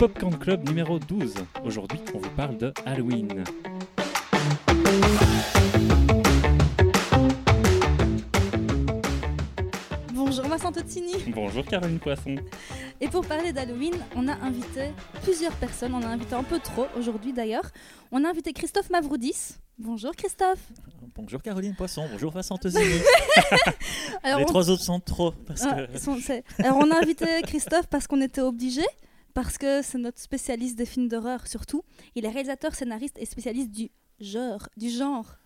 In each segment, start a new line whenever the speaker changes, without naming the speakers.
Popcorn Club numéro 12. Aujourd'hui, on vous parle de Halloween.
Bonjour Vincent Tozzini.
Bonjour Caroline Poisson.
Et pour parler d'Halloween, on a invité plusieurs personnes. On a invité un peu trop aujourd'hui d'ailleurs. On a invité Christophe Mavroudis. Bonjour Christophe.
Bonjour Caroline Poisson, bonjour Vincent.
Alors,
Les
on...
trois autres sont trop. Parce
Ah,
que...
sont- c'est- Alors on a invité Christophe parce qu'on était obligé, parce que c'est notre spécialiste des films d'horreur surtout. Il est réalisateur, scénariste et spécialiste du genre. Du genre.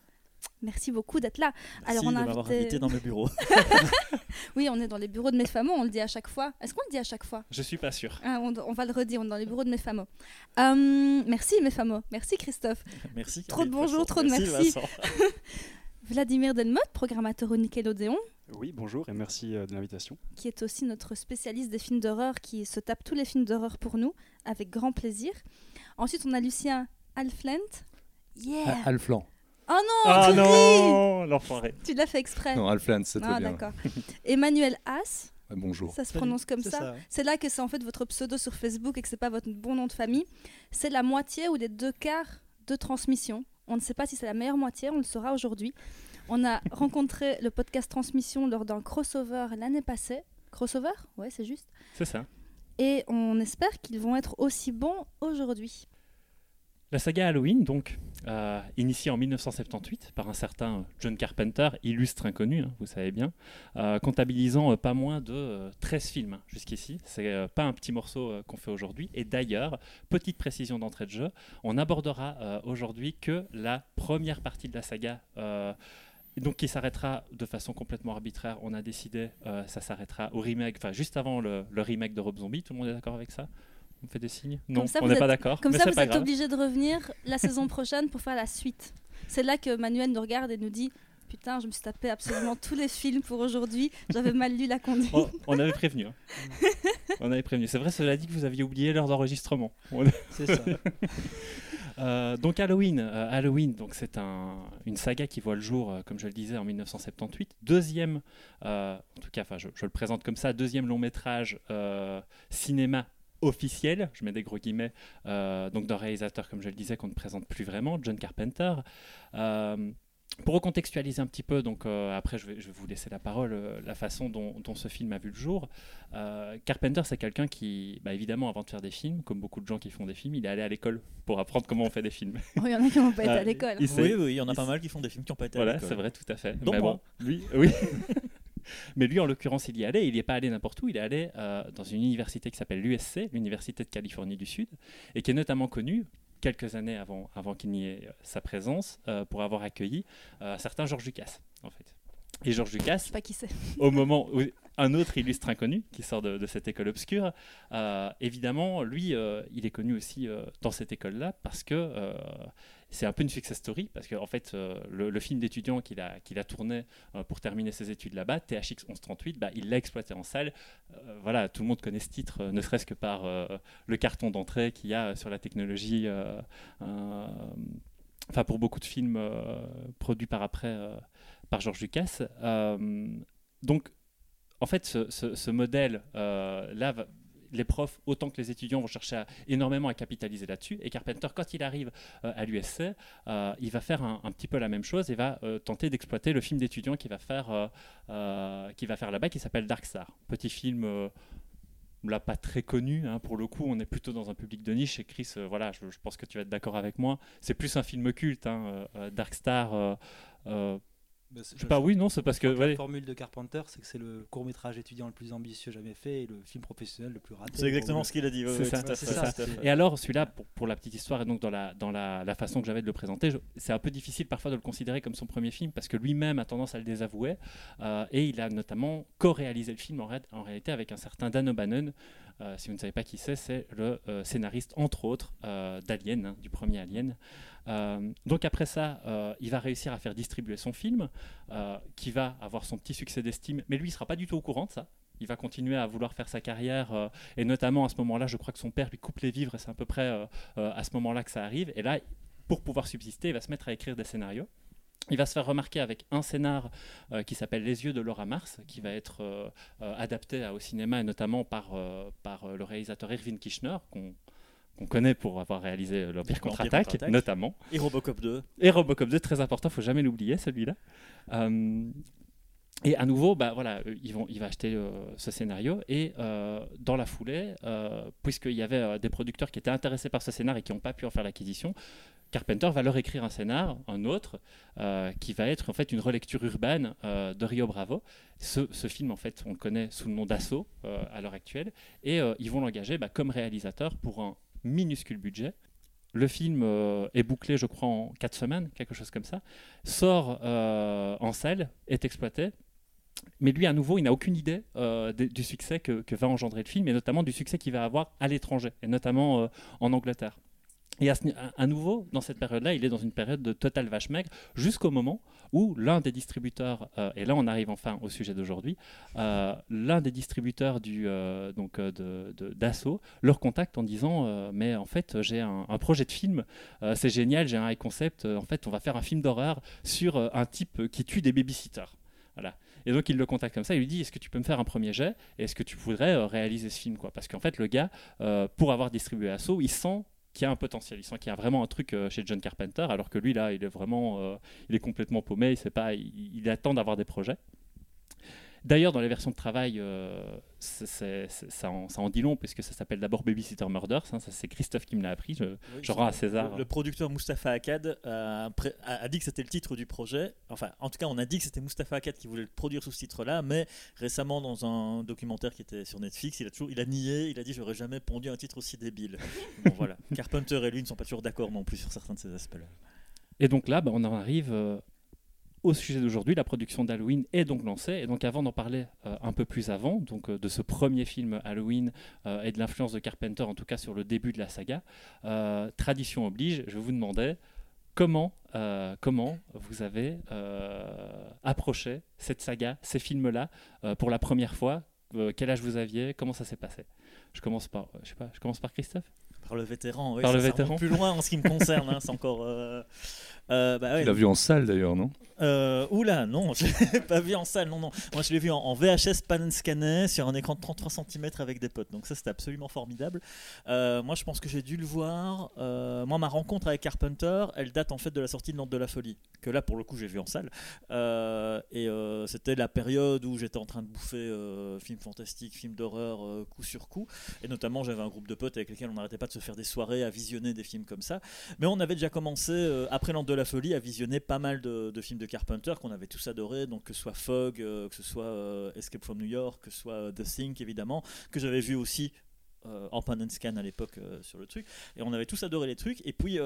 Merci beaucoup d'être là.
Merci
Alors, on
de
a
m'avoir
invité-
invité dans le bureau.
Oui, on est dans les bureaux de mes fameux, on le dit à chaque fois. Est-ce qu'on le dit à chaque fois?
Je suis pas sûr.
Ah, on, on va le redire, on est dans les bureaux de mes fameux. Euh, merci mes fameux, merci Christophe.
Merci.
Trop de bonjour, trop de merci. Vladimir Delmotte, programmateur au Nickelodeon,
Oui, bonjour et merci euh, de l'invitation.
qui est aussi notre spécialiste des films d'horreur, qui se tape tous les films d'horreur pour nous, avec grand plaisir. Ensuite, on a Lucien Alflent. Yeah
Alflan.
Oh non,
Ah
tu
non, l'enfoiré.
Tu l'as fait exprès.
Non, Alflan, c'est
Ah,
très bien.
d'accord. Emmanuel Haas,
Ah, Bonjour.
ça se prononce comme ça. C'est là que c'est en fait votre pseudo sur Facebook et que c'est pas votre bon nom de famille. C'est la moitié ou les deux quarts de transmission. On ne sait pas si c'est la meilleure moitié, on le saura aujourd'hui. On a rencontré le podcast Transmission lors d'un crossover l'année passée. Crossover? Ouais, c'est juste.
C'est ça.
Et on espère qu'ils vont être aussi bons aujourd'hui.
La saga Halloween, donc, euh, initiée en 1978 par un certain John Carpenter, illustre inconnu, hein, vous savez bien, euh, comptabilisant euh, pas moins de euh, 13 films hein, jusqu'ici. C'est euh, pas un petit morceau euh, qu'on fait aujourd'hui. Et d'ailleurs, petite précision d'entrée de jeu, on abordera euh, aujourd'hui que la première partie de la saga. euh, donc qui s'arrêtera de façon complètement arbitraire. On a décidé, euh, ça s'arrêtera au remake, enfin juste avant le, le remake de Rob Zombie. Tout le monde est d'accord avec ça? On fait des signes Non,
ça,
on n'est pas d'accord.
Comme
mais
ça, vous êtes
grave.
obligés de revenir la saison prochaine pour faire la suite. C'est là que Manuel nous regarde et nous dit Putain, je me suis tapé absolument tous les films pour aujourd'hui. J'avais mal lu la conduite.
Oh, on avait prévenu. hein. on avait prévenu. C'est vrai, cela dit que vous aviez oublié l'heure d'enregistrement. On-
C'est ça.
Euh, donc Halloween, euh, Halloween, donc c'est un- une saga qui voit le jour, euh, comme je le disais, en 1978. Deuxième, euh, en tout cas, enfin, je, je le présente comme ça, deuxième long métrage euh, cinéma officiel, je mets des gros guillemets, euh, donc d'un réalisateur, comme je le disais, qu'on ne présente plus vraiment, John Carpenter. Euh, pour recontextualiser un petit peu, donc euh, après je vais, je vais vous laisser la parole, euh, la façon dont, dont ce film a vu le jour. Euh, Carpenter, c'est quelqu'un qui, bah, évidemment, avant de faire des films, comme beaucoup de gens qui font des films, il est allé à l'école pour apprendre comment on fait des films.
Oh, Il y en a qui n'ont pas été
Ah,
à l'école.
sait-
Oui, oui, il y en a
il
pas mal qui font des films qui n'ont pas été à
Voilà,
l'école.
c'est vrai, tout à fait. Mais
moi.
bon, lui, oui. Mais lui, en l'occurrence, il y allait. Il n'y est pas allé n'importe où. Il est allé euh, dans une université qui s'appelle l'USC, l'Université de Californie du Sud, et qui est notamment connue quelques années avant, avant qu'il n'y ait euh, sa présence, euh, pour avoir accueilli un certain George Lucas, en fait. Et George
Je
Lucas,
sais pas qui c'est.
au moment où un autre illustre inconnu qui sort de, de cette école obscure, évidemment, lui, il est connu aussi dans cette école-là parce que c'est un peu une success story, parce qu'en en fait, euh, le, film d'étudiant qu'il a, qu'il a tourné euh, pour terminer ses études là-bas, THX 1138, bah, il l'a exploité en salle. Euh, voilà, tout le monde connaît ce titre, ne serait-ce que par le carton d'entrée qu'il y a sur la technologie. Enfin, pour beaucoup de films produits par après par George Lucas. Donc, en fait, ce, ce- ce modèle, euh, là, va- les profs, autant que les étudiants, vont chercher énormément à capitaliser là-dessus. Et Carpenter, quand il arrive euh, à l'USC, euh, il va faire un, petit peu la même chose et va euh, tenter d'exploiter le film d'étudiant qu'il va faire, qu'il va faire là-bas, qui s'appelle Dark Star. Petit film. Là, pas très connu, hein, pour le coup, on est plutôt dans un public de niche. Et Chris, voilà, je, pense que tu vas être d'accord avec moi. C'est plus un film culte, hein, Dark Star.
Bah,
je sais pas, oui, non, c'est parce que. ouais,
La formule de Carpenter, c'est que c'est le court métrage étudiant le plus ambitieux jamais fait et le film professionnel le plus raté.
C'est exactement ce qu'il a dit. ouais,
C'est
ouais,
ça,
tout
ça.
Et alors, celui-là, pour, pour la petite histoire, et donc dans la, dans la, la façon que j'avais de le présenter, c'est un peu difficile parfois de le considérer comme son premier film parce que lui-même a tendance à le désavouer. euh, et il a notamment co-réalisé le film en, ré- en réalité avec un certain Dan O'Bannon. Euh, si vous ne savez pas qui c'est, c'est le euh, scénariste, entre autres, euh, d'Alien, hein, du premier Alien. Donc après ça, il va réussir à faire distribuer son film, qui va avoir son petit succès d'estime, mais lui, il ne sera pas du tout au courant de ça. Il va continuer à vouloir faire sa carrière, et notamment à ce moment-là, je crois que son père lui coupe les vivres, et c'est à peu près à ce moment-là que ça arrive. Et là, pour pouvoir subsister, il va se mettre à écrire des scénarios. Il va se faire remarquer avec un scénar euh, qui s'appelle Les yeux de Laura Mars, qui va être euh, euh, adapté à- au cinéma, et notamment par, par le réalisateur Irving Kirchner, qu'on qu'on connaît pour avoir réalisé l'Empire contre-attaque,
contre-attaque.
notamment.
Et Robocop 2.
Et Robocop 2, très important, faut jamais l'oublier celui-là. Euh, et à nouveau, bah, voilà, euh, il va acheter euh, ce scénario et euh, dans la foulée, euh, puisqu'il y avait des producteurs qui étaient intéressés par ce scénar et qui n'ont pas pu en faire l'acquisition, Carpenter va leur écrire un scénar, un autre, qui va être en fait une relecture urbaine de Rio Bravo. Ce, film, en fait, on le connaît sous le nom d'Assaut à l'heure actuelle, et ils vont l'engager bah, comme réalisateur pour un minuscule budget. Le film est bouclé, je crois, en 4 semaines, quelque chose comme ça. Sort en salle, est exploité. Mais lui, à nouveau, il n'a aucune idée euh, du succès que, va engendrer le film, et notamment du succès qu'il va avoir à l'étranger, et notamment euh, en Angleterre. Et à, nouveau, dans cette période-là, il est dans une période de total vache maigre, jusqu'au moment où l'un des distributeurs, euh, et là on arrive enfin au sujet d'aujourd'hui, l'un des distributeurs du, donc, de- d'Assaut leur contacte en disant Mais en fait, j'ai un, un projet de film, c'est génial, j'ai un high concept, en fait, on va faire un film d'horreur sur un type qui tue des babysitters. Voilà. Et donc il le contacte comme ça, il lui dit Est-ce que tu peux me faire un premier jet Et est-ce que tu voudrais euh, réaliser ce film quoi? Parce qu'en fait, le gars, euh, pour avoir distribué Assaut, il sent qu'il y a un potentiel, il sent qu'il y a vraiment un truc euh, chez John Carpenter, alors que lui là, il est vraiment, il est complètement paumé, il sait pas, il attend d'avoir des projets. D'ailleurs, dans les versions de travail, euh, ça, en, ça en dit long, puisque ça s'appelle d'abord Babysitter Murders. hein, ça, c'est Christophe qui me l'a appris. Je, je rends à César.
Le, le producteur Mustapha Akkad a- a dit que c'était le titre du projet. Enfin, en tout cas, on a dit que c'était Mustapha Akkad qui voulait le produire sous ce titre-là, mais récemment, dans un documentaire qui était sur Netflix, il a toujours, il a nié, il a dit j'aurais jamais pondu un titre aussi débile. bon, voilà. Carpenter et lui ne sont pas toujours d'accord non plus sur certains de ces aspects-là.
Et donc là, bah, on en arrive euh, au sujet d'aujourd'hui. La production d'Halloween est donc lancée. Et donc avant d'en parler euh, un peu plus avant, donc euh, de ce premier film Halloween euh, et de l'influence de Carpenter, en tout cas sur le début de la saga, tradition oblige, je vous demandais comment, comment vous avez approché cette saga, ces films-là, pour la première fois. Quel âge vous aviez Comment ça s'est passé? Je commence par, je sais pas, je commence par Christophe?
Par le vétéran, oui.
Par
ça,
le
ça
vétéran.
plus loin en ce qui me concerne, hein, c'est encore. euh, euh, bah ouais,
Tu l'as vu en salle d'ailleurs, non?
Euh, oula, non, je l'ai pas vu en salle, non, non. Moi, je l'ai vu en, en VHS pan scanné sur un écran de 33 cm avec des potes. Donc ça, c'était absolument formidable. Euh, moi, je pense que j'ai dû le voir. euh, moi, ma rencontre avec Carpenter, elle date en fait de la sortie de L'Ordre de la Folie, que là, pour le coup, j'ai vu en salle. Euh, et euh, c'était la période où j'étais en train de bouffer euh, films fantastiques, films d'horreur, euh, coup sur coup. Et notamment, j'avais un groupe de potes avec lesquels on n'arrêtait pas de se faire des soirées à visionner des films comme ça. Mais on avait déjà commencé, euh, après L'Ordre de la Folie, à visionner pas mal de, films de Carpenter qu'on avait tous adorés, donc que ce soit Fog, euh, que ce soit euh, Escape from New York, que ce soit The Thing évidemment, que j'avais vu aussi en pan and scan à l'époque sur le truc. Et on avait tous adoré les trucs. Et puis.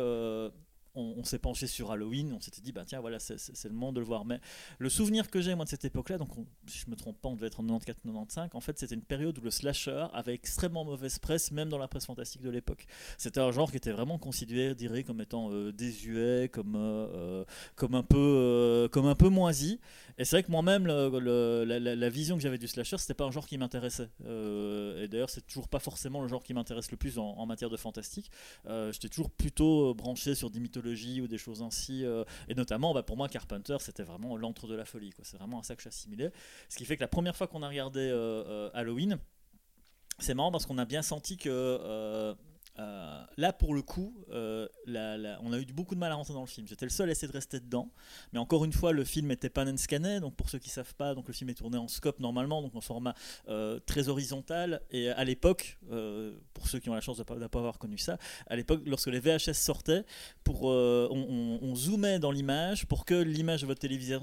On, s'est penché sur Halloween, on s'était dit, bah tiens, voilà, c'est- le moment de le voir. Mais le souvenir que j'ai, moi, de cette époque-là, donc on- si je me trompe pas, on devait être en 94-95, en fait, c'était une période où le slasher avait extrêmement mauvaise presse, même dans la presse fantastique de l'époque. C'était un genre qui était vraiment considéré, dirais, comme étant euh, désuet, comme, euh, euh, comme, un peu, euh, comme un peu moisi. Et c'est vrai que moi-même, la, vision que j'avais du slasher, c'était pas un genre qui m'intéressait. Et d'ailleurs, c'est toujours pas forcément le genre qui m'intéresse le plus en, en matière de fantastique. J'étais toujours plutôt branché sur des mythologies ou des choses ainsi. euh, et notamment, bah, pour moi, Carpenter, c'était vraiment l'antre de la folie. C'est vraiment à ça que j'assimilais. Ce qui fait que la première fois qu'on a regardé euh, euh, Halloween, c'est marrant parce qu'on a bien senti que euh, là, pour le coup, euh, la- la- on a eu beaucoup de mal à rentrer dans le film. J'étais le seul à essayer de rester dedans. Mais encore une fois, le film était and scanné. Donc, pour ceux qui savent pas, donc le film est tourné en scope normalement, donc en format euh, très horizontal. Et à l'époque, pour ceux qui ont la chance de ne pas, avoir connu ça, à l'époque, lorsque les VHS sortaient, pour, on, on- on zoomait dans l'image pour que l'image de votre télévision,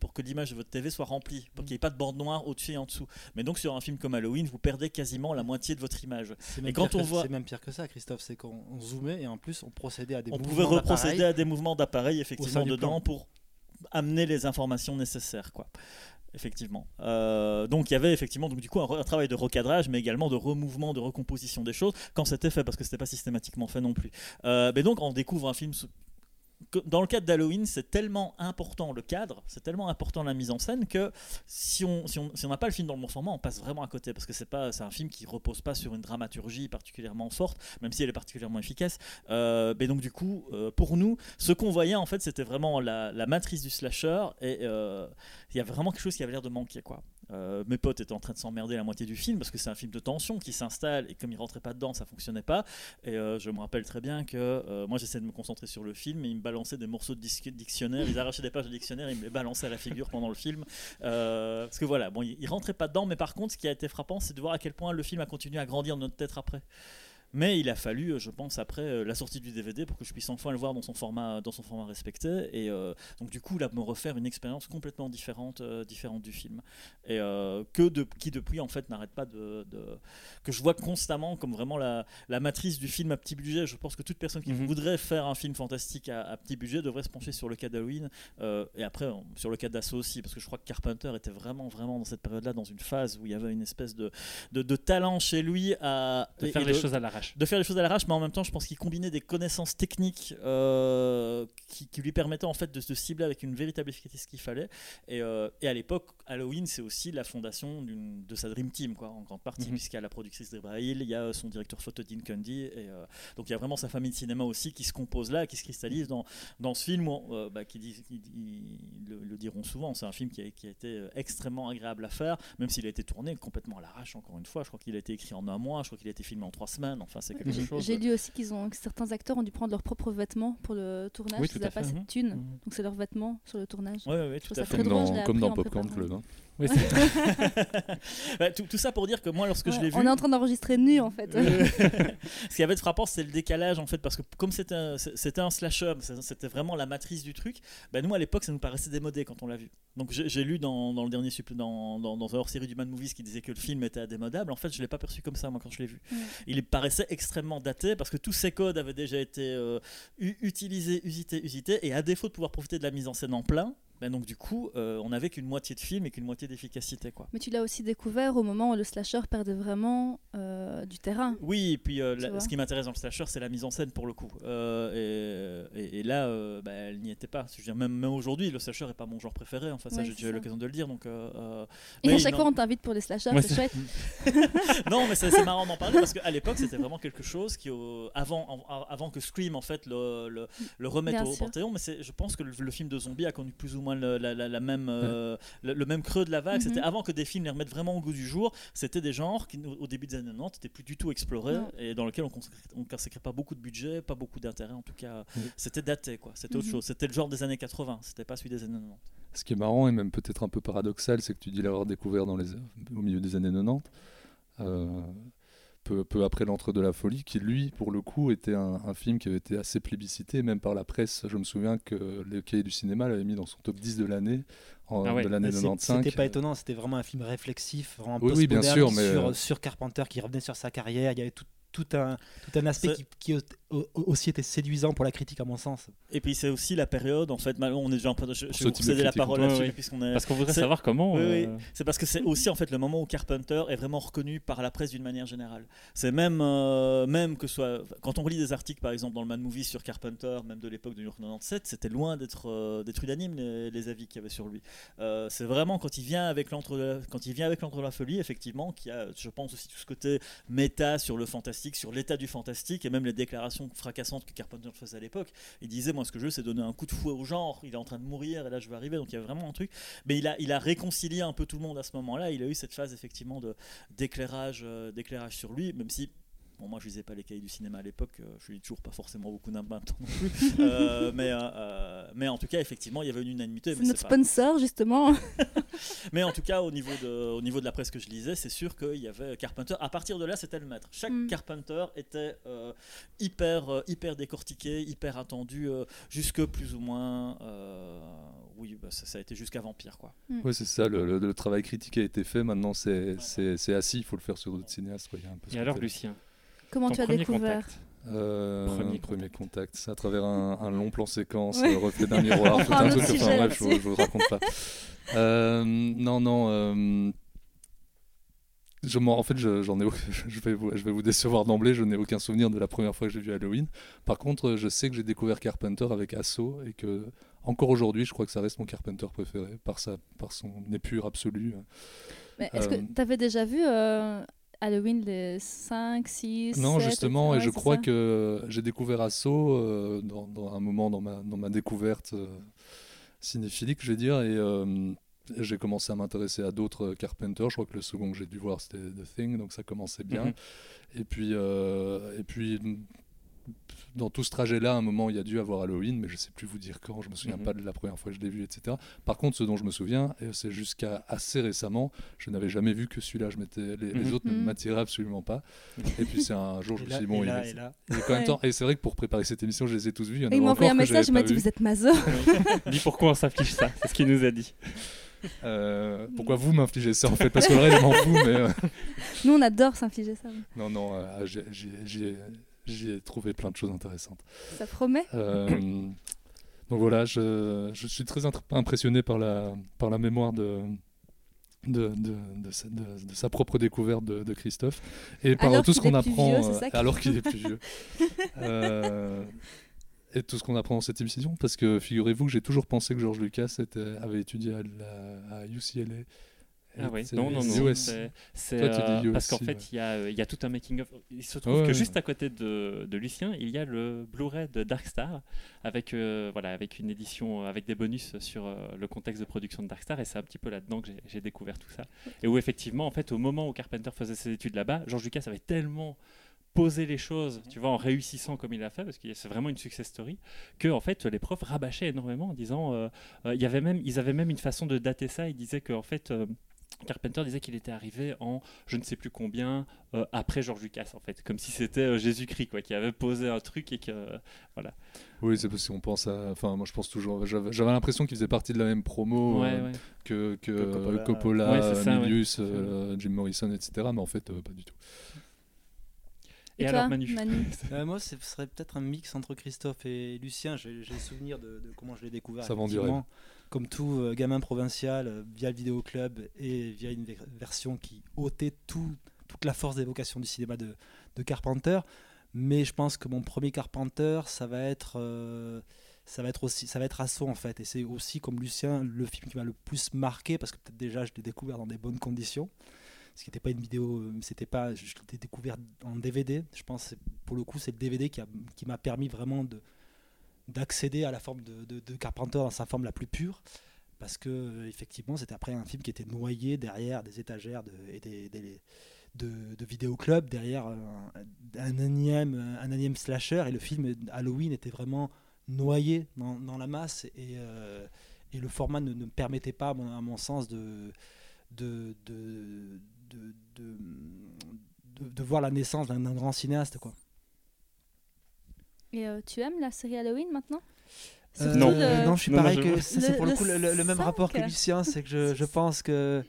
pour que l'image de votre TV soit remplie, pour qu'il n'y ait pas de bande noire au-dessus et en dessous. Mais donc, sur un film comme Halloween, vous perdez quasiment la moitié de votre image. Et quand
pire
on
que-
voit-
c'est même pire que ça, Christophe, c'est qu'on on zoomait et en plus on procédait à des
on
mouvements
pouvait reprocéder à des mouvements d'appareil effectivement dedans
plan.
pour amener les informations nécessaires quoi. Effectivement. Euh, donc il y avait effectivement donc du coup un, travail de recadrage mais également de remouvement de recomposition des choses quand c'était fait parce que c'était pas systématiquement fait non plus. Euh, mais donc on découvre un film que- dans le cadre d'Halloween, c'est tellement important le cadre, c'est tellement important la mise en scène que si on si on si n'a pas le film dans le bon format, on passe vraiment à côté parce que c'est pas c'est un film qui repose pas sur une dramaturgie particulièrement forte, même si elle est particulièrement efficace. Euh, mais donc du coup, euh, pour nous, ce qu'on voyait en fait, c'était vraiment la, la matrice du slasher et euh, il y avait vraiment quelque chose qui avait l'air de manquer quoi. Euh, mes potes étaient en train de s'emmerder la moitié du film parce que c'est un film de tension qui s'installe et comme ils rentraient pas dedans, ça fonctionnait pas. Et euh, je me rappelle très bien que euh, moi j'essayais de me concentrer sur le film et ils me balançaient des morceaux de dictionnaire, ils arrachaient des pages de dictionnaire, ils me balançaient à la figure pendant le film. Parce que voilà, bon, ils, ils rentraient pas dedans, mais par contre, ce qui a été frappant, c'est de voir à quel point le film a continué à grandir notre tête après. Mais il a fallu, euh, je pense, après euh, la sortie du DVD pour que je puisse enfin le voir dans son format, dans son format respecté. Et euh, donc du coup, là, me refaire une expérience complètement différente, euh, différente du film. Et euh, que de, qui depuis en fait n'arrête pas de, de- que je vois constamment comme vraiment la, la matrice du film à petit budget. Je pense que toute personne qui
Mhm.
voudrait faire un film fantastique à, à petit budget devrait se pencher sur le cas d'Halloween et après sur le cas d'Assaut aussi, parce que je crois que Carpenter était vraiment, vraiment dans cette période-là dans une phase où il y avait une espèce de, de, de talent chez lui à
De
et-
faire
et
les choses à l'arrache.
de faire les choses à l'arrache, mais en même temps, je pense qu'il combinait des connaissances techniques euh, qui, qui lui permettaient en fait de se cibler avec une véritable efficacité ce qu'il fallait. Et, euh, et à l'époque, Halloween, c'est aussi la fondation de sa Dream Team, quoi, en grande partie,
Mhm.
puisqu'il y a la productrice Debra Hill, il y a son directeur photo Dean Cundy, et euh, donc il y a vraiment sa famille de cinéma aussi qui se compose là, qui se cristallise dans, dans ce film, où, euh, bah, qui, dit- qui- ils le, le diront souvent, c'est un film qui a, qui a été euh, extrêmement agréable à faire, même s'il a été tourné complètement à l'arrache, encore une fois. Je crois qu'il a été écrit en un mois, je crois qu'il a été filmé en trois semaines, enfin c'est quelque
Mhm.
chose.
J'ai lu aussi qu'ils ont que certains acteurs ont dû prendre leurs propres vêtements pour le tournage.
Oui,
ils
tout à
n'avaient pas cette thune, donc c'est leurs vêtements sur le tournage.
Ouais, ouais, tout à fait.
Comme dans, comme dans Popcorn. Club.
Oui,
Bah, tout, tout ça pour dire que moi, lorsque je l'ai vu,
on est en train d'enregistrer nu en fait.
Euh, ce qui avait de frappant, c'est le décalage en fait, parce que comme c'était un, un slasher, c'était vraiment la matrice du truc. Bah, nous à l'époque, ça nous paraissait démodé quand on l'a vu. Donc j'ai lu dans, dans le dernier dans, dans, dans un hors-série du Mad Movies qui disait que le film était démodable. En fait, je l'ai pas perçu comme ça moi quand je l'ai vu. Il paraissait extrêmement daté parce que tous ces codes avaient déjà été euh, utilisés, usités, usités, et à défaut de pouvoir profiter de la mise en scène en plein. Bah, donc du coup, euh, on n'avait qu'une moitié de film et qu'une moitié d'efficacité quoi.
Mais tu l'as aussi découvert au moment où le slasher perdait vraiment euh, du terrain.
Oui, et puis euh, la- ce qui m'intéresse dans le slasher, c'est la mise en scène pour le coup. Euh, et, et- et là, euh, bah, elle n'y était pas. Je veux dire, même, même aujourd'hui, le slasher n'est pas mon genre préféré. Enfin, ça,
Ouais,
j'ai eu l'occasion de le dire. Donc,
Et
mais
à chaque
non.
fois, on t'invite pour les slashers,
Ouais,
c'est chouette.
non, mais c'est marrant d'en parler parce qu'à l'époque, c'était vraiment quelque chose qui, avant, avant que Scream en fait le, le, le remette
Bien
au
sûr.
panthéon, mais c'est- je pense que le, le film de zombie a connu plus ou moins le, la, la- la même, euh, le, le même creux de la vague.
Mhm.
C'était avant que des films les remettent vraiment au goût du jour. C'était des genres qui, au début des années 90, n'étaient plus du tout explorés
Ouais.
et dans lesquels on consacrait, on consacrait pas beaucoup de budget, pas beaucoup d'intérêt. En tout cas,
Mhm.
c'était daté, quoi. C'était autre
Mhm.
chose. C'était le genre des années 80. C'était pas celui des années 90.
Ce qui est marrant et même peut-être un peu paradoxal, c'est que tu dis l'avoir découvert dans les, au milieu des années 90, euh, peu, peu après l'entre de la folie, qui lui, pour le coup, était un, un film qui avait été assez plébiscité, même par la presse. Je me souviens que le cahier du cinéma l'avait mis dans son top 10 de l'année, en-
Ah ouais.
de l'année
C'est-
95.
C'était pas étonnant, c'était vraiment un film réflexif, vraiment
Oui, oui, bien
postmoderne
sûr, mais-
sur, sur Carpenter qui revenait sur sa carrière. Il y avait tout, tout un, tout un aspect qui, aussi était séduisant pour la critique, à mon sens.
Et puis c'est aussi la période, en fait, on est déjà en train de. Je, je vais vous céder la parole là-dessus, puisqu'on est.
Parce qu'on voudrait savoir comment.
Oui, oui.
euh,
C'est parce que c'est aussi en fait le moment où Carpenter est vraiment reconnu par la presse d'une manière générale. C'est même, euh, même que soit quand on relit des articles par exemple dans le Man Movie sur Carpenter, même de l'époque de New York 97, c'était loin d'être euh, d'être unanime les, les avis qu'il y avait sur lui. Euh, c'est vraiment quand il vient avec l'entre quand il vient avec l'entre la folie effectivement qui a, je pense aussi tout ce côté méta sur le fantastique, sur l'état du fantastique et même les déclarations fracassantes que Carpenter faisait à l'époque. Il disait moi ce que je veux c'est donner un coup de fouet au genre. Il est en train de mourir et là je vais arriver donc il y a vraiment un truc mais il a, il a réconcilié un peu tout le monde à ce moment-là. Il a eu cette phase effectivement d'éclairage, euh, d'éclairage sur lui, même si. Bon, moi, je lisais pas les cahiers du cinéma à l'époque. euh, je lis toujours pas forcément beaucoup d'un non plus. Euh, mais, euh, mais en tout cas, effectivement, il y avait une unanimité.
C'est notre
pas-
sponsor, justement.
mais en tout cas, au niveau de, au niveau de la presse que je lisais, c'est sûr qu'il y avait Carpenter. À partir de là, c'était le maître. Chaque
Mm.
Carpenter était euh, hyper, hyper décortiqué, hyper attendu, euh, jusque plus ou moins. euh, oui, bah, ça, ça a été jusqu'à Vampire, quoi.
Oui, c'est ça, le, le- le travail critique a été fait, maintenant c'est c'est- c'est assis, il faut le faire sur d'autres cinéastes. quoi, il y a un peu ce
Et alors. Lucien,
Comment
ton
tu as découvert
contact
Euh,
Premier
premier,
contact.
à travers un, un long plan séquence,
Ouais.
euh, reflet d'un miroir, tout un
un
truc. Enfin bref, je, je vous raconte pas. Euh, non, non. euh, je m'en- en fait, je, j'en ai, je, vais vous, je vais vous décevoir d'emblée, je n'ai aucun souvenir de la première fois que j'ai vu Halloween. Par contre, je sais que j'ai découvert Carpenter avec Asso et que, encore aujourd'hui, je crois que ça reste mon Carpenter préféré par, sa, par son épure absolue.
Mais est-ce
Euh,
que tu avais déjà vu euh, Halloween les 5, 6,
Non,
7,
justement, et je crois
ça.
que j'ai découvert Asso euh, dans, dans un moment dans ma, dans ma découverte euh, cinéphilique, je vais dire, et euh, j'ai commencé à m'intéresser à d'autres Carpenter. Je crois que le second que j'ai dû voir, c'était The Thing, donc ça commençait bien.
Mhm.
Et puis, euh, et puis, dans tout ce trajet-là, à un moment, il y a dû avoir Halloween, mais je sais plus vous dire quand, je me souviens
Mhm.
pas de la première fois que je l'ai vu, etc. Par contre, ce dont je me souviens, c'est jusqu'à assez récemment, je n'avais jamais vu que celui-là. Je m'étais, les, les
Mhm.
autres ne
Mhm.
m'attiraient absolument pas. Et puis c'est un jour, je me suis dit, bon,
et
il est-
là.
et quand même temps, et c'est vrai que pour préparer cette émission, je les ai tous vus. Il
m'a envoyé un message, il m'a dit. Vous êtes maso.
Dis pourquoi on s'inflige ça, c'est ce qu'il nous a dit.
Euh, pourquoi vous m'infligez ça en fait? Parce que le reste, je m'en fous, mais euh,
Nous, on adore s'infliger ça.
non, non, euh, j'ai- j'y ai, trouvé plein de choses intéressantes.
Ça promet.
Euh, donc voilà, je, je suis très impressionné par la, par la mémoire de, de, de, de sa, de- de sa propre découverte de, Christophe et par
Alors
tout ce qu'on apprend
vieux,
euh,
ça
alors qu'il est plus vieux. Euh, et tout ce qu'on apprend dans cette émission, parce que figurez-vous que j'ai toujours pensé que George Lucas était- avait étudié à, la- à UCLA.
Ah oui, non, non, non. C'est- euh, parce qu'en fait,
ouais.
il y, a, euh, y a tout un making-of. Il se trouve
Ouais,
que
ouais.
juste à côté de, de Lucien, il y a le Blu-ray de Darkstar avec, euh, voilà, avec une édition avec des bonus sur euh, le contexte de production de Darkstar. Et c'est un petit peu là-dedans que j'ai- découvert tout ça. Et où effectivement, en fait, au moment où Carpenter faisait ses études là-bas, George Lucas avait tellement posé les choses, tu vois, en réussissant comme il a fait, parce que c'est vraiment une success story, que en fait les profs rabâchaient énormément en disant, euh, euh, y avait même, ils avaient même une façon de dater ça. Ils disaient qu'en fait euh, Carpenter disait qu'il était arrivé en je ne sais plus combien euh, après George Lucas en fait, comme si c'était euh, Jésus-Christ quoi, qui avait posé un truc et que
Oui, c'est parce qu'on pense à. Enfin, moi je pense toujours. J'avais j'avais l'impression qu'ils faisaient partie de la même promo
ouais,
euh,
ouais.
que, que,
Que Coppola.
euh, Coppola,
Ouais, c'est ça, ouais.
Milius, euh, Jim Morrison, etc. Mais en fait, euh, pas du tout.
Et,
Et,
alors Manu,
Euh, moi, ce serait peut-être un mix entre Christophe et Lucien. J'ai j'ai le souvenir de, de comment je l'ai découvert.
Ça vend du.
Comme tout euh, gamin provincial, euh, via le vidéoclub et via une ver- version qui ôtait tout, toute la force d'évocation du cinéma de, Carpenter. Mais je pense que mon premier Carpenter, ça va être, euh, ça va être aussi, ça va être en fait. Et c'est aussi comme Lucien le film qui m'a le plus marqué parce que peut-être déjà je l'ai découvert dans des bonnes conditions. Ce qui n'était pas une vidéo, euh, c'était pas, je l'ai découvert en DVD. Je pense que pour le coup c'est le DVD qui m'a permis vraiment de d'accéder à la forme de, de- Carpenter dans sa forme la plus pure. Parce que euh, effectivement, c'était après un film qui était noyé derrière des étagères de, et des, des- de, de derrière un, un énième, un énième slasher. Et le film Halloween était vraiment noyé dans, dans la masse. Et, euh, et le format ne, ne me permettait pas, à mon, sens, de, de, de, de, de, de- voir la naissance d'un grand cinéaste. Quoi.
Et euh, tu aimes la série Halloween maintenant?
Euh,
Non.
le-
non, je suis
Non, non,
pareil
je-
que ça, c'est pour le
le
coup le, même rapport que Lucien, c'est que je, je pense que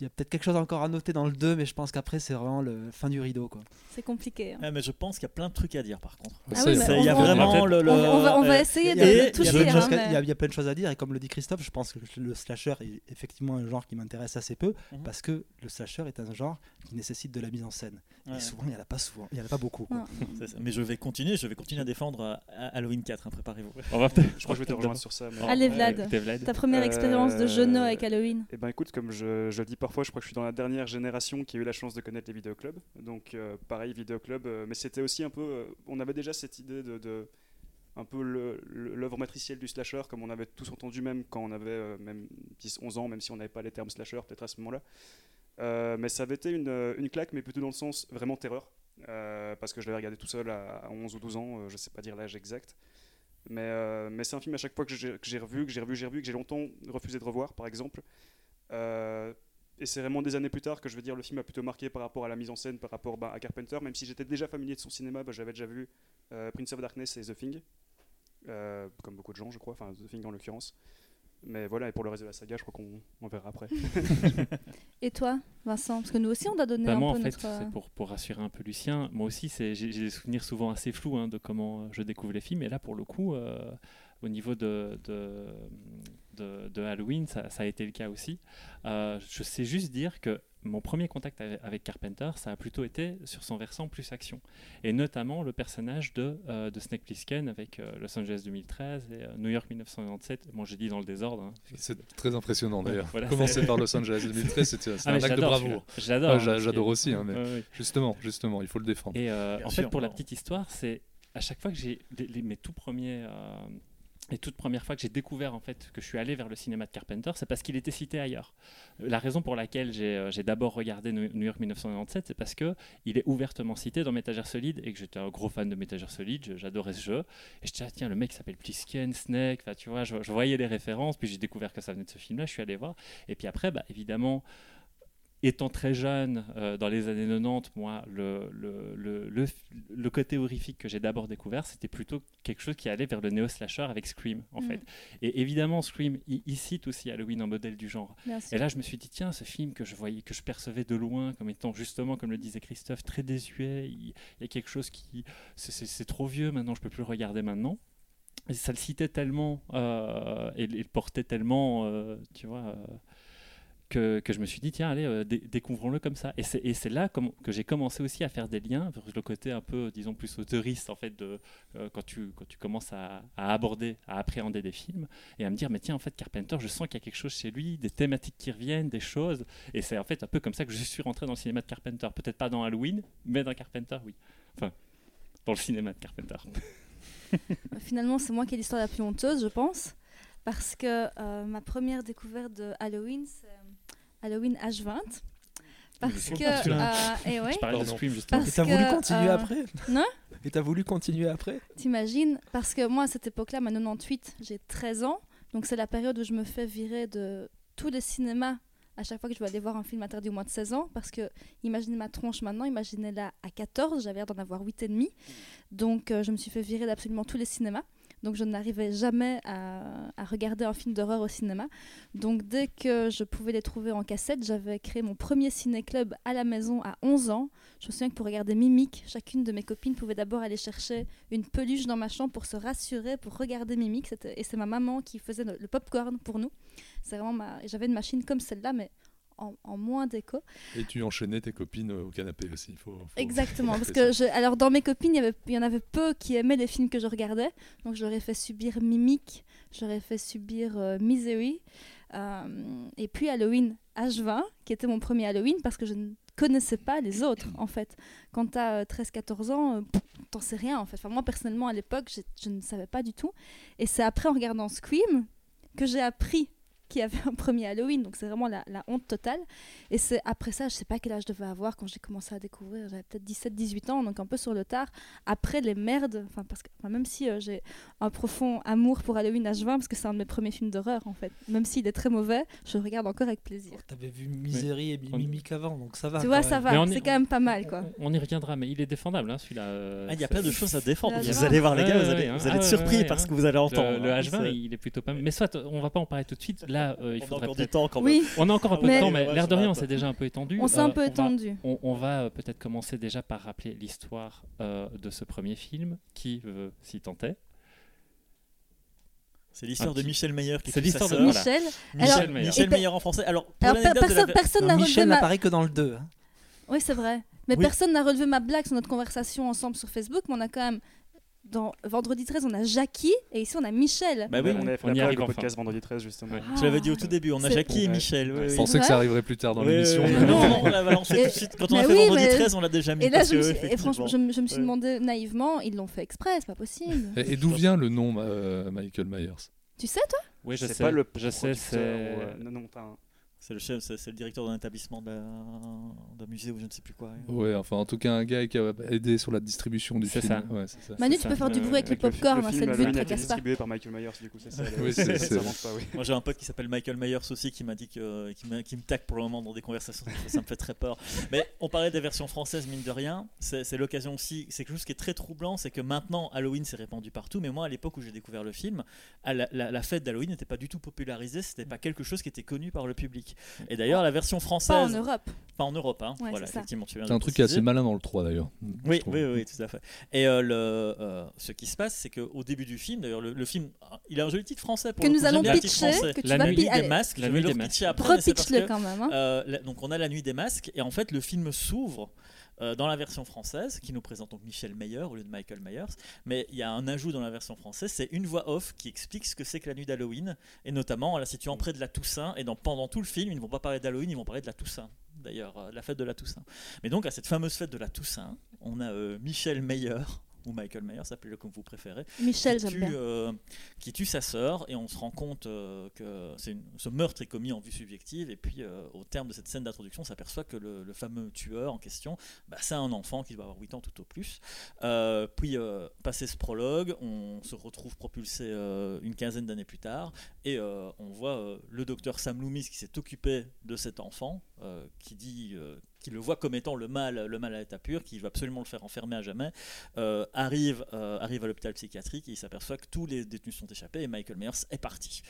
il y a peut-être quelque chose encore à noter dans le 2, mais je pense qu'après c'est vraiment le fin du rideau quoi.
C'est compliqué. hein.
Ah, mais je pense qu'il y a plein de trucs à dire par contre.
Ah oui,
il
il y a
on va-
vraiment le. le-
On, va, on va
euh,
essayer
Il
de, de
il y a
toucher.
plein de
hein,
choses-
mais-
il y a- il y a plein de choses à dire et comme le dit Christophe, je pense que le slasher est effectivement un genre qui m'intéresse assez peu
Mhm.
parce que le slasher est un genre qui nécessite de la mise en scène.
Ouais.
Et souvent il n'y en a pas souvent, il y en a pas beaucoup. quoi.
Non.
C'est ça. Mais je vais continuer, je vais continuer à défendre euh, Halloween 4, hein, préparez-vous.
on va.
Je crois que je vais te rejoindre sur ça. mais-
Allez, Vlad. Ta première expérience de
Euh,
jeuneau avec Halloween
Eh ben écoute, comme je, je le dis parfois, je crois que je suis dans la dernière génération qui a eu la chance de connaître les vidéoclubs. Donc euh, pareil, vidéoclub, euh, mais c'était aussi un peu, euh, on avait déjà cette idée de, un peu l'œuvre matricielle du slasher, comme on avait tous entendu même quand on avait euh, même 10-11 ans, même si on n'avait pas les termes slasher peut-être à ce moment-là. Mais ça avait été une, claque, mais plutôt dans le sens vraiment terreur. Parce que je l'avais regardé tout seul à, à 11 ou 12 ans, je sais pas dire l'âge exact. Mais, c'est un film à chaque fois que j'ai que j'ai revu, que j'ai revu, j'ai revu, que j'ai longtemps refusé de revoir, par exemple. Et c'est vraiment des années plus tard que je veux dire le film a plutôt marqué par rapport à la mise en scène, par rapport bah, à Carpenter, même si j'étais déjà familier de son cinéma, bah, j'avais déjà vu euh, Prince of Darkness et The Thing, euh, comme beaucoup de gens je crois, enfin The Thing en l'occurrence. Mais voilà, et pour le reste de la saga, je crois qu'on on verra après.
Et toi, Vincent? Parce que nous aussi, on a donné
Bah,
un
moi, en fait,
notre.
c'est pour, pour rassurer un peu Lucien. Moi aussi, c'est- j'ai des souvenirs souvent assez flous hein, de comment euh, je découvre les films. Et là, pour le coup, euh, au niveau de, de, de- de Halloween, ça, ça a été le cas aussi. Euh, je sais juste dire que mon premier contact avec, Carpenter, ça a plutôt été sur son versant plus action. Et notamment le personnage de, euh, de Snake Plissken avec euh, Los Angeles 2013 et euh, New York 1997. Bon, j'ai dit dans le désordre. hein,
C'est très impressionnant
Ouais,
d'ailleurs.
voilà,
Commencer par Los Angeles 2013, c'était c'est
Ah,
un
mais
acte de
j'adore
bravoure.
J'adore.
Ah,
hein,
J'adore aussi, hein, mais
Ouais, ouais.
justement, justement, il faut le défendre.
Et euh, en
sûr,
fait, pour la petite histoire, c'est à chaque fois que j'ai mes tout premiers, euh, les toutes premières fois que j'ai découvert en fait que je suis allé vers le cinéma de Carpenter, c'est parce qu'il était cité ailleurs. La raison pour laquelle j'ai euh, d'abord regardé New York 1997, c'est parce que il est ouvertement cité dans Métagère Solide et que j'étais un gros fan de Métagère Solide, j'adorais ce jeu. Et je disais ah, tiens le mec s'appelle Plisken, Snake, tu vois, je, je voyais les références, puis j'ai découvert que ça venait de ce film-là, je suis allé voir. Et puis après, bah, évidemment étant très jeune, euh, dans les années 90, moi, le, le, le, le, le côté horrifique que j'ai d'abord découvert, c'était plutôt quelque chose qui allait vers le néo-slasher avec Scream, en
Mm.
fait. Et évidemment, Scream, il, cite aussi Halloween en modèle du genre. Et là, je me suis dit, tiens, ce film que je voyais, que je percevais de loin comme étant justement, comme le disait Christophe, très désuet, il, il y a quelque chose qui... c'est- trop vieux maintenant, je peux plus le regarder maintenant. Et ça le citait tellement euh, et, et le portait tellement, euh, tu vois... que, je me suis dit, tiens, allez, euh, dé- découvrons-le comme ça. Et c'est là que j'ai commencé aussi à faire des liens vers le côté un peu, disons, plus autoriste, en fait, de, euh, quand, tu, quand tu commences à, à aborder, à appréhender des films, et à me dire, mais tiens, en fait, Carpenter, je sens qu'il y a quelque chose chez lui, des thématiques qui reviennent, des choses. Et c'est en fait un peu comme ça que je suis rentré dans le cinéma de Carpenter. Peut-être pas dans Halloween, mais dans Carpenter, oui. Enfin, dans le cinéma de Carpenter.
Finalement, c'est moi qui ai l'histoire la plus honteuse, je pense. Parce que euh, ma première découverte de Halloween, c'est euh, Halloween H20. Parce que. euh, et ouais,
Je parlais de. Scream, justement.
Parce
Et t'as voulu continuer
euh,
après
non
Et t'as voulu continuer après
T'imagines Parce que moi, à cette époque-là, ma 98, j'ai 13 ans. Donc, c'est la période où je me fais virer de tous les cinémas à chaque fois que je veux aller voir un film interdit au moins de 16 ans. Parce que, imaginez ma tronche maintenant, imaginez-la à 14, j'avais l'air d'en avoir 8 et demi. Donc, euh, je me suis fait virer d'absolument tous les cinémas. Donc, je n'arrivais jamais à, regarder un film d'horreur au cinéma. Donc, dès que je pouvais les trouver en cassette, j'avais créé mon premier ciné-club à la maison à 11 ans. Je me souviens que pour regarder Mimic, chacune de mes copines pouvait d'abord aller chercher une peluche dans ma chambre pour se rassurer, pour regarder Mimic. Et c'est ma maman qui faisait le, le popcorn pour nous. C'est vraiment. J'avais une machine comme celle-là, mais en, en moins d'écho.
Et tu enchaînais tes copines euh, au canapé aussi. Faut, faut-
Exactement. Parce que je... alors dans mes copines, il y, en avait peu qui aimaient les films que je regardais. Donc ai fait subir Mimic, ai fait subir euh, Misery. Euh, et puis Halloween H20, qui était mon premier Halloween parce que je ne connaissais pas les autres en fait. Quand tu as 13-14 ans, t'en sais rien en fait. Enfin, moi personnellement à l'époque, je ne savais pas du tout. Et c'est après en regardant Scream que j'ai appris qu'il y avait un premier Halloween. Donc c'est vraiment la, la honte totale. Et c'est après ça, je sais pas quel âge je devais avoir quand j'ai commencé à découvrir. J'avais peut-être 17-18 ans, donc un peu sur le tard. Après les merdes, enfin parce que même si euh, j'ai un profond amour pour Halloween H20 parce que c'est un de mes premiers films d'horreur en fait. Même s'il est très mauvais, je le regarde encore avec plaisir.
T'avais vu Misery et
On-
Mimic avant, donc ça va.
tu vois, ça va. C'est
est-
quand même pas mal quoi.
On y reviendra, mais il est défendable, hein, celui-là. euh,
Ah, Il y a plein de choses à défendre. Vous allez voir, les gars,
Ouais,
vous allez,
ouais,
vous allez
ah,
être
ouais,
surpris
ouais,
par ce que vous allez entendre.
Le, le
hein.
H20,
C'est-
il est plutôt pas mal. Mais soit, on va pas en parler tout de suite. Là, euh, il
On a encore du temps quand même.
Oui,
On a encore un peu
Mais-
de temps, mais
Ouais,
l'air de
va,
rien, on s'est déjà un peu étendu.
on s'est un
Euh,
peu
va-
étendu.
On, on va euh, peut-être commencer déjà par rappeler l'histoire euh, de ce premier film, qui veut s'y tentait.
C'est l'histoire de Michel Meyer qui
C'est l'histoire de-
sœur.
voilà.
Michel.
Michel
Alors-
Meyer.
Michel Meyer en français. Alors, pour
Alors per-
l'anecdote de la-
personne, personne n'a relevé
Michel
ma...
n'apparaît que dans le 2. hein.
Oui, c'est vrai. Mais
Oui.
personne n'a relevé ma blague sur notre conversation ensemble sur Facebook, mais on a quand même dans Vendredi 13, on a Jackie et ici on a Michel.
Bah oui,
on fait
on y arrive enfin.
podcast vendredi 13 justement.
Ouais.
je l'avais dit au tout début. On a Jackie et
Ouais.
Michel. oui,
Je pensais que ça arriverait plus tard dans l'émission. non.
Non, on l'a balancé tout de suite. Quand on a fait
oui,
vendredi
mais-
13, on l'a déjà mis.
Et là, je me suis, et franchement, je, me- je me suis
Ouais.
demandé naïvement, ils l'ont fait exprès, c'est pas possible.
Et, et d'où vient le nom euh, Michael Myers?
Tu sais, toi?
Oui, je sais.
pas le
je sais, c'est.
ou, euh, non, non, enfin,
C'est le chef, c'est le directeur d'un établissement d'un musée ou je ne sais plus quoi.
Ouais, enfin en tout cas un gars qui a aidé sur la distribution du film.
ça.
Ouais, ça.
Manu, tu
ça.
peux faire du bruit avec le
avec le fi-
popcorn,
le film
tracasse pas.
distribué par Michael Myers, du coup, c'est ça. le-
Oui, c'est-
ça pas, oui.
Moi j'ai un pote qui s'appelle Michael Myers aussi qui m'a dit que qui, me taque pour le moment dans des conversations ça me fait très peur mais on parlait des versions françaises mine de rien c'est l'occasion aussi c'est quelque chose qui est très troublant c'est que maintenant Halloween s'est répandu partout mais moi à l'époque où j'ai découvert le film la, la- la fête d'Halloween n'était pas du tout popularisée c'était pas quelque chose qui était connu par le public. Et d'ailleurs, la version
Pas en
française,
Europe.
pas en Europe, hein,
Ouais,
voilà,
c'est
effectivement, tu viens de
C'est un truc qui est assez malin dans le 3 d'ailleurs.
Oui, oui, oui, tout à fait. Et euh, le, euh, ce qui se passe, c'est qu'au début du film, d'ailleurs, le, le film, il a un joli titre français. Pour
Que
le
nous
coup,
allons pitcher,
français.
que tu
La
vas
nuit
pi-
des masques.
La nuit des
parce
repitch-le quand même. hein.
euh, la- donc on a la nuit des masques et en fait le film s'ouvre euh, dans la version française qui nous présente donc Michel Meyer au lieu de Michael Myers. Mais il y a un ajout dans la version française c'est une voix off qui explique ce que c'est que la nuit d'Halloween et notamment en la situant près de la Toussaint et dans, pendant tout le film ils ne vont pas parler d'Halloween ils vont parler de la Toussaint. D'ailleurs euh, la fête de la Toussaint. Mais donc à cette fameuse fête de la Toussaint on a euh, Michel Meyer ou Michael Myers, appelez-le comme vous préférez,
Michel,
qui tue,
bien.
euh, qui tue sa sœur et on se rend compte euh, que une- ce meurtre est commis en vue subjective et puis euh, au terme de cette scène d'introduction on s'aperçoit que le, le fameux tueur en question bah, c'est un enfant qui doit avoir 8 ans tout au plus puis passé ce prologue on se retrouve propulsé une quinzaine d'années plus tard et on voit le docteur Sam Loomis qui s'est occupé de cet enfant euh, qui dit euh, qui le voit comme étant le mal, le mal à l'état pur, qui va absolument le faire enfermer à jamais, euh, arrive, euh, arrive à l'hôpital psychiatrique et il s'aperçoit que tous les détenus sont échappés et Michael Myers est parti.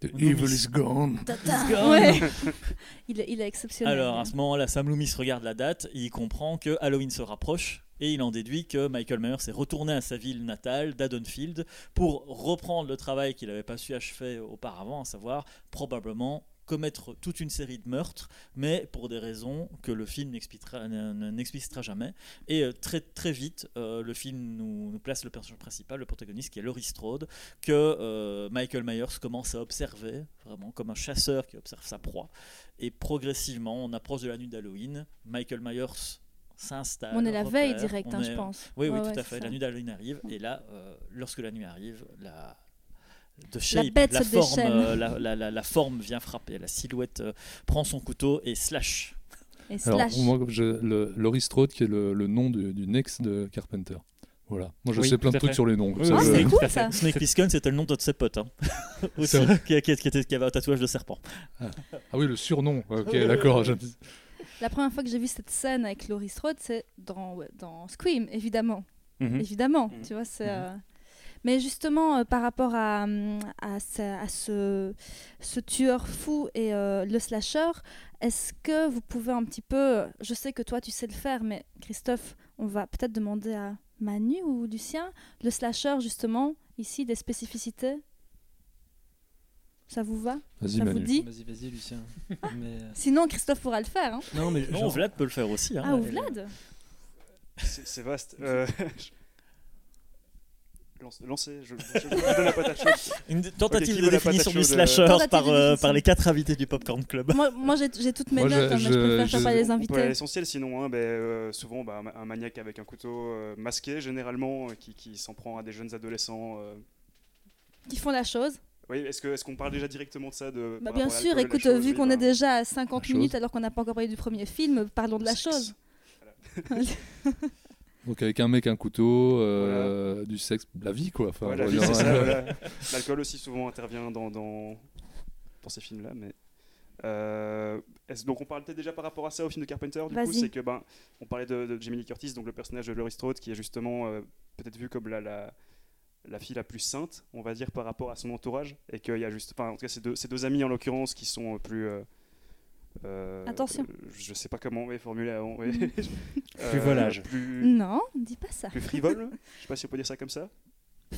The
Loomis.
evil is gone.
Tata. Ouais. il, est, il est exceptionnel.
Alors à ce moment-là, Sam Loomis regarde la date et il comprend que Halloween se rapproche et il en déduit que Michael Myers est retourné à sa ville natale d'Haddonfield pour reprendre le travail qu'il n'avait pas su achever auparavant, à savoir probablement commettre toute une série de meurtres, mais pour des raisons que le film n'explicitera jamais. Et euh, très, très vite, euh, le film nous, nous place le personnage principal, le protagoniste, qui est Laurie Strode, que euh, Michael Myers commence à observer, vraiment comme un chasseur qui observe sa proie. Et progressivement, on approche de la nuit d'Halloween. Michael Myers s'installe.
On est la veille
repère,
direct,
on
hein,
est-
je pense.
Oui, oui,
Ouais,
tout
ouais,
à fait.
ça.
La nuit d'Halloween arrive, et là, euh, lorsque la nuit arrive, la de
La
shape,
bête
la forme, euh, la, la- la- la forme vient frapper. La silhouette euh, prend son couteau et slash.
Et
Alors, moi, je, le, Laurie Strode, qui est le, le nom du, du ex de Carpenter. Voilà. Moi, je
Oui,
sais plein de trucs
fait.
sur les noms. comme
Oui,
ça,
Ah,
oui,
c'est
oui,
cool ça.
Snake Plissken, c'était le nom d'un de ses potes. hein. Aussi,
C'est vrai.
qui, qui- qui était- qui avait un tatouage de serpent.
Ah oui, le surnom. Ok, d'accord. je-
La première fois que j'ai vu cette scène avec Laurie Strode, c'est dans, dans Scream, évidemment.
Mhm.
Évidemment,
Mhm.
tu vois, c'est...
Mhm.
euh, Mais justement, euh, par rapport à, hum, à, ce, à ce, ce tueur fou et euh, le slasher, est-ce que vous pouvez un petit peu... Je sais que toi, tu sais le faire, mais Christophe, on va peut-être demander à Manu ou Lucien, le slasher, justement, ici, des spécificités? Ça vous va?
Vas-y,
Ça vous
Manu.
dit?
Vas-y, vas-y, Lucien. Mais, euh,
Sinon, Christophe pourra le faire. hein.
Non, mais
Non, Vlad peut le faire aussi. hein.
Ah, ou Vlad
C'est c'est vaste. Euh, je- Lancez, je, je, je vous donne la patate chaude.
Une tentative
Ok, qui
de définition du
euh,
slasher
Tentative
par, euh, par les quatre invités du Popcorn Club.
Moi, moi j'ai toutes mes
Moi, je-
notes, hein, mais je,
je-
préfère
je-
faire pas les invités.
l'essentiel sinon, hein, ben, euh, souvent bah, un maniaque avec un couteau euh, masqué généralement euh, qui, qui s'en prend à des jeunes adolescents. euh.
Qui font la chose.
Oui, est-ce que- est-ce qu'on parle déjà directement de ça de,
Bah, bien sûr, écoute,
chose,
vu qu'on
bah,
est déjà à 50
La chose.
minutes alors qu'on n'a pas encore parlé du premier film, parlons de la chose.
Donc, avec un mec, un couteau, euh, du sexe, de la vie, quoi. Enfin,
c'est ça, voilà. L'alcool aussi souvent intervient dans, dans, dans ces films-là. Mais euh, donc on parle peut-être déjà par rapport à ça au film de Carpenter. Du coup,
Vas-y.
c'est que ben on parlait de, de Jamie Lee Curtis, donc le personnage de Laurie Strode, qui est justement euh, peut-être vu comme la, la la fille la plus sainte, on va dire, par rapport à son entourage, et qu'il y a juste, enfin, en tout cas, ces deux, ces deux amis en l'occurrence qui sont euh, plus euh,
Attention.
je sais pas comment oui, formuler. euh, oui.
Mm.
Euh,
Plus volage.
Plus,
Non, dis pas ça.
plus frivole. Je sais pas si on peut dire ça comme ça.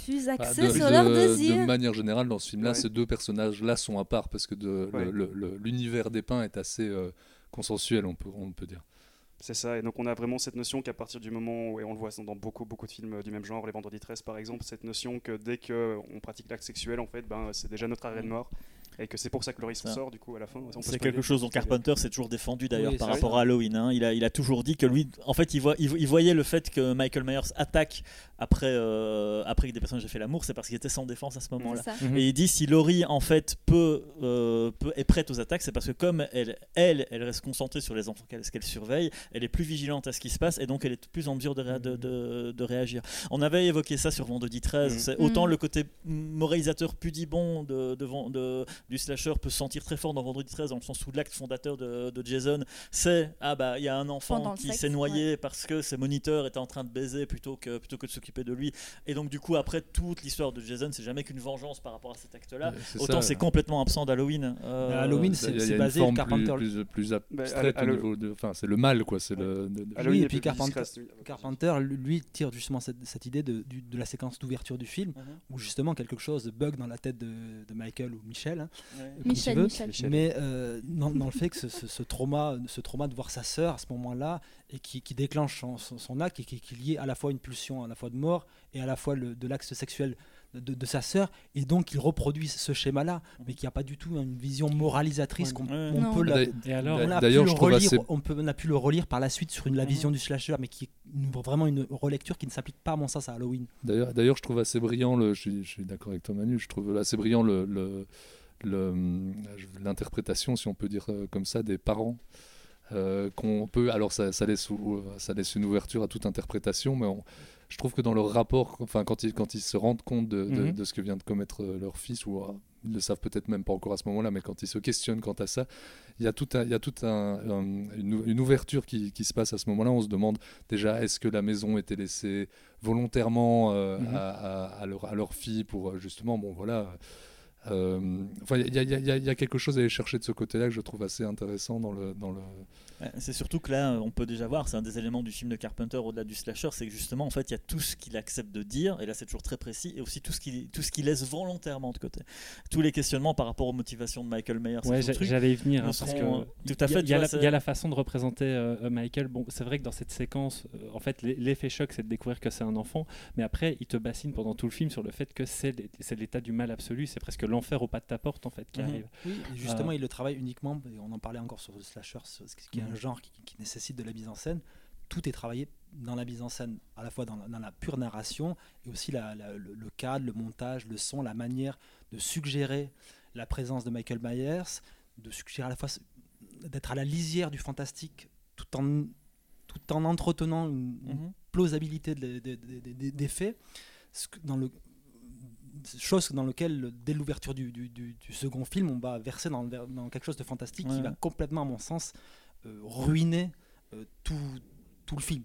Plus
bah,
axé
de,
sur
de-
leur
de
désir.
manière générale, dans ce film-là,
Ouais.
ces deux personnages-là sont à part parce que de-
Ouais.
l'univers dépeint est assez euh, consensuel, on peut, on peut dire.
C'est ça, et donc on a vraiment cette notion qu'à partir du moment où, et on le voit dans beaucoup, beaucoup de films du même genre, les Vendredis 13 par exemple, cette notion que dès qu'on pratique l'acte sexuel, en fait, ben, c'est déjà notre arène noire, et que c'est pour ça que Laurie s'en
Ça.
sort du coup à la fin.
C'est quelque chose dont Carpenter s'est toujours défendu d'ailleurs
Oui,
par rapport
vrai.
à Halloween. hein. Il, a, il a toujours dit que lui, en fait, il, voit, il, il voyait le fait que Michael Myers attaque après, euh, après que des personnages aient fait l'amour, c'est parce qu'il était sans défense à ce moment-là. Et il dit si Laurie en fait peut, euh, peut- est prête aux attaques, c'est parce que comme elle, elle, elle reste concentrée sur les enfants qu'elle qu'elle surveille, elle est plus vigilante à ce qui se passe et donc elle est plus en mesure de, ré- de, de- de réagir. On avait évoqué ça sur Vendredi 13.
Mhm.
C'est autant
Mhm.
le côté moralisateur pudibond de, de, Ven- de, du slasher peut se sentir très fort dans Vendredi 13, dans le sens où l'acte fondateur de, de Jason, c'est ah bah il y a un enfant qui s'est noyé parce que ses moniteurs étaient en train de baiser plutôt que, plutôt que de s'occuper de lui. Et donc du coup après toute l'histoire de Jason, c'est jamais qu'une vengeance par rapport à cet acte-là.
Ouais, c'est
Autant c'est complètement absent d'Halloween. euh,
Halloween, c'est- basé,
forme
Carpenter-
plus, plus,
Bah,
au niveau de. Enfin, c'est le mal, quoi. C'est le. de- de-
Halloween
et puis Carpenter-
oui.
Lui, tire justement cette, cette idée de, de la séquence d'ouverture du film,
Mhm.
où justement quelque chose bug dans la tête de, de Michael ou Michel, hein,
Ouais.
Michel,
veux,
Michel.
Mais euh, dans, dans le fait que ce, ce- ce trauma, ce trauma de voir sa sœur à ce moment-là, et qui, qui déclenche son, son- son acte, et qui, qui est lié à la fois une pulsion, à la fois de mort, et à la fois le- de l'acte sexuel de, de sa sœur, et donc il reproduit ce schéma-là, mais qui n'a pas du tout une vision moralisatrice qu'on on peut la-
D'ailleurs-
Et alors,
on a pu le relire,
assez-
on, peut, on a pu le relire par la suite sur une, la vision du slasher, mais qui est une- vraiment une relecture qui ne s'applique pas à mon sens à Halloween.
D'ailleurs, d'ailleurs, je trouve assez brillant, le, je suis, je suis d'accord avec toi Manu, je trouve assez brillant le- l'interprétation, si on peut dire euh, comme ça, des parents. euh, qu'on peut, alors ça, ça laisse, ça laisse une ouverture à toute interprétation, mais on- je trouve que dans leur rapport, enfin quand ils, quand ils se rendent compte de, de-
Mhm.
de ce que vient de commettre euh, leur fils, ou euh, ils le savent peut-être même pas encore à ce moment-là, mais quand ils se questionnent quant à ça, il y a tout un, il y a tout un, un- une, ou- une ouverture qui, qui se passe à ce moment-là. On se demande déjà est-ce que la maison était laissée volontairement euh,
Mhm.
à, à- à leur, à leur fille pour euh, justement, bon voilà. Il y, a- quelque chose à aller chercher de ce côté-là que je trouve assez intéressant dans le, dans le,
C'est surtout que là, on peut déjà voir, c'est un des éléments du film de Carpenter au-delà du slasher, c'est que justement, en fait, il y a tout ce qu'il accepte de dire, et là c'est toujours très précis, et aussi tout ce qu'il tout ce qu'il laisse volontairement de côté. Tous les questionnements par rapport aux motivations de Michael Myers. et
Ouais, j'allais y venir. hein, parce
serons,
que
tout à
il y a-
fait,
Il y, a la-
c'est-
il y a la façon de représenter euh, euh, Michael. Bon, c'est vrai que dans cette séquence, euh, en fait, l'e- l'effet choc, c'est de découvrir que c'est un enfant. Mais après, il te bassine pendant tout le film sur le fait que c'est l'é- c'est l'état du mal absolu. C'est presque l'enfer au pas de ta porte, en fait, qui
Mhm.
arrive.
Oui, et justement, il le travaille uniquement, et on en parlait encore sur le slasher, ce qui est un genre qui, qui nécessite de la mise en scène. Tout est travaillé dans la mise en scène, à la fois dans la, dans la pure narration, et aussi la- la- le, le cadre, le montage, le son, la manière de suggérer la présence de Michael Myers, de suggérer à la fois d'être à la lisière du fantastique, tout en, tout en entretenant une,
Mhm.
plausibilité de- de- de- de- de- des faits, dans le, chose dans lequel, dès l'ouverture du, du- du- du second film, on va verser dans, quelque chose de fantastique
Ouais.
qui va complètement, à mon sens, ruiner euh, tout, tout le film.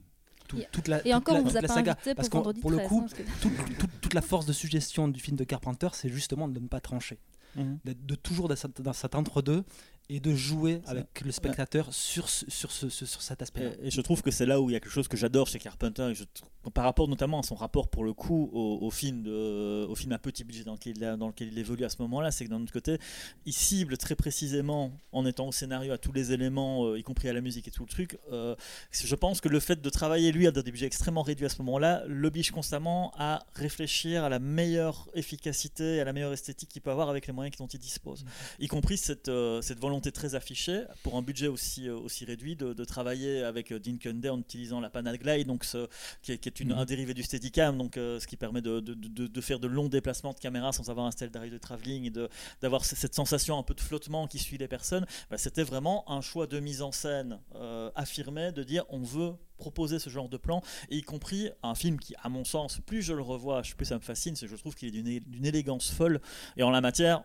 Tout- toute la,
Et
toute
encore,
la-
on vous a pas
saga.
invité
Parce
pour
que
vendredi
pour le
13,
coup,
hein, que-
toute, toute- toute la force de suggestion du film de Carpenter, c'est justement de ne pas trancher,
Mhm.
d'être de toujours dans cet, dans cet entre-deux et de jouer avec le spectateur sur, ce- sur, ce- sur cet aspect-là.
Et, et je trouve que c'est là où il y a quelque chose que j'adore chez Carpenter, et je tr- par rapport notamment à son rapport pour le coup au, au film, de, au film à petit budget dans lequel, il dans lequel il évolue à ce moment-là, c'est que d'un autre côté, il cible très précisément, en étant au scénario, à tous les éléments, euh, y compris à la musique et tout le truc. euh, je pense que le fait de travailler lui à des budgets extrêmement réduits à ce moment-là l'oblige constamment à réfléchir à la meilleure efficacité, à la meilleure esthétique qu'il peut avoir avec les moyens dont il dispose y compris cette, euh, cette volonté très affichée pour un budget aussi, euh, aussi réduit de, de travailler avec euh, Dean Cundey en utilisant la Panel Glide donc ce, qui est, qui est une,
Mhm.
un dérivé du Steadicam donc euh, ce qui permet de, de, faire de longs déplacements de caméra sans avoir un style d'arrêt de travelling et d'avoir cette sensation un peu de flottement qui suit les personnes Bah, c'était vraiment un choix de mise en scène euh, affirmé de dire on veut proposer ce genre de plan et y compris un film qui à mon sens plus je le revois plus ça me fascine c'est que je trouve qu'il est d'une élégance folle et en la matière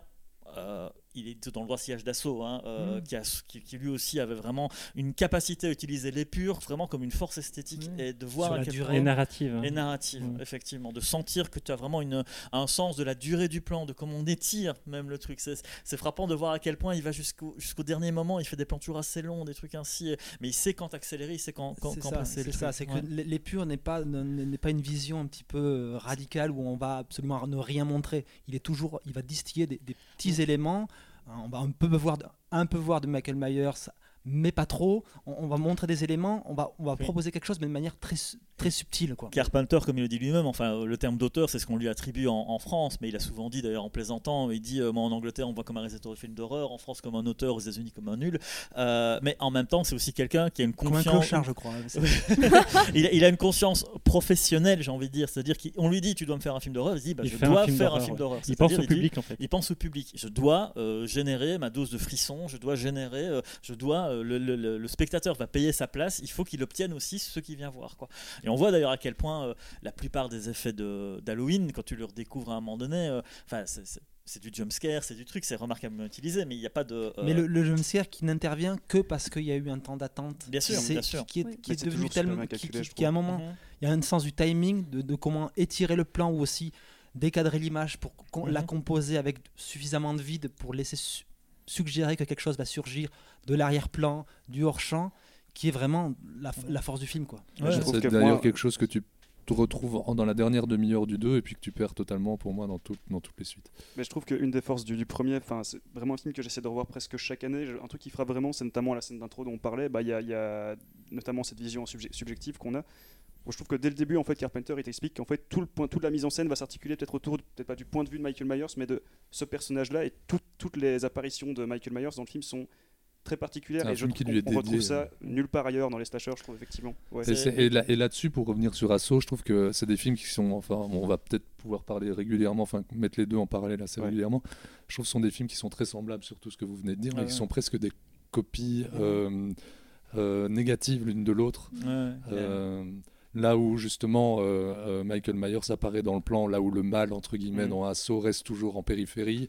euh, il est dans le droit sillage d'assaut, hein, euh,
Mm.
qui, a- qui- qui lui aussi avait vraiment une capacité à utiliser l'épure vraiment comme une force esthétique
Mm.
et de voir
Sur
à
la
quel
durée.
point-
Et narrative. hein.
et narrative,
Mm.
effectivement, de sentir que tu as vraiment une, un sens de la durée du plan, de comment on étire même le truc. C'est c'est frappant de voir à quel point il va jusqu'au jusqu'au dernier moment, il fait des plans toujours assez longs, des trucs ainsi, mais il sait quand accélérer, il sait quand, quand,
C'est
quand
ça,
passer le
c'est ça, c'est que
Ouais.
l'é- l'épure n'est pas n'est pas une vision un petit peu euh, radicale où on va absolument ne rien montrer. Il est toujours, il va distiller des, des petits éléments. Hein, On va un peu voir, de, un peu voir de Michael Myers, mais pas trop. On, on va montrer des éléments, on va, on va
Oui.
proposer quelque chose, mais de manière très, très subtile, quoi.
Carpenter, comme il le dit lui-même, enfin le terme d'auteur, c'est ce qu'on lui attribue en, en France, mais il a souvent dit d'ailleurs en plaisantant, il dit euh, moi en Angleterre on voit comme un réalisateur de films d'horreur, en France comme un auteur, aux États-Unis comme un nul, Euh, mais en même temps c'est aussi quelqu'un qui a une
Comme un
confiance,
clochard, je crois.
il, a- il a une conscience professionnelle, j'ai envie de dire, c'est-à-dire qu'on lui dit tu dois me faire un film d'horreur, il se dit bah,
Il
je dois
film
faire un
d'horreur,
film
ouais.
d'horreur.
Il pense au
il dit-
public, en fait.
il pense au public. Je dois euh, générer ma dose de frisson, je dois générer, euh, je dois, euh, le, le- le- le spectateur va payer sa place, il faut qu'il obtienne aussi ce qu'il vient voir. Quoi. Et on voit d'ailleurs à quel point euh, la plupart des effets de- d'Halloween, quand tu le redécouvres à un moment donné, euh, enfin, c'est- c'est- c'est du jumpscare, c'est du truc, c'est remarquablement utilisé, mais il n'y a pas de. euh,
Mais le, le jumpscare qui n'intervient que parce qu'il y a eu un temps d'attente.
Bien sûr,
C'est-
bien sûr.
Qui est,
Oui.
qui
Mais
est
c'est
devenu tellement. Qui,
calculé,
qui-
je
qui, à un moment,
Mhm.
il y a un sens du timing, de, de comment étirer le plan ou aussi décadrer l'image pour con- la
Mhm.
composer avec suffisamment de vide pour laisser su- suggérer que quelque chose va surgir de l'arrière-plan, du hors-champ, qui est vraiment la, la force du film. Quoi.
Ouais,
je trouve
C'est
que
d'ailleurs
moi-
quelque chose que tu te retrouves en- dans la dernière demi-heure du 2 et puis que tu perds totalement pour moi dans, tout- dans toutes les suites.
Mais je trouve qu'une des forces du, du premier, enfin, c'est vraiment un film que j'essaie de revoir presque chaque année. Un truc qui frappe vraiment, c'est notamment la scène d'intro dont on parlait. Bah, Il y, a, y a notamment cette vision subje- subjective qu'on a. Bon, je trouve que dès le début, en fait, Carpenter, il t'explique qu'en fait, tout le point, toute la mise en scène va s'articuler peut-être autour, peut-être pas du point de vue de Michael Myers, mais de ce personnage-là. Et tout- toutes les apparitions de Michael Myers dans le film sont très particulières. Et je
qui
qu'on
lui est
on retrouve
dédié.
ça nulle part ailleurs dans les slashers, je trouve, effectivement. Ouais.
Et, là- là-dessus, pour revenir sur Asso, je trouve que c'est des films qui sont, enfin, bon, on va peut-être pouvoir parler régulièrement, enfin mettre les deux en parallèle assez
Ouais.
régulièrement. Je trouve que ce sont des films qui sont très semblables sur tout ce que vous venez de dire,
Ah
et qui sont presque des copies euh, euh, négatives l'une de l'autre.
Ouais.
Euh, là où justement euh, euh, Michael Myers apparaît dans le plan, là où le mal entre guillemets
Mhm.
dans Asso reste toujours en périphérie.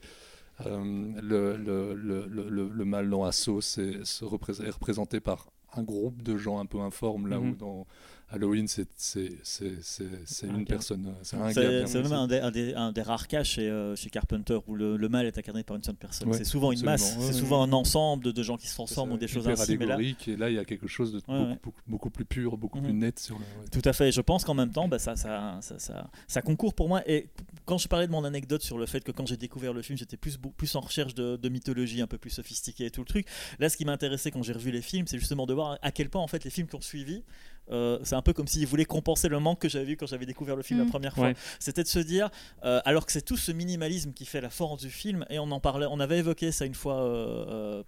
euh, le, le, le, le, le- le mal dans Asso c'est, se représ- est représenté par un groupe de gens un peu informes, là où
Mhm.
dans Halloween c'est, c'est, c'est, c'est, c'est
Un
une personne, c'est gars.
C'est même un des, un, des, un des rares cas chez, euh, chez Carpenter où le, le mal est incarné par une seule personne.
Ouais,
c'est souvent une masse, c'est
ouais,
souvent un ensemble de, de gens qui se transforment ou des choses ainsi. Mais là,
et là il y a quelque chose de beaucoup, beaucoup, beaucoup plus pur, beaucoup plus net sur le.
Tout à fait. Je pense qu'en même temps, bah, ça, ça, ça, ça, ça concourt pour moi. Et quand je parlais de mon anecdote sur le fait que quand j'ai découvert le film, j'étais plus, plus en recherche de, de mythologie un peu plus sophistiquée et tout le truc. Là, ce qui m'intéressait quand j'ai revu les films, c'est justement de voir à quel point en fait les films qui ont suivi, euh, c'est un peu comme s'ils voulaient compenser le manque que j'avais vu quand j'avais découvert le film la
Mm.
première fois.
Ouais.
C'était de se dire, euh, alors que c'est tout ce minimalisme qui fait la force du film, et on en parlait, on avait évoqué ça une fois. euh, euh,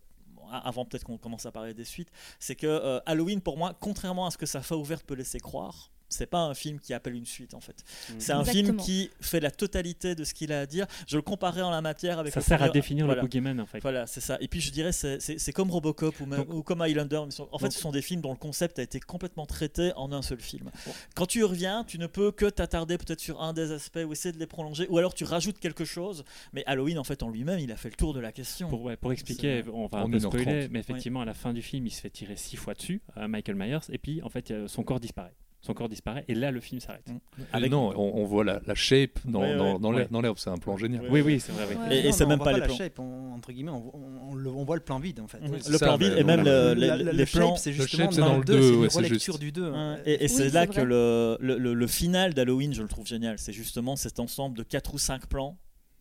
avant peut-être qu'on commence à parler des suites, c'est que euh, Halloween pour moi, contrairement à ce que sa fin ouverte peut laisser croire, c'est pas un film qui appelle une suite en fait.
Mm.
C'est un film qui fait la totalité de ce qu'il a à dire. Je le comparais en la matière avec
Ça sert à définir
voilà.
le boogeyman en fait.
Voilà, c'est ça. Et puis je dirais, c'est- comme Robocop ou, même,
Donc-
ou comme Highlander. En fait,
donc-
ce sont des films dont le concept a été complètement traité en un seul film. Quand tu y reviens, tu ne peux que t'attarder peut-être sur un des aspects ou essayer de les prolonger, ou alors tu rajoutes quelque chose. Mais Halloween, en fait, en lui-même, il a fait le tour de la question.
Pour, ouais, pour expliquer, on va
En
un peu
1h30.
spoiler, mais effectivement, à la fin du film, il se fait tirer six fois dessus, euh, Michael Myers, et puis en fait, euh, son corps disparaît. Son corps disparaît, et là, le film s'arrête.
Et
Avec-
non, on, on voit la, la shape dans,
Ouais, ouais,
dans, dans
ouais.
l'herbe, c'est un plan génial.
Oui, oui, c'est vrai. oui.
Ouais.
Et- c'est même
on
pas
voit
les
la
plans.
shape, on, entre guillemets, on, on- on le- on voit le plan vide en fait.
Oui,
le
ça,
plan vide et même
le-
le-
La-
les,
la-
les
le
plans.
c'est justement
shape,
dans,
dans
le
le
2,
deux,
c'est une
ouais, c'est
relecture
juste.
du 2.
Ouais, Et, et c'est là que
vrai.
le, le, le- le final d'Halloween, je le trouve génial. C'est justement cet ensemble de 4 ou 5 plans.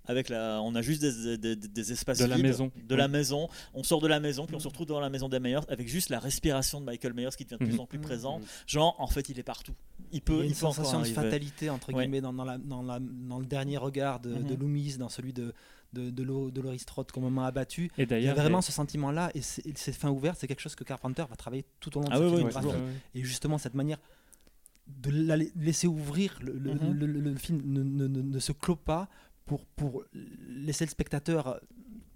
Avec la, on a juste des, des, des- des espaces
De la
vides,
maison.
de la maison. On sort de la maison, puis on se retrouve dans la maison des Myers avec juste la respiration de Michael Myers qui devient de plus
Mhm.
en plus
Mhm.
présente. Genre, en fait, il est partout. Il
Il
peut,
y a une
il
sensation de fatalité entre
Ouais.
guillemets dans, dans, la- dans la- dans le dernier regard de, de
Mhm.
Loomis, dans celui de, de, de, de Laurie Strode comme moment abattu.
Et
Il y a vraiment ce sentiment-là et, c'est- et cette fin ouverte, c'est quelque chose que Carpenter va travailler tout au long de
Ah
sa
oui, oui.
Et justement, cette manière de la la- laisser ouvrir, le, le- le- le- le film ne, ne- ne- ne se clôt pas pour, pour laisser le spectateur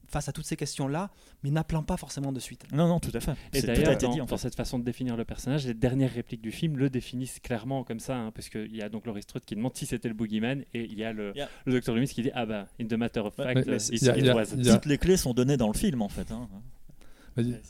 face à toutes ces questions-là, mais n'appelant pas forcément de suite.
Non, non, tout à fait.
Et d'ailleurs,
été
dans,
dit en
dans cette façon de définir le personnage, les dernières répliques du film le définissent clairement comme ça, hein, parce qu'il y a donc Laurie Strode qui demande si c'était le boogeyman, et il y a le,
Yeah.
le docteur Loomis qui dit Ah bah, in the matter of
Ouais,
fact,
mais
it, it was.
il y a-
Toutes les clés sont données dans le film en fait. hein.
Vas-y.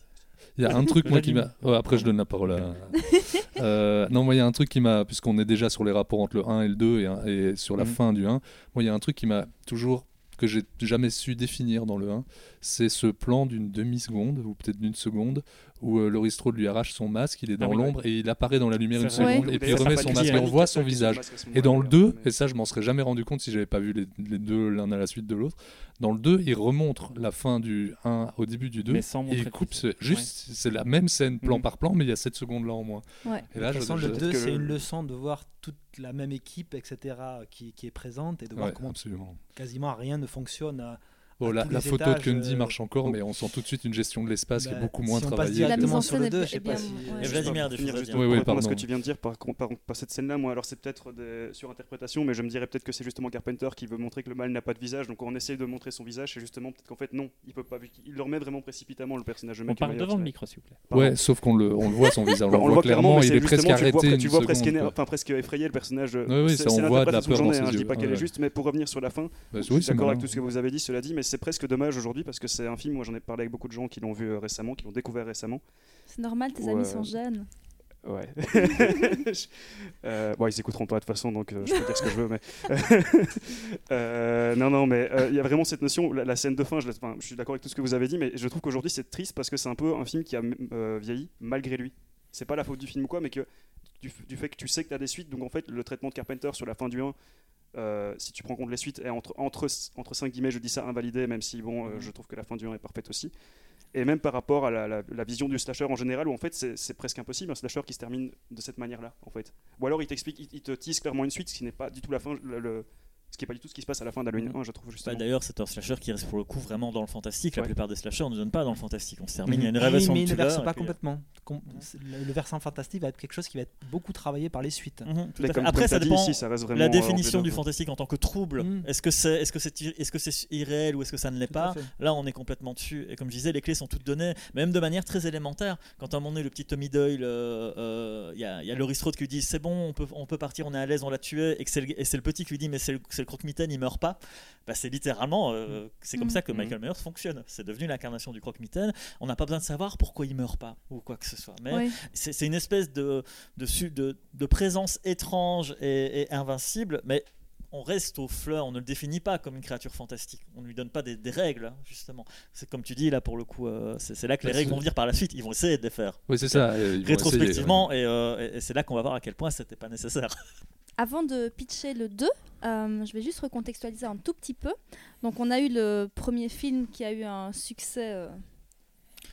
Il y a un truc moi qui m'a. Ouais, après je donne la parole à. Euh, non, moi il y a un truc qui m'a, puisqu'on est déjà sur les rapports entre le 1 et le 2 et, un- et sur la
Mhm.
fin du 1, moi il y a un truc qui m'a toujours que j'ai jamais su définir dans le 1, c'est ce plan d'une demi-seconde ou peut-être d'une seconde où euh, Laurie Strode lui arrache son masque, il est
Ah
dans
oui,
l'ombre et il apparaît dans la lumière une
vrai.
seconde
Ouais.
et puis il remet son masque et on voit son visage. Et dans le 2, et ça je m'en serais jamais rendu compte si j'avais pas vu les, les deux l'un à la suite de l'autre, dans le 2 il remontre la fin du 1 au début du 2
Mais sans
et il coupe, ce- juste, c'est la même scène plan
Mhm.
par plan mais il y a 7 secondes là en moins.
Ouais.
Et là
de
je,
toute façon,
je-
le
peut-être
2,
que
c'est une leçon de voir toute la même équipe, etc., qui, qui est présente et de voir
ouais,
comment
absolument.
quasiment rien ne fonctionne à,
Bon, la, photo de
étages,
Kundy
euh,
marche encore, mais on sent tout de suite une gestion de l'espace qui est
bah,
beaucoup moins
si on passe
travaillée.
La mise
directement
en scène
2,
est
je sais
bien-
pas si.
Et Vladimir
finir juste.
Oui, oui,
à ce que
pardon.
tu viens de dire par, par, par cette scène-là, moi, alors c'est peut-être des surinterprétations, mais je me dirais peut-être que c'est justement Carpenter qui veut montrer que le mal n'a pas de visage, donc on essaye de montrer son visage, c'est justement peut-être qu'en fait non, il peut pas, vu qu'il- il le remet vraiment précipitamment le personnage de
On parle devant le micro, s'il vous plaît.
Pardon.
Ouais, sauf qu'on le, on le voit son visage, on, le voit clairement, il est presque arrêté.
tu vois presque, effrayé le personnage.
Oui, ça, on voit de la peur dans
hein, je dis pas qu'elle est juste, mais pour revenir sur la fin,
Bah,
je suis d'accord avec tout ce que vous avez dit, cela dit, mais c'est presque dommage aujourd'hui parce que c'est un film, moi j'en ai parlé avec beaucoup de gens qui l'ont vu euh, récemment, qui l'ont découvert récemment.
C'est normal, tes amis sont jeunes.
Ouais. euh, bon, ils écouteront pas de toute façon, donc euh, je peux dire ce que je veux, mais. Euh, non, non, mais il y a vraiment cette notion, la, la scène de fin, je, la- enfin, je suis d'accord avec tout ce que vous avez dit, mais je trouve qu'aujourd'hui c'est triste parce que c'est un peu un film qui a vieilli malgré lui. C'est pas la faute du film ou quoi, mais que du, du fait que tu sais que tu as des suites, donc en fait, le traitement de Carpenter sur la fin du 1. Euh, si tu prends compte les suites, est entre, entre, entre 5 guillemets, je dis ça invalidé, même si bon, euh, je trouve que la fin du 1 est parfaite aussi. Et même par rapport à la, la- la vision du slasher en général, où en fait c'est presque impossible un slasher qui se termine de cette manière-là, en fait. Ou alors il t'explique, il, il te tease clairement une suite, ce qui n'est pas du tout la fin, le, le- ce qui est pas du tout ce qui se passe à la fin d'Halloween
Mhm.
1, je trouve
Bah,
justement.
D'ailleurs, c'est un slasher qui reste pour le coup vraiment dans le fantastique. La
Ouais.
plupart des slashers ne donnent pas dans le fantastique. On se termine, il y a une
Oui,
révélation
mais
de
il ne verse pas
puis, euh,
complètement. Com- Le, le versant fantastique va être quelque chose qui va être beaucoup travaillé par les suites.
mhm, tout
Mais
à fait.
comme,
Après, ça dépend.
ici, ça reste vraiment
La
euh,
définition du fantastique en tant que trouble,
Mhm.
est-ce que c'est est-ce que c'est est-ce que c'est irréel ou est-ce que ça ne l'est pas. Là, on est complètement dessus. Et comme je disais, les clés sont toutes données, même de manière très élémentaire. Quand à un moment donné, le petit Tommy Doyle, euh, euh, il y, a, y a Laurie Strode qui lui dit C'est bon, on peut, on peut partir, on est à l'aise, on l'a tué. Et que c'est le, et c'est le petit qui lui dit Mais c'est le, croque-mitaine, il meurt pas. Bah, c'est littéralement, euh, c'est comme
Mhm.
ça que
Mhm.
Michael Myers fonctionne. C'est devenu l'incarnation du croque-mitaine. On n'a pas besoin de savoir pourquoi il meurt pas ou quoi que ce soit. Mais
Oui.
c'est une espèce de, de, su- de, de présence étrange et, et invincible, mais on reste au fleur, on ne le définit pas comme une créature fantastique. On ne lui donne pas des, des règles, hein, justement. C'est comme tu dis, là, pour le coup, euh, c'est là que les
Bah,
règles vont venir par la suite. Ils vont essayer de les faire.
Oui, c'est ça. euh,
Rétrospectivement,
essayer,
et, euh, et- et c'est là qu'on va voir à quel point c'était pas nécessaire.
Avant de pitcher le 2, euh, je vais juste recontextualiser un tout petit peu. Donc, on a eu le premier film qui a eu un succès. euh,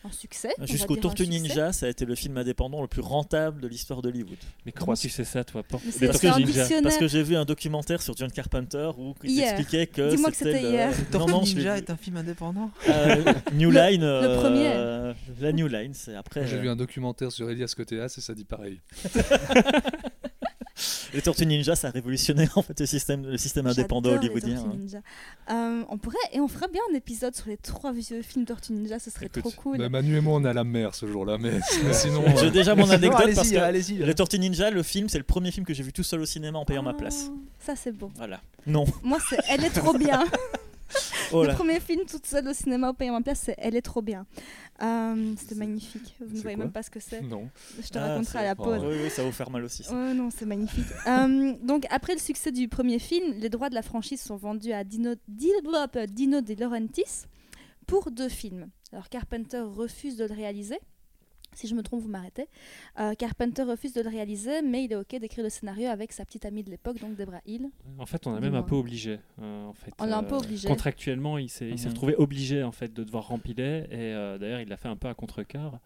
un succès.
Jusqu'au Tortue. Ninja, ça a été le film indépendant le plus rentable de l'histoire d'Hollywood.
Mais comment tu sais ça, toi pour-
c'est- c'est
Ninja
dictionnaire.
Parce que j'ai vu un documentaire sur John Carpenter où il
Hier.
expliquait que
Dis-moi que
c'était
c'était
le-
hier.
Non,
Tortue
non,
Ninja est un film indépendant
Euh, New Line.
le premier.
euh, la New Line, c'est après.
J'ai
euh,
vu un documentaire sur Elias Koteas et ça dit pareil.
Les Tortues Ninja, ça a révolutionné en fait le système, le système indépendant hollywoodien.
Euh, on pourrait et on ferait bien un épisode sur les trois vieux films Tortues Ninja, ce serait
Écoute,
trop cool.
Bah, Manu et moi, on est à la mer ce jour-là, mais mais sinon.
J'ai
euh,
déjà mon
Non,
anecdote parce
allez-y,
que
allez-y.
les Tortues Ninja, le film, c'est le premier film que j'ai vu tout seul au cinéma en payant ma
Oh,
place.
Ça c'est beau.
Voilà. Non.
Moi c'est Elle est trop bien.
Oh
le premier film toute seule au cinéma en payant ma place, c'est Elle est trop bien. Euh, C'était magnifique. Vous ne voyez même pas ce que c'est.
Non.
Je te
Ah,
raconterai à la pause.
Oui, oui, ça va vous faire mal aussi. ça.
Oh non, c'est magnifique. Euh, donc après le succès du premier film, les droits de la franchise sont vendus à Dino, Dino, Dino De Laurentiis pour deux films. Alors Carpenter refuse de le réaliser. Si je me trompe, vous m'arrêtez. Euh, Carpenter refuse de le réaliser, mais il est OK d'écrire le scénario avec sa petite amie de l'époque, donc Debra Hill.
En fait, on a même un peu obligé. euh, en fait,
On l'a un peu obligé.
Contractuellement, il s'est
Mhm.
retrouvé obligé en fait de devoir rempiler et euh, d'ailleurs il l'a fait un peu à contre-cœur.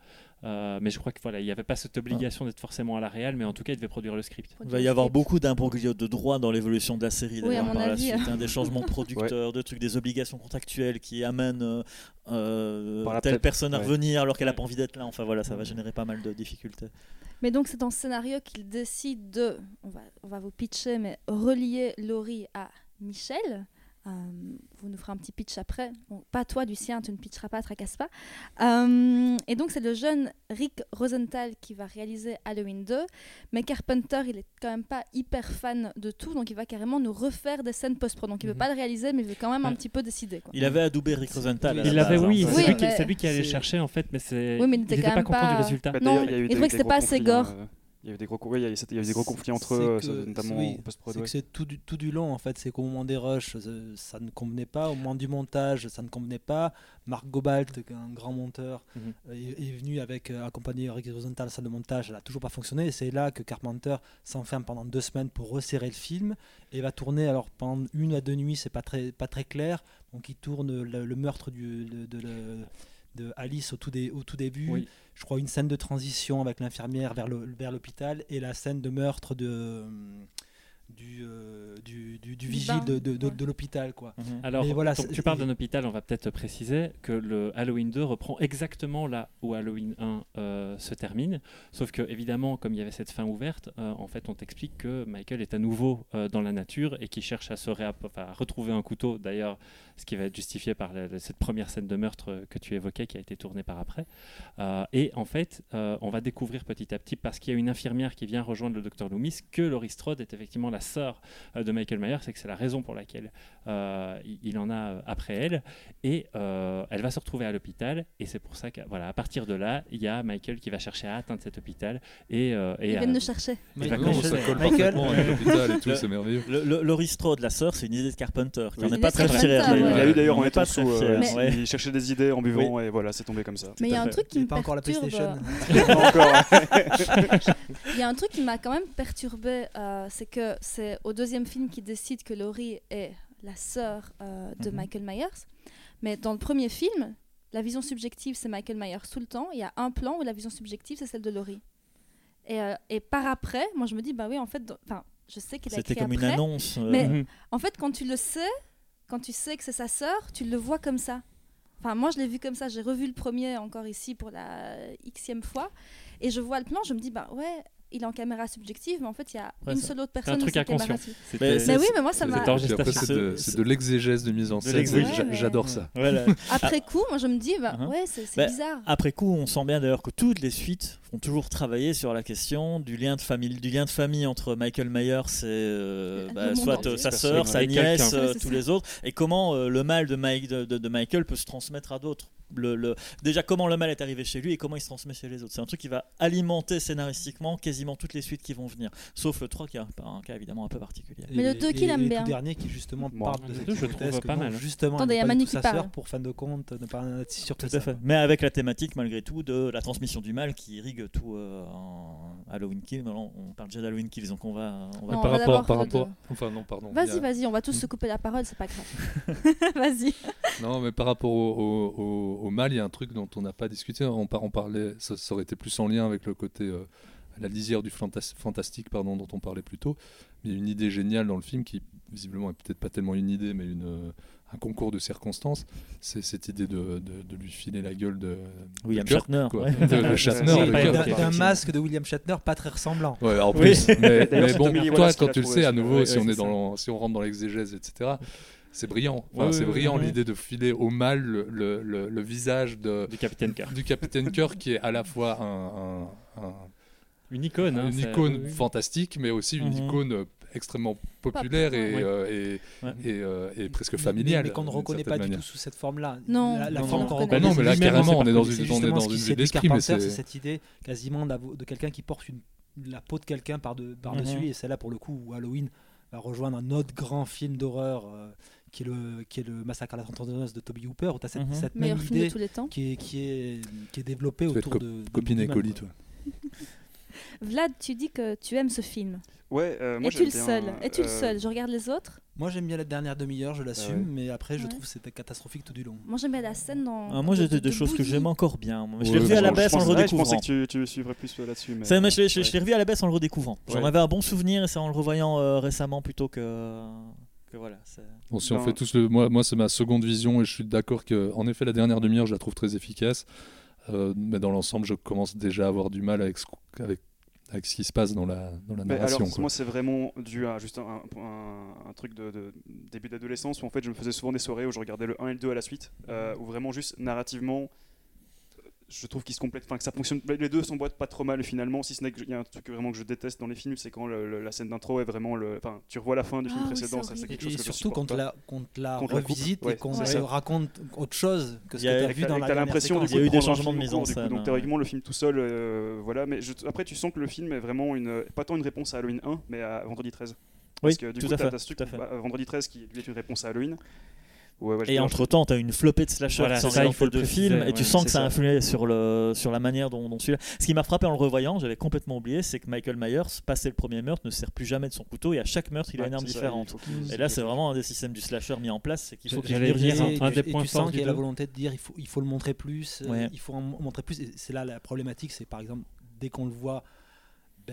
Euh, mais je crois qu'il voilà, il n'y avait pas cette obligation d'être forcément à la réal, mais en tout cas il devait produire le script.
Il va y avoir beaucoup d'imbroglio de droit dans l'évolution de la série d'ailleurs, par la suite, hein, des changements de producteurs, de trucs, des obligations contractuelles qui amènent euh, euh,
Par
telle personne à
ouais.
revenir alors qu'elle n'a pas envie d'être là. Enfin voilà, ça va générer pas mal de difficultés.
Mais donc c'est dans ce scénario qu'il décide de, on va, on va vous pitcher, mais relier Laurie à Michel. Euh, vous nous ferez un petit pitch après. Bon, pas toi, Lucien, tu ne pitcheras pas, tracasse pas. Euh, et donc c'est le jeune Rick Rosenthal qui va réaliser Halloween 2. Mais Carpenter, il est quand même pas hyper fan de tout, donc il va carrément nous refaire des scènes post-pro. Donc il veut
Mhm.
pas le réaliser, mais il veut quand même un petit peu décider. Quoi.
Il avait adoubé Rick Rosenthal.
Il l'avait, oui,
hein,
c'est
Oui,
lui, qui-
mais
c'est lui qui allait chercher en fait, mais c'est.
Oui, mais il
il
était
n'était
quand
pas
même
content
pas-
du résultat.
Bah,
Non,
il
trouvait que c'était pas assez
hein,
gore.
euh, Il y a eu des gros, ouais, il y a eu- il y a eu des gros conflits entre eux,
que-
ça, notamment
oui,
post-prod.
C'est
ouais.
que c'est tout du, tout du long en fait, c'est qu'au moment des rushs, euh, ça ne convenait pas, au moment du montage, ça ne convenait pas. Marc Gobalt, un grand monteur,
Mhm.
euh, est, est venu avec euh, accompagné Rick Rosenthal à la salle de montage, elle n'a toujours pas fonctionné. Et c'est là que Carpenter s'enferme pendant deux semaines pour resserrer le film et va tourner alors pendant une à deux nuits, c'est pas très pas très clair. Donc il tourne le, le meurtre du, de, de- de- de Alice au tout, dé- au tout début.
Oui.
Je crois une scène de transition avec l'infirmière vers l'hôpital et la scène de meurtre de du, euh, du, vigile
bain,
de, de, de-
ouais.
de l'hôpital. quoi.
Mhm.
Alors,
voilà,
donc, tu parles d'un hôpital, on va peut-être préciser que le Halloween 2 reprend exactement là où Halloween 1 euh, se termine. Sauf que, évidemment, comme il y avait cette fin ouverte, euh, en fait, on t'explique que Michael est à nouveau euh, dans la nature et qu'il cherche à, se enfin, à retrouver un couteau. D'ailleurs, ce qui va être justifié par la- cette première scène de meurtre que tu évoquais, qui a été tournée par après. Euh, et en fait, euh, on va découvrir petit à petit, parce qu'il y a une infirmière qui vient rejoindre le docteur Loomis, que Laurie Strode est effectivement la sœur euh, de Michael Myers, et que c'est la raison pour laquelle euh, il- il en a euh, après elle. Et euh, elle va se retrouver à l'hôpital, et c'est pour ça qu'à voilà, à partir de là, il y a Michael qui va chercher à atteindre cet hôpital. Et, euh, et
Ils viennent le chercher.
Michael.
c'est merveilleux.
Le, le- Laurie Strode, la sœur, c'est une idée de Carpenter, qui
Oui.
en est
Une
pas très
ouais.
Il a eu d'ailleurs
Il
en étant
pas
sous. euh. Il cherchait des idées en buvant et voilà, c'est tombé comme ça.
Mais il y a un truc qui
Il
me
n'est pas encore la
perturbe. Il y a un truc qui m'a quand même perturbé, c'est que c'est au deuxième film qu'il décide que Laurie est la sœur euh, de
Mhm.
Michael Myers. Mais dans le premier film, la vision subjective c'est Michael Myers tout le temps. Il y a un plan où la vision subjective c'est celle de Laurie. Et, euh, et par après, moi je me dis bah oui en fait, enfin je sais qu'il a
C'était comme une annonce. euh,
Mais-
Mhm.
En fait, quand tu le sais, quand tu sais que c'est sa sœur, tu le vois comme ça. Enfin, moi, je l'ai vu comme ça. J'ai revu le premier encore ici pour la xème fois. Et je vois le plan, je me dis, bah ouais, il est en caméra subjective, mais en fait, il y a
Ouais,
une seule autre
C'est un
personne
truc inconscient.
Mais oui, mais moi, ça m'a.
c'est de, l'exégèse de mise en scène.
Ouais,
J'adore
ouais.
ça.
Voilà.
Après coup, moi, je me dis, bah
Uh-huh.
ouais, c'est
Bah,
bizarre.
Après coup, on sent bien d'ailleurs que toutes les suites font toujours travailler sur la question du lien de famille, du lien de famille entre Michael Myers et euh, bah, soit euh, sa
Personne,
sœur, sa nièce, euh, tous les autres, et comment le mal de, Mike, de, de- de Michael peut se transmettre à d'autres? Le, le- déjà comment le mal est arrivé chez lui et comment il se transmet chez les autres. C'est un truc qui va alimenter scénaristiquement quasiment toutes les suites qui vont venir. Sauf le 3 qui est un, un cas évidemment un peu particulier.
Mais le
Et-
deux qu'il
et-
aime
et
bien.
tout dernier qui justement parle de
Le
cette
je trouve pas
non,
mal.
Justement,
Attendez, il y a Manu
tout
qui parle.
pour fin de compte, ne pas surpris
Tout à fait. Mais avec la thématique malgré tout de la transmission du mal qui irrigue tout euh, en Halloween Kills. Mais On on parle déjà d'Halloween Kills, donc on va, on va
Non, on
par
va
rapport, par
le
rapport, enfin non, pardon.
Vas-y,
a-
vas-y, on va tous se couper la parole, c'est pas grave. vas-y.
Non, mais par rapport au, au- au- au mal, il y a un truc dont on n'a pas discuté. On, on parlait, ça, ça aurait été plus en lien avec le côté, euh, la lisière du fantas- fantastique, pardon, dont on parlait plus tôt. Mais il y a une idée géniale dans le film qui, visiblement, est peut-être pas tellement une idée, mais une, euh, un concours de circonstances. C'est cette idée de, de- de lui filer la gueule de
William
de Kirk,
Shatner,
quoi.
ouais.
De- de Shatner,
Oui,
de Kirk,
D'un- masque de William Shatner pas très ressemblant.
Ouais, en
Oui.
plus. Mais,
D'ailleurs,
mais
c'est
bon, toi, quand tu le sais, à nouveau,
Ouais,
si,
ouais,
on est dans, si on rentre dans l'exégèse, etc., c'est brillant. Enfin,
Ouais,
c'est brillant
ouais.
l'idée de filer au mal le, le- le- le visage de,
du Capitaine Kirk.
du capitaine Kirk, qui est à la fois un, un- un-
Une icône. hein,
une icône fantastique, mais aussi une
Mhm.
icône extrêmement populaire et,
Ouais.
euh, et,
Ouais.
et, euh, et presque familiale.
Mais qu'on ne reconnaît pas du tout sous cette forme-là.
Non,
la, la
non,
forme qu'on
Bah
Bah
reconnaît.
non, mais là, carrément, on est dans une, on est
justement
dans
ce qui
une vue d'esprit,
c'est cette idée quasiment de quelqu'un qui porte une, la peau de quelqu'un par de, par dessus
Mhm.
et c'est là pour le coup où Halloween va rejoindre un autre grand film d'horreur euh, qui est le qui est le massacre à la tronçonneuse de Toby Hooper où tu as cette, cette
Meilleur
même
film de
idée
tous les temps.
qui est qui est qui est développée
Tu
autour de,
Copine et colis, toi.
Vlad, tu dis que tu aimes ce film.
Ouais, euh, moi
Es-tu le seul? Es-tu le
euh,
seul? Je regarde les autres.
Moi j'aime bien la dernière demi-heure, je l'assume,
ouais.
mais après je
Ouais.
trouve que c'était catastrophique tout du long.
Moi, j'aime bien la scène dans.
Ah, moi, j'ai
de-
des,
de
des choses que j'aime encore bien. Je l'ai revu à
je
la baisse en le
je ouais, Je
redécouvrant.
pensais que tu, tu suivrais plus là-dessus. mais-
Ça, mais je l'ai je
Ouais.
l'ai revu à la baisse en le redécouvrant. J'en avais un bon souvenir et c'est en le revoyant euh, récemment plutôt que, que voilà.
Bon, si on fait tous le. Moi, moi c'est ma seconde vision et je suis d'accord que, en effet, la dernière demi-heure, je la trouve très efficace. Euh, mais dans l'ensemble, je commence déjà à avoir du mal avec ce, avec, avec ce qui se passe dans la, dans la narration.
alors,
quoi.
moi, c'est vraiment dû à juste un, un- un truc de, de début d'adolescence où en fait, je me faisais souvent des soirées où je regardais le 1 et le 2 à la suite, euh, où vraiment juste narrativement, je trouve qu'ils se complètent, enfin que ça fonctionne. Les deux s'emboîtent pas trop mal finalement, si ce n'est qu'il y a un truc vraiment que je déteste dans les films, c'est quand le- le- la scène d'intro est vraiment le. Enfin, tu revois la fin du film
Ah oui,
précédent,
c'est
ça c'est quelque chose
et
que
surtout quand la, quand la
Contre la coupe,
revisite
ouais,
et qu'on se raconte autre chose que ce
Il y a-
que tu as vu dans la
t'as l'impression du coup
Il y a eu des changements de
film
mise en scène,
Donc
ouais.
théoriquement le film tout seul, euh, voilà. Mais après tu sens que le film est vraiment une, pas tant une réponse à Halloween 1, mais à Vendredi 13.
Oui,
Parce que du
tout
coup
fait,
t'as ce truc
tout à fait.
bah, Vendredi 13 qui est une réponse à Halloween. Ouais, ouais, je
Et entre temps, tu as une flopée de slashers
Voilà,
qui
ça, il faut
de
préciser,
films et tu sens que ça a influé sur, le, sur la manière dont, dont celui-là. Ce qui m'a frappé en le revoyant, j'avais complètement oublié, c'est que Michael Myers, passé le premier meurtre, ne sert plus jamais de son couteau et à chaque meurtre, il a une arme différente. Et là, c'est vraiment un des systèmes du slasher mis en place, c'est qu'il faut qu'il
Et-
un des
tu
points forts
qu'il a la volonté de dire il faut, il faut le montrer plus, euh, il faut en montrer plus. Et c'est là la problématique, c'est par exemple dès qu'on le voit,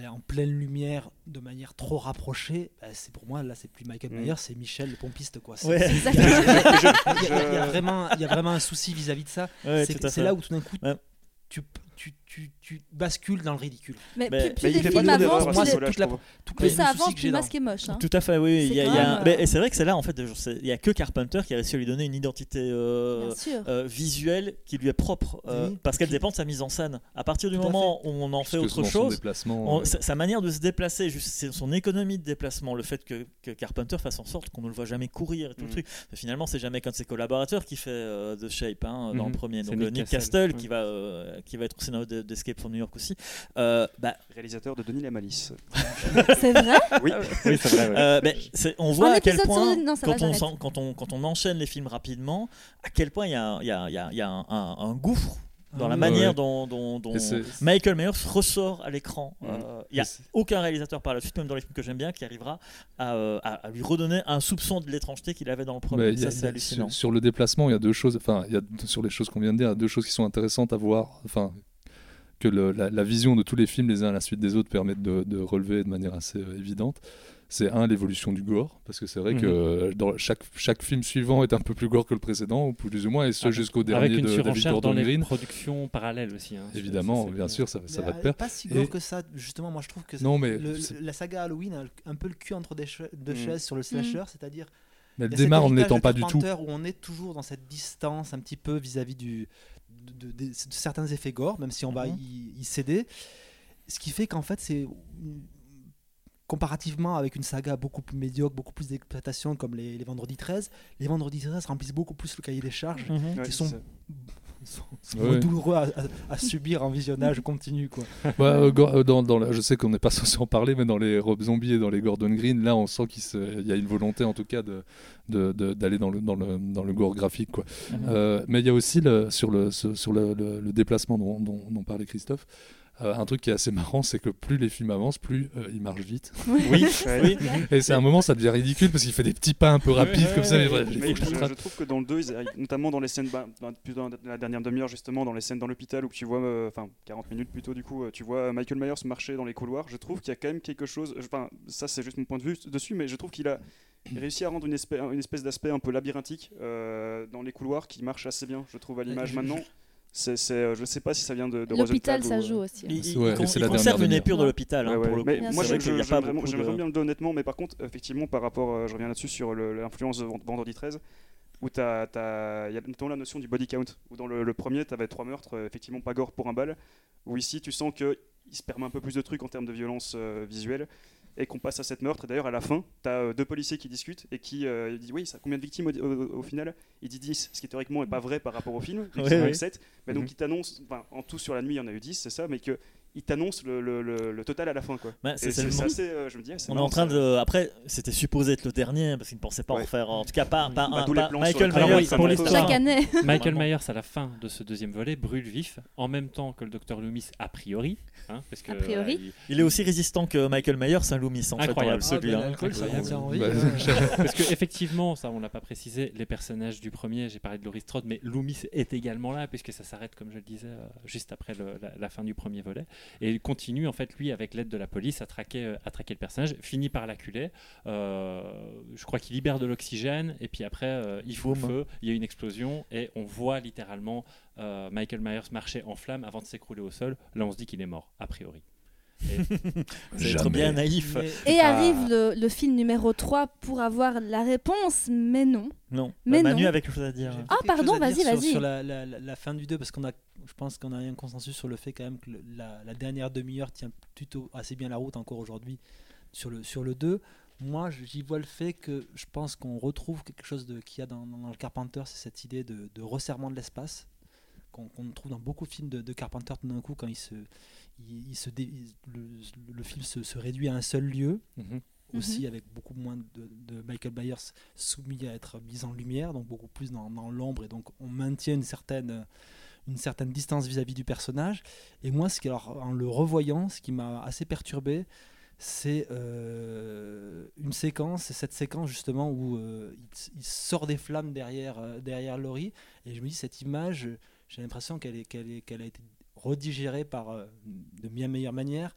ben, en pleine lumière, de manière trop rapprochée, ben, c'est pour moi, là, c'est plus Michael
Mm.
Myers, c'est Michel, le pompiste. Quoi. C'est-
Ouais.
Il y, a- il y a- il y a
Je-
vraiment, il y a vraiment un souci vis-à-vis de ça.
Ouais,
c'est là où tout d'un coup,
Ouais.
tu, tu, tu, tu bascules dans le ridicule.
Mais
Mais-
plus, plus
Mais
les
il fait pas
films
trop
avancent,
moi,
plus les-
toute la-
ça avance,
que
plus le masque est moche. hein.
Tout à fait, oui. Y a- y a
euh,
mais- Et c'est vrai que c'est là, en fait, il n'y a que Carpenter qui a réussi à lui donner une identité euh, euh, visuelle qui lui est propre, euh,
Oui.
parce qu'elle dépend de sa mise en scène. À partir du
Tout
moment où on en fait autre chose, on-
euh,
sa, sa manière de se déplacer, juste, c'est son économie de déplacement, le fait que, que Carpenter fasse en sorte qu'on ne le voit jamais courir et tout le
Mm.
truc. Finalement, c'est jamais qu'un de ses collaborateurs qui fait euh, The Shape hein, dans
Mhm.
le premier. Donc
Nick
euh, Nick
Castle.
Castle,
Ouais.
qui, va, euh, qui va être scénario de- d'Escape from New York aussi. Euh, bah,
Réalisateur de Denis la Malice.
C'est vrai
Oui.
Oui, c'est vrai. ouais.
Euh, mais c'est- on voit à quel point,
sur- non, ça va,
quand, on, quand, on, quand on enchaîne les films rapidement, à quel point il y a, y a- il y a- y a un, un- un gouffre dans
Ah
la manière
Ouais.
dont, dont- dont
Et c'est-
Michael Myers ressort à l'écran.
Mm.
Euh, Il n'y a aucun réalisateur par la suite, même dans les films que j'aime bien, qui arrivera à, euh, à- à lui redonner un soupçon de l'étrangeté qu'il avait dans le premier. Ça,
a-
c'est hallucinant.
Sur, sur le déplacement, il y a deux choses. Enfin, il y a sur les choses qu'on vient de dire, il y a deux choses qui sont intéressantes à voir. Enfin, que le- la, la vision de tous les films les uns à la suite des autres permettent de, de relever de manière assez euh, évidente. C'est un l'évolution du gore, parce que c'est vrai
Mhm.
que dans chaque chaque film suivant est un peu plus gore que le précédent, ou plus ou moins, et ce
Avec-
jusqu'au
Avec
dernier
une
de David
surenchère dans
Gordon
les
Green.
productions parallèles aussi. hein.
Évidemment,
Ça,
bien sûr, ça, va de
euh,
pair.
Pas si gore
Et-
que ça, justement. Moi, je trouve que
Non, mais
le- la saga Halloween a un peu le cul entre des cha- deux
Mm.
chaises sur le slasher, c'est-à-dire
Mais elle démarre en ne
héritage
l'étant
de
pas du tout.
Où on est toujours dans cette distance un petit peu vis-à-vis du, de, de- de- de certains effets gore, même si on va
Mhm.
y, y céder. Ce qui fait qu'en fait, c'est comparativement avec une saga beaucoup plus médiocre, beaucoup plus d'exploitation comme les, les Vendredis 13, les Vendredis 13 remplissent beaucoup plus le cahier des charges.
Mhm.
Qui sont-. Sont, sont
Ouais.
douloureux à, à- à subir en visionnage continu. Quoi.
Ouais, euh, euh, dans, dans la- je sais qu'on n'est pas censé en parler, mais dans les Rob Zombie et dans les Gordon Green, là, on sent qu'il y a une volonté, en tout cas, de- de- de- d'aller dans le, dans, le, dans le gore graphique. Quoi.
Mhm.
Euh, mais il y a aussi, le, sur, le, sur le, le- le déplacement dont, dont- dont parlait Christophe, euh, un truc qui est assez marrant, c'est que plus les films avancent, plus euh, ils marchent vite.
Oui, oui.
Et c'est un moment, ça devient ridicule parce qu'il fait des petits pas un peu rapides comme ça. mais
Mais je,
je
trouve que dans le 2, ils arrivent- notamment dans les scènes, bah, plus dans la dernière demi-heure justement, dans les scènes dans l'hôpital où tu vois, euh, enfin 40 minutes plutôt du coup, euh, tu vois Michael Myers marcher dans les couloirs. Je trouve qu'il y a quand même quelque chose, je- enfin ça c'est juste mon point de vue dessus, mais je trouve qu'il a réussi à rendre une espèce, une espèce d'aspect un peu labyrinthique euh, dans les couloirs qui marche assez bien, je trouve à l'image
je-
maintenant. C'est, c'est, euh, je sais pas si ça vient de, de
L'hôpital, ça
ou,
joue
euh,
aussi.
Il, il-
Ouais,
il con-
c'est
il
la
conserve une épure de l'hôpital hein,
Ouais, ouais.
pour le coup.
Mais
Bien
moi, j'aimerais
de-
bien le dire honnêtement, mais par contre, effectivement, par rapport, euh, je reviens là-dessus sur le- l'influence de Vend- Vendredi 13, où il y a notamment la notion du body count, où dans le, le premier, tu avais trois meurtres, effectivement pas gore pour un bal, où ici, tu sens qu'il se permet un peu plus de trucs en termes de violence euh, visuelle, et qu'on passe à cette meurtre. Et d'ailleurs, à la fin, tu as deux policiers qui discutent, et qui euh, disent Oui, ça, combien de victimes au, au- au final? Il dit 10, ce qui théoriquement n'est pas vrai par rapport au film, qu'ils
Ouais, ouais.
7. Mais donc,
Mhm.
il t'annonce, en tout sur la nuit, il y en a eu 10, c'est ça, mais que. Il t'annonce le, le- le- le total à la fin. Quoi. Et
c'est
euh, je me dis, ah, c'est
On est en train
ça.
de. Après, c'était supposé être le dernier parce qu'il ne pensait pas en refaire. En tout cas, pas, pas,
Bah,
un- pas Michael Myers.
Pour l'histoire. Michael. Myers, à la fin de ce deuxième volet, brûle vif, en même temps que le docteur Loomis, a priori. hein, parce que,
A priori.
voilà, il-
Il est aussi résistant que Michael Myers, un Loomis en
Incroyable.
fait. dans celui-là.
Ah, ça
Incroyable.
vie,
Bah,
hein.
Parce que effectivement, ça on l'a pas précisé, les personnages du premier, j'ai parlé de Laurie Strode, mais Loomis est également là puisque ça s'arrête comme je le disais euh, juste après la fin du premier volet et il continue en fait lui avec l'aide de la police à traquer euh, à traquer le personnage, finit par l'acculer. Euh, je crois qu'il libère de l'oxygène et puis après euh, il
Boum.
feu, il y a une explosion et on voit littéralement Michael Myers marcher en flammes avant de s'écrouler au sol. Là on se dit qu'il est mort a priori.
Trop bien naïf.
Mais-
Et
Ah.
arrive le, le film numéro 3 pour avoir la réponse, mais non.
Non.
Mais
Manu
non.
avait quelque chose à dire.
Ah, pardon, vas-y,
sur-
vas-y.
Sur la, la- la- la fin du 2, parce qu'on a, je pense qu'on a un consensus sur le fait quand même que le- la, la dernière demi-heure tient plutôt assez bien la route encore aujourd'hui sur le, sur le 2. Moi, j'y vois le fait que je pense qu'on retrouve quelque chose qu'il y a dans, dans le Carpenter, c'est cette idée de, de resserrement de l'espace qu'on qu'on trouve dans beaucoup de films de, de Carpenter tout d'un coup quand il se, il, il se dé- il- le, le film se, se réduit à un seul lieu
Mhm.
aussi avec beaucoup moins de, de Michael Myers soumis à être mis en lumière, donc beaucoup plus dans, dans l'ombre, et donc on maintient une certaine, une certaine distance vis-à-vis du personnage. Et moi, ce qui, alors, en le revoyant, ce qui m'a assez perturbé, c'est euh, une séquence, c'est cette séquence justement où euh, il, il sort des flammes derrière, euh, derrière Laurie, et je me dis, cette image, j'ai l'impression qu'elle est, qu'elle est, qu'elle a été redigérée par, euh, de bien meilleure manière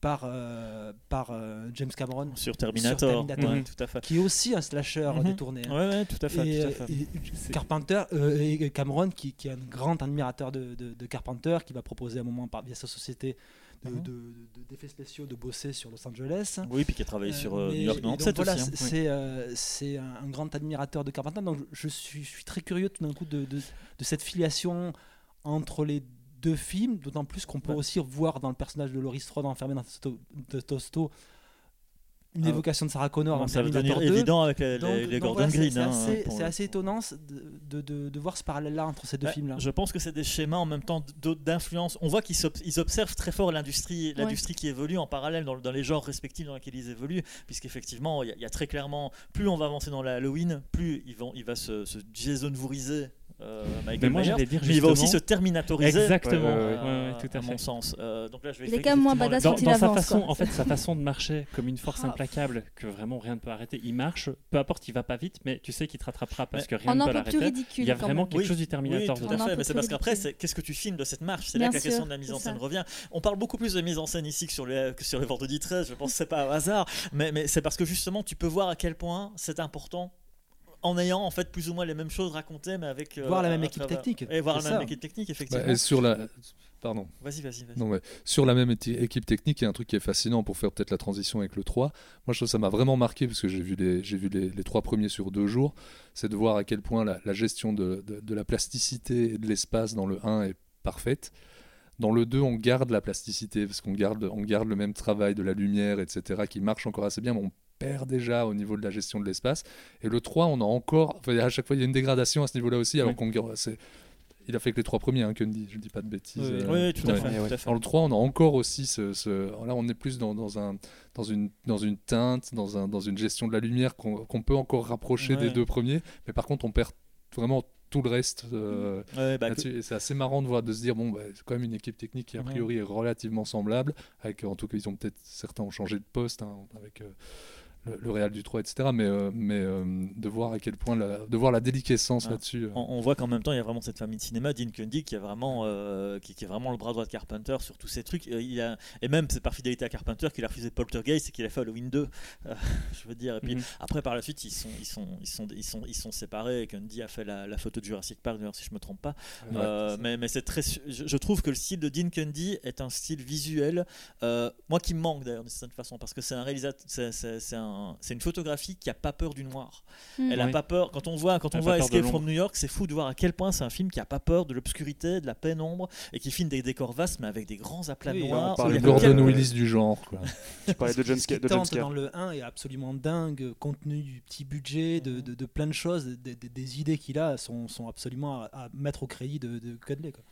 par, euh, par euh, James Cameron,
Sur Terminator.
Terminator.
ouais,
Mhm.
tout à fait.
qui est aussi un slasher
Mhm.
détourné. hein.
Ouais, ouais, tout à fait.
Et,
tout à fait.
et
C'est-
Carpenter euh, et Cameron, qui, qui est un grand admirateur de, de- de Carpenter, qui va proposer à un moment par, via sa société de-
Mhm.
de- de- d'effets spéciaux de bosser sur Los Angeles.
Oui, puis qui a travaillé sur
mais-
New York
et donc
97
voilà,
aussi. hein.
c'est- un, un grand admirateur de Carpenter, donc je, suis, je suis très curieux tout d'un coup de, de- de cette filiation entre les deux films, d'autant plus qu'on peut
Ouais.
aussi voir dans le personnage de Laurie Strode enfermé dans Tosto, de Tosto une
Ah,
évocation de Sarah Connor dans
ça va devenir
2.
évident avec les,
Donc-
les- Gordon
voilà, c'est-
Green.
C'est
hein,
assez, étonnant de, de- de- de voir ce parallèle-là entre ces deux
Bah,
films-là.
Je pense que c'est des schémas en même temps d'influence. On voit qu'ils observent très fort l'industrie, l'industrie qui évolue en parallèle dans, le- dans les genres respectifs dans lesquels ils évoluent, puisqu'effectivement, il y, a- il y a très clairement, plus on va avancer dans la Halloween, plus ils vont, il va se, se. Euh, Michael
Mais moi,
Myers,
j'allais dire
mais il va aussi se terminatoriser.
Exactement,
Ouais, ouais,
ouais,
euh,
ouais, tout à,
à
fait.
mon sens. Euh, donc là, je vais
Il est quand même moins badass
le-
Dans,
quand il
dans sa façon,
quoi.
en fait, sa façon de marcher comme une force
Ah.
implacable que vraiment rien ne peut arrêter. Il marche, peu importe, il va pas vite, mais tu sais qu'il te rattrapera parce
Mais
que rien
On
ne
en
peut l'arrêter.
ridicule.
Il y a vraiment quelque
Oui,
chose du Terminator
Oui, tout à fait, mais c'est parce qu'après, qu'est-ce que tu filmes de cette marche? C'est là que la question de la mise en scène revient. On parle beaucoup plus de mise en scène ici que sur les, que sur vendredis 13, je pense que c'est pas un hasard, mais c'est parce que justement, tu peux voir à quel point c'est important en ayant en fait plus ou moins les mêmes choses racontées, mais avec. euh,
Voir la même
à
équipe
travers-
technique,
Et voir la même équipe technique,
Bah,
effectivement.
et sur la. Pardon.
Vas-y, vas-y, vas-y.
Non, ouais. Sur la même équipe technique, il y a un truc qui est fascinant pour faire peut-être la transition avec le 3. Moi, je trouve que ça m'a vraiment marqué parce que j'ai vu, les, j'ai vu les, les trois premiers sur deux jours. C'est de voir à quel point la, la gestion de, de- de la plasticité et de l'espace dans le 1 est parfaite. Dans le 2, on garde la plasticité parce qu'on garde, on garde le même travail de la lumière, etc., qui marche encore assez bien, mais on perd déjà au niveau de la gestion de l'espace. Et le 3, on a encore. enfin, à chaque fois, il y a une dégradation à ce niveau-là aussi, alors
Oui.
qu'on. c'est- Il a fait que les trois premiers, hein, Kundy, je ne dis pas de bêtises.
Oui, oui.
euh,
Oui, tout à
ouais.
fait.
Ouais, ouais.
tout à fait.
Dans le 3, on a encore aussi ce. ce- là, on est plus dans, dans, un, dans, une, dans une teinte, dans, un, dans une gestion de la lumière qu'on qu'on peut encore rapprocher des deux premiers. Mais par contre, on perd vraiment tout le reste euh,
Ouais, bah,
là-dessus. Et c'est assez marrant de voir, de se dire, bon, bah, c'est quand même une équipe technique qui, a priori, est relativement semblable. Avec, en tout cas, ils ont peut-être. Certains ont changé de poste hein, avec. euh, le, le Real du 3, etc. Mais, euh, mais euh, de voir à quel point, la, de voir la déliquescence
Ah.
là-dessus. euh.
on, on voit qu'en même temps, il y a vraiment cette famille de cinéma, Dean Cundy, qui est vraiment, euh, qui, qui est vraiment le bras droit de Carpenter sur tous ces trucs. Il a, et même, c'est par fidélité à Carpenter qu'il a refusé Poltergeist et qu'il a fait Halloween 2. Euh, je veux dire. Et puis
Mhm.
après, par la suite, ils sont, ils sont, ils sont, ils sont, ils sont séparés. Et Cundy a fait la, la photo de Jurassic Park, d'ailleurs, si je me trompe pas.
Ouais,
mais mais c'est très, je, je trouve que le style de Dean Cundy est un style visuel, moi qui me manque d'ailleurs d'une certaine façon, parce que c'est un réalisateur, c'est, c'est un- c'est une photographie qui a pas peur du noir.
Mm.
Elle a
Oui.
pas peur. Quand on voit, quand
Elle
on voit Escape from. New York, c'est fou de voir à quel point c'est un film qui a pas peur de l'obscurité, de la pénombre, et qui filme des décors vastes, mais avec des grands aplats
Oui, on
noirs. y a
de
Gordon Willis du genre. Quoi.
Tu parlais de John
Ce qui
de
tente dans le 1 est absolument dingue, compte tenu du petit budget, de, de, de plein de choses, des, des- des idées qu'il a sont, sont absolument à, à mettre au crédit de, de Cudley. quoi.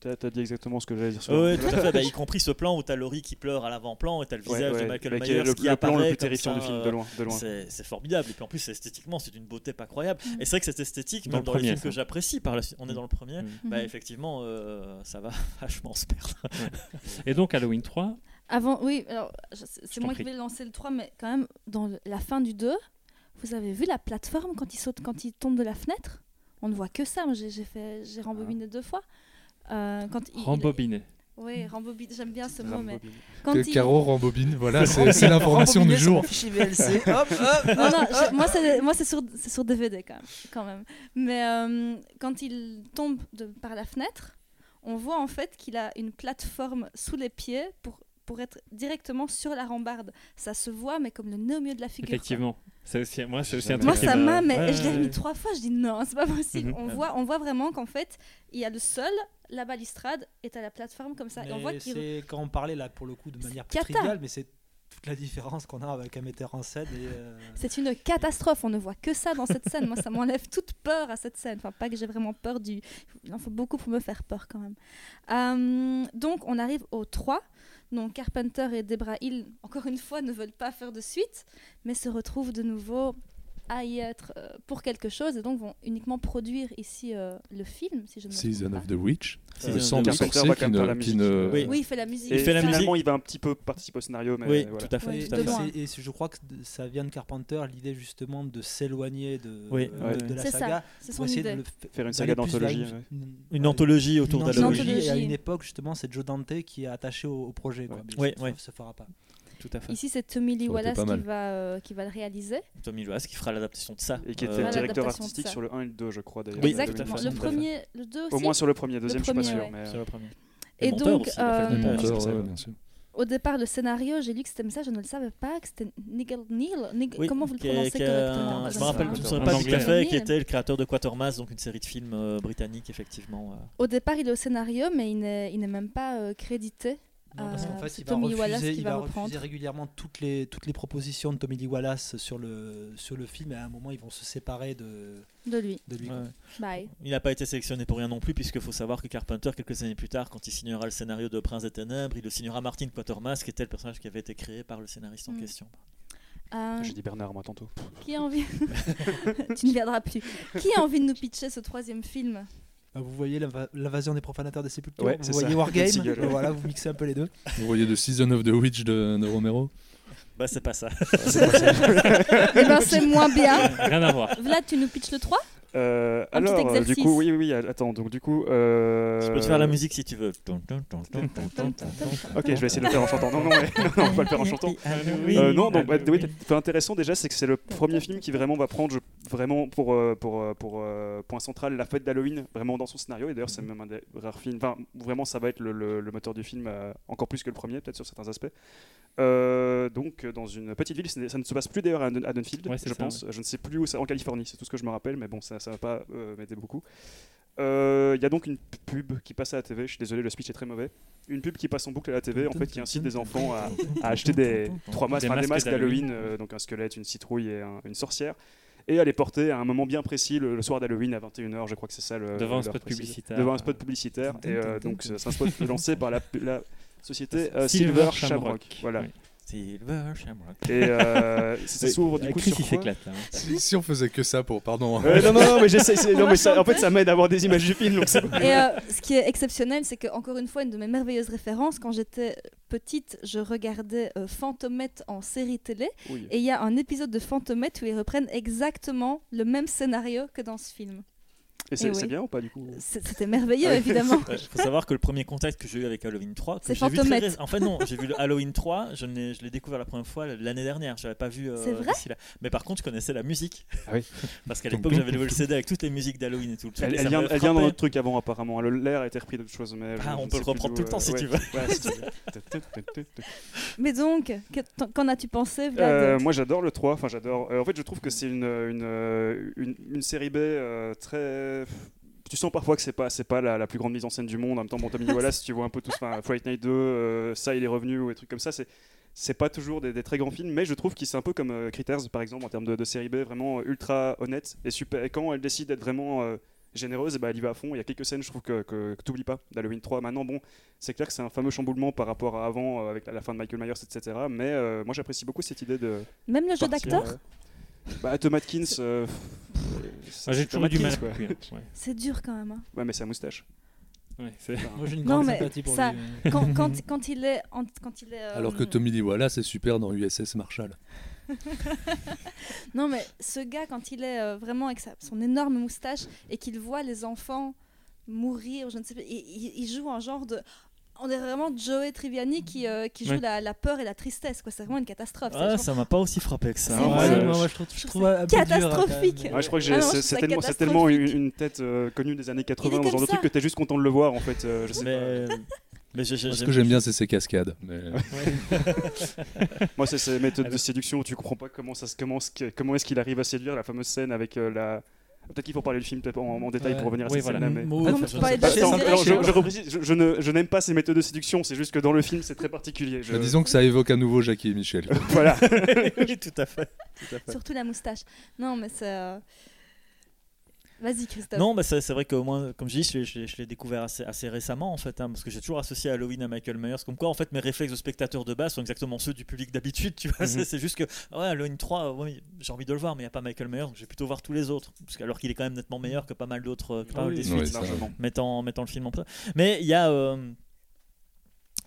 T'as dit exactement ce que j'allais dire. sur
Oui,
le-
tout à fait. Bah, y compris ce plan où t'as Laurie qui pleure à l'avant-plan et t'as le
Ouais,
visage de
ouais,
Michael
bah,
Myers
le,
qui
le plan le
apparaît
plus terrifiant
ça,
du film, de loin. De loin.
C'est c'est formidable. Et puis en plus, esthétiquement, c'est d'une beauté pas croyable.
Mm.
Et c'est vrai que cette esthétique,
Dans
même
le
dans les
premier,
films que j'apprécie, par la suite, on est
Mm.
dans le premier,
Mm.
bah, effectivement, euh, ça va vachement se perdre.
Et donc Halloween 3,
Avant, oui, alors je- c'est
Je
moi qui vais lancer le 3, mais quand même, dans la fin du 2, vous avez vu la plateforme quand il saute, quand il tombe de la fenêtre? On ne voit que ça. Moi, j'ai j'ai fait, j'ai rembobiné deux fois. Euh, quand il,
rembobiné.
Oui, rembobiné. J'aime bien ce mot, mais
Rambobine.
quand
Que
il...
Caro rembobine, voilà, c'est l'information du jour.
fichier VLC. hop, hop,
Non, non,
hop,
je-
hop.
moi, c'est, moi c'est, sur, DVD quand même. Quand même. Mais euh, quand il tombe de, par la fenêtre, on voit en fait qu'il a une plateforme sous les pieds pour, pour être directement sur la rambarde. Ça se voit, mais comme le nez au milieu de la figure. quoi.
Effectivement. C'est aussi, moi, c'est aussi un
Moi,
truc
Moi,
qui
ça m'a, mais
Ouais,
je l'ai
ouais,
mis
ouais.
trois fois. Je dis non, c'est pas possible.
Mhm.
on, voit, on voit vraiment qu'en fait, il y a le sol, la balustrade et à la plateforme comme ça. et on voit qu'il.
c'est quand on parlait là pour le coup de
C'est
manière plus
cata.
triviale, mais c'est toute la différence qu'on a avec un metteur en scène. Et, euh,
C'est une catastrophe. On ne voit que ça dans cette scène. Moi, ça m'enlève toute peur à cette scène. Enfin, pas que j'ai vraiment peur du. Il en faut beaucoup pour me faire peur quand même. Euh, donc, on arrive au 3. Donc, Carpenter et Debra Hill, encore une fois, ne veulent pas faire de suite, mais se retrouvent de nouveau à y être euh, pour quelque chose et donc vont uniquement produire ici euh, le film, si je ne me
Season
trompe
of the Witch.
Season
Le
of
sang
the
de
Witch.
Carpenter
sorcier
va
qui
la
ne, qui
musique.
ne-
Oui.
pas. Oui, il fait la musique.
Et
Il fait la
finalement,
musique.
il va un petit peu participer au scénario, mais
Oui,
voilà.
tout à fait.
Oui,
tout à
de
fait.
loin.
C'est- Et je crois que de- ça vient de Carpenter, l'idée justement de s'éloigner de,
Oui,
de-
ouais.
de la
C'est
saga.
ça, c'est
pour
son
essayer
idée.
de le
Faire une saga d'anthologie.
une-
ouais.
une-
Une
ouais,
anthologie autour
une
d'Halloween.
anthologie, Et à une époque, justement, c'est Joe Dante qui est attaché au, au projet. quoi.
Ouais.
Mais
Ouais,
ça,
ouais.
ça fera pas.
Tout à fait.
Ici, c'est Tommy Lee Wallace qui va, euh, qui va le réaliser.
Tommy Loas qui fera l'adaptation de ça.
Et qui était
Euh,
directeur artistique sur le 1 et le 2, je crois d'ailleurs.
Oui,
Exactement. Le premier, le 2 aussi.
Au moins sur le premier, deuxième, je suis pas
premier,
sûr.
ouais.
mais,
C'est le premier.
Et donc,
aussi, le
euh,
bien sûr.
Au départ, le scénario, j'ai lu que c'était ça, je ne le savais pas, que c'était Nigel Neal.
Oui,
Comment vous le prononcez correctement
un-
Je
Je
ne
me rappelle
En
son nom, pas
anglais.
tout à fait, qui était le créateur de Quatermass, donc une série de films euh, britanniques, effectivement. euh.
Au départ, il est au scénario, mais il n'est il n'est même pas euh, crédité.
Non, parce qu'en
Euh,
fait,
c'est
il va,
Tommy
refuser,
Wallace qui
il
va
refuser régulièrement toutes les, toutes les propositions de Tommy Lee Wallace sur le, sur le film. Et à un moment, ils vont se séparer de,
de lui.
de lui.
Ouais.
Bye.
Il n'a pas été sélectionné pour rien non plus, puisqu'il faut savoir que Carpenter, quelques années plus tard, quand il signera le scénario de Prince des Ténèbres, il le signera Martin Quatermass, qui était le personnage qui avait été créé par le scénariste en
Mm.
question.
Euh,
J'ai dit Bernard, moi, tantôt.
qui a envie Tu ne viendras plus. Qui a envie de nous pitcher ce troisième film?
Vous voyez l'inva- l'invasion des profanateurs des sépultures
Ouais,
Vous
c'est
voyez
ça.
Wargame
Seagull, ouais.
Voilà, vous mixez un peu les deux.
Vous voyez de Season of the Witch de, de Romero
Bah, c'est pas ça.
Eh ben, c'est moins bien.
Rien à voir.
Vlad, tu nous pitches le 3
Euh,
Un petit
alors, euh, du coup, oui, oui, oui, attends, donc du coup. euh,
Je peux te faire la musique si tu veux.
Ok, je vais essayer de le faire en chantant. Non, non, ouais. non, on va pas le faire en chantant.
Oui.
Euh, non, donc, bah, oui, fait intéressant déjà, c'est que c'est le premier film qui vraiment va prendre je- vraiment pour, euh, pour, pour point central la fête d'Halloween, vraiment dans son scénario. Et d'ailleurs, c'est même un des rares films. Enfin, vraiment, ça va être le, le- le moteur du film, euh, encore plus que le premier, peut-être sur certains aspects. Euh, donc, dans une petite ville, ça ne se passe plus d'ailleurs à, Dunfield,
Ouais,
je
ça,
pense. Je ne sais plus où c'est, en Californie, c'est tout ce que je me rappelle, mais bon, ça ne va pas euh, m'aider beaucoup. Euh, Il y a donc une pub qui passe à la TV, je suis désolé, le speech est très mauvais. Une pub qui passe en boucle à la TV, en fait, qui incite des enfants à, à acheter des trois masques,
Des
enfin, des
masques
masques
d'Halloween.
euh, donc un squelette, une citrouille et un- une sorcière, et à les porter à un moment bien précis le, le soir d'Halloween à 21h, je crois que c'est ça le.
Devant un spot
précise.
publicitaire.
Devant un spot publicitaire, et euh, donc c'est un spot lancé par la, la société euh,
Silver
Silver
Shamrock.
Shamrock. Voilà.
Oui.
Silver Shamrock.
Et euh, ça s'ouvre du coup
Chris,
sur quoi
s'éclate là. hein.
si, si on faisait que ça pour. Pardon.
Euh, non, non, non, mais Non, mais ça, en fait, ça m'aide à avoir des images du film. Donc c'est bon.
Et euh, ce qui est exceptionnel, c'est que encore une fois, une de mes merveilleuses références, quand j'étais petite, je regardais euh, Fantomette en série télé,
Oui.
et il y a un épisode de Fantomette où ils reprennent exactement le même scénario que dans ce film.
Et c'est
Eh
c'est
oui.
bien ou pas du coup?
C'était merveilleux, évidemment.
Il faut savoir que le premier contact que j'ai eu avec Halloween 3, que
C'est
très En fait, non, j'ai vu le Halloween 3, je l'ai découvert la première fois l'année dernière. Je l'avais pas vu. euh,
C'est vrai?
là. Mais par contre, je connaissais la musique.
Ah oui.
Parce qu'à l'époque, j'avais le CD avec toutes les musiques d'Halloween et tout. le truc,
Elle, elle vient, elle vient dans notre truc avant apparemment. Le- L'air a été repris d'autres choses, mais
Ah, on peut le reprendre tout le temps, si
d'où,
tu
euh,
veux.
si tu veux.
Mais donc, que- qu'en as-tu pensé, Vlad?
Euh, moi j'adore le 3, enfin j'adore. euh, en fait je trouve que c'est une, une, une, une série B euh. Tu sens parfois que c'est pas, c'est pas la, la plus grande mise en scène du monde. En même temps, bon, Tommy Wallace, tu vois un peu tout. Enfin, Fright Night 2, euh, ça il est revenu ou des trucs comme ça. C'est, c'est pas toujours des, des très grands films, mais je trouve qu'il c'est un peu comme euh, Critters par exemple en termes de, de série B, vraiment euh, ultra honnête et super. Et quand elle décide d'être vraiment euh, généreuse, et bah, elle y va à fond. Il y a quelques scènes, je trouve que, que, que t'oublies pas d'Halloween 3. Maintenant, bon, c'est clair que c'est un fameux chamboulement par rapport à avant, euh, avec la, la fin de Michael Myers, etc. Mais euh, moi j'apprécie beaucoup cette idée de.
Même le jeu d'acteur?
euh, Bah, Tom Atkins. euh,
j'ai
c'est
toujours du mal.
C'est dur quand même. hein.
Ouais, mais c'est un moustache.
Ouais,
Moi, j'ai une
Non,
grande
mais
sympathie pour
ça-
lui.
Quand, quand, quand il est. en- quand il est euh,
Alors que Tommy Lee Wallace est super dans USS Marshall.
Non, mais ce gars, quand il est euh, vraiment avec sa- son énorme moustache et qu'il voit les enfants mourir, je ne sais pas, il, il- il joue un genre de. On est vraiment Joey Triviani qui, euh, qui joue
Ouais.
la, la peur et la tristesse. quoi. C'est vraiment une catastrophe.
Ah,
genre-
ça m'a pas aussi frappé que ça. Ouais,
moi, je trouve, je trouve hein,
catastrophique.
Ouais, je crois que
Ah
c'est
ça
tellement, une, tête euh, connue des années 80
Il est
dans ce genre de truc
ça.
que t'es juste content de le voir en fait. euh, je sais
Mais,
Ce que j'aime bien, c'est ses cascades. Mais...
Moi, c'est ces méthodes
Ah
de
bah.
séduction où tu comprends pas comment, ça, se- comment, ce- comment est-ce qu'il arrive à séduire la fameuse scène avec euh, la. Peut-être qu'il faut parler du film peut-être en, en détail pour revenir à
Oui,
cette
voilà.
scène-là.
Je
n'aime pas ces méthodes de séduction, c'est juste que dans le film c'est très particulier. Je-
Bah, disons que ça évoque à nouveau Jackie et Michel.
Voilà.
oui, tout à fait. Tout à fait.
Surtout la moustache. Non, mais c'est. Vas-y, Christophe.
Non, bah c'est vrai que moi, comme je dis, je l'ai- je l'ai- je l'ai découvert assez, assez récemment en fait, hein, parce que j'ai toujours associé Halloween à Michael Myers. Comme quoi, en fait, mes réflexes de spectateur de base sont exactement ceux du public d'habitude. Tu vois,
Mhm.
c'est- c'est juste que ouais, Halloween 3, ouais, j'ai envie de le voir, mais il n'y a pas Michael Myers, donc je vais plutôt voir tous les autres, parce que- alors qu'il est quand même nettement meilleur que pas mal d'autres, que pas
Ah
mal des suites, mettant le film en place. Mais il y a euh,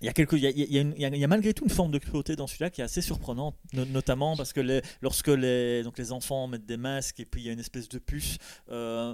il y, a malgré tout une forme de cruauté dans celui-là qui est assez surprenante, no- notamment parce que lorsque les, donc les enfants mettent des masques et puis il y a une espèce de puce. euh,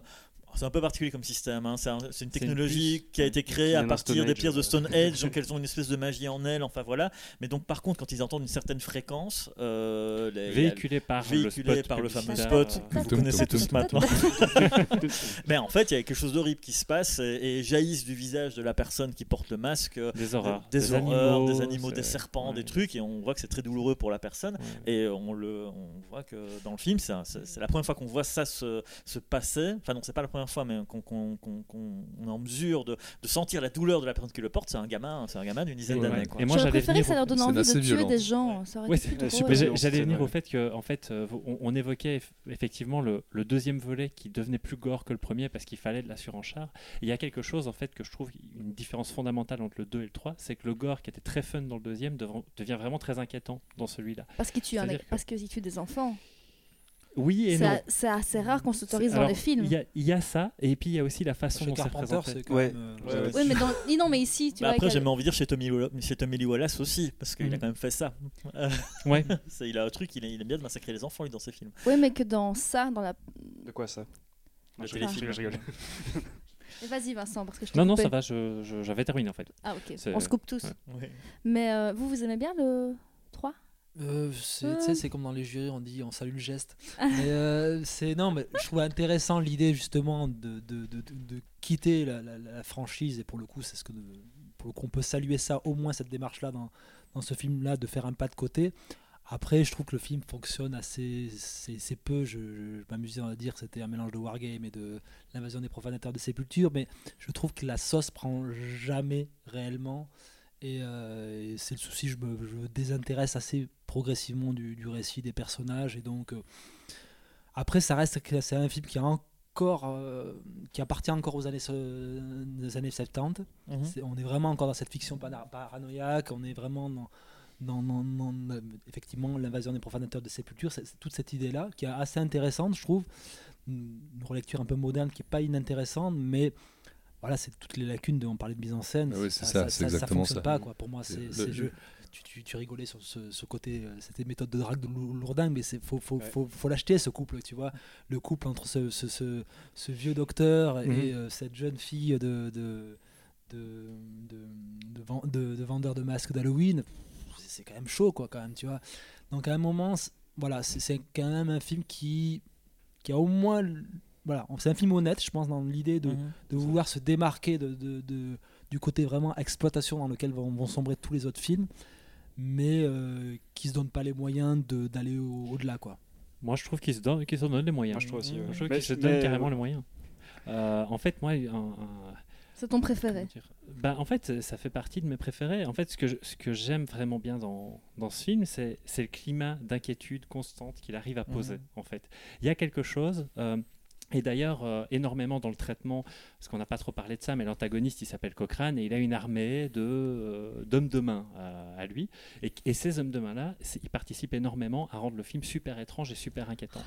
c'est un peu particulier comme système. hein. C'est un- c'est une
C'est une
technologie qui a été créée à partir
Stone
des
Age,
pierres de. Stonehenge, donc elles ont une espèce de magie en elles. Enfin voilà. Mais donc par contre, quand ils entendent une certaine fréquence, euh, les-
Véhiculé par le spot
par le fameux spot que vous connaissez tous maintenant. Mais en fait, il y a quelque chose d'horrible qui se passe et, et jaillissent du visage de la personne qui porte le masque euh,
des horreurs,
des, horreurs, des
animaux,
animaux, des serpents,
ouais.
des trucs, et on voit que c'est très douloureux pour la personne.
Ouais.
Et on, le, on voit que dans le film, c'est un- c'est c'est la première fois qu'on voit ça se, se passer. Enfin, non, c'est pas la première fois, mais qu'on qu'on- qu'on- qu'on- on est en mesure de, de sentir la douleur de la personne qui le porte. C'est un gamin, c'est un gamin d'une dizaine
Ouais.
d'années. quoi.
Et moi, j'allais
préféré que ça leur donne envie de tuer
violent.
des gens.
Ouais,
violent,
J'allais venir au fait que, en fait, euh, on, on évoquait eff- effectivement le, le deuxième volet qui devenait plus gore que le premier parce qu'il fallait de la surenchar. Et Il y a quelque chose en fait que je trouve une différence fondamentale entre le 2 et le 3, c'est que le gore qui était très fun dans le deuxième dev- devient vraiment très inquiétant dans celui-là.
Parce qu'ils tuent, un-
que-
parce qu'ils tuent des enfants.
Oui et
C'est
non.
C'est assez rare qu'on s'autorise dans les films.
Il y, a- il y a ça, et puis il y a aussi la façon
Chez
dont c'est
Carpenter,
présenté.
c'est quand
Ouais.
même. euh,
Ouais, ouais.
Oui, mais dans... non, mais ici, tu
Bah
vois.
après, j'ai envie de dire chez Tommy, chez Tommy Lee Wallace aussi, parce qu'il a
Mhm.
quand même fait ça. Euh,
Ouais.
il a un truc, il, aime bien de massacrer les enfants lui, dans ses films.
Oui, mais que dans ça, dans la.
De quoi ça?
Le téléfilm.
rigole, je rigole.
Mais Vas-y, Vincent, parce que je
Non, non,
coupé.
ça va, je- je- j'avais terminé en fait.
Ah, ok. On se coupe tous. Mais euh, vous, vous aimez bien le 3
Euh, c'est comme dans les jurys, on dit on salue le geste. mais euh, c'est non, mais je trouve intéressant l'idée justement de, de, de, de- quitter la, la- la franchise et pour le coup, c'est ce que pour le coup, on peut saluer ça au moins cette démarche-là dans, dans ce film-là de faire un pas de côté. Après, je trouve que le film fonctionne assez peu. Je, je, je m'amusais à dire que c'était un mélange de wargame et de l'invasion des profanateurs de sépulture, mais je trouve que la sauce prend jamais réellement. Et, euh, et c'est le souci, je me, je me désintéresse assez progressivement du, du récit des personnages. Et donc, euh, après, ça reste c'est un film qui, a encore, euh, qui appartient encore aux années, euh, des années 70.
Mhm.
On est vraiment encore dans cette fiction paranoïaque, on est vraiment dans, dans, dans- dans, euh, effectivement l'invasion des profanateurs de sépulture. C'est toute cette idée-là qui est assez intéressante, je trouve. Une relecture un peu moderne qui n'est pas inintéressante, mais voilà, c'est toutes les lacunes de on parlait de mise en scène.
Oui, c'est ça, c'est
ça
exactement
fonctionne
ça.
pas, quoi. Pour moi,
C'est le- le-
tu, tu, tu rigolais sur ce, ce côté, euh, c'était méthode de drague de lou- lourdingue, mais c'est faut, faut,
Ouais.
faut, faut l'acheter ce couple, tu vois. Le couple entre ce, ce, ce, ce vieux docteur
Mhm.
et euh, cette jeune fille de, de, de, de, de, ven- de- de vendeur de masques d'Halloween, c'est quand même chaud, quoi, quand même, tu vois. Donc à un moment, voilà, c'est quand même un film qui, qui a au moins. Voilà, c'est un film honnête, je pense, dans l'idée de,
Mhm.
de vouloir se démarquer de, de- de- du côté vraiment exploitation dans lequel vont, vont sombrer tous les autres films, mais euh, qui se donnent pas les moyens de- d'aller au- au-delà, quoi.
Moi, je trouve qu'ils se donnent, qu'ils se donnent les moyens.
Moi, je trouve aussi. ouais.
Je trouve
Mais-
qu'ils se donnent
euh,
carrément les moyens. Euh, en fait, moi, un- un,
C'est ton préféré.
Bah, en fait, ça fait partie de mes préférés. En fait, ce que, je- ce que j'aime vraiment bien dans, dans ce film, c'est, c'est le climat d'inquiétude constante qu'il arrive à poser.
Mhm.
En fait, il y a quelque chose. euh, et d'ailleurs, euh, énormément dans le traitement, parce qu'on n'a pas trop parlé de ça, mais l'antagoniste, il s'appelle Cochrane, et il a une armée de, euh, d'hommes de main euh, à lui. Et, et ces hommes de main-là, ils participent énormément à rendre le film super étrange et super inquiétant.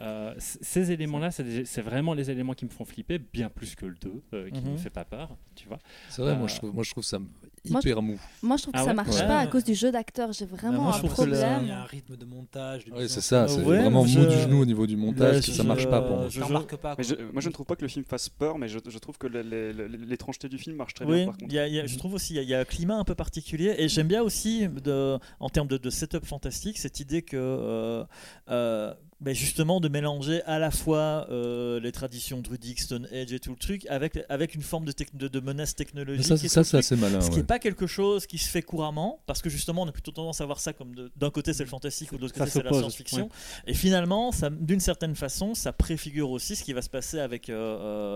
Euh, c- ces éléments-là, c'est, des- c'est vraiment les éléments qui me font flipper, bien plus que le 2, euh, qui ne
Mhm.
me fait pas peur, tu vois.
C'est vrai, moi, je trouve, moi je trouve ça hyper mou.
Moi, je trouve que
Ah
ça
ouais?
marche
Ouais.
pas à cause du jeu d'acteur. J'ai vraiment
moi, je
un
le-
Il y a
problème.
un rythme de montage. en
c'est ça, c'est
Ouais,
vraiment mou
je-
du genou au niveau du montage, ça marche pas pour moi.
je-
Ça embarque pas.
Mais
quoi.
je- moi, je ne trouve pas que le film fasse peur, mais je, je trouve que l'étrangeté du film marche très bien.
Oui,
Par contre.
il y a- il y a- je trouve aussi il y, a- il y a un climat un peu particulier et j'aime bien aussi de, en termes de, de setup fantastique cette idée que euh, euh, ben justement de mélanger à la fois euh, les traditions druidiques, Stone Age et tout le truc avec, avec une forme de, tec- de, de menace
Mais
technologique.
ça,
et
c'est-
tout
ça c'est assez malin.
Ce qui
ouais.
n'est pas quelque chose qui se fait couramment, parce que justement on a plutôt tendance à voir ça comme d'un côté c'est le fantastique ou de l'autre côté c'est la science-fiction. Et finalement, d'une certaine façon, ça préfigure aussi ce qui va se passer avec euh,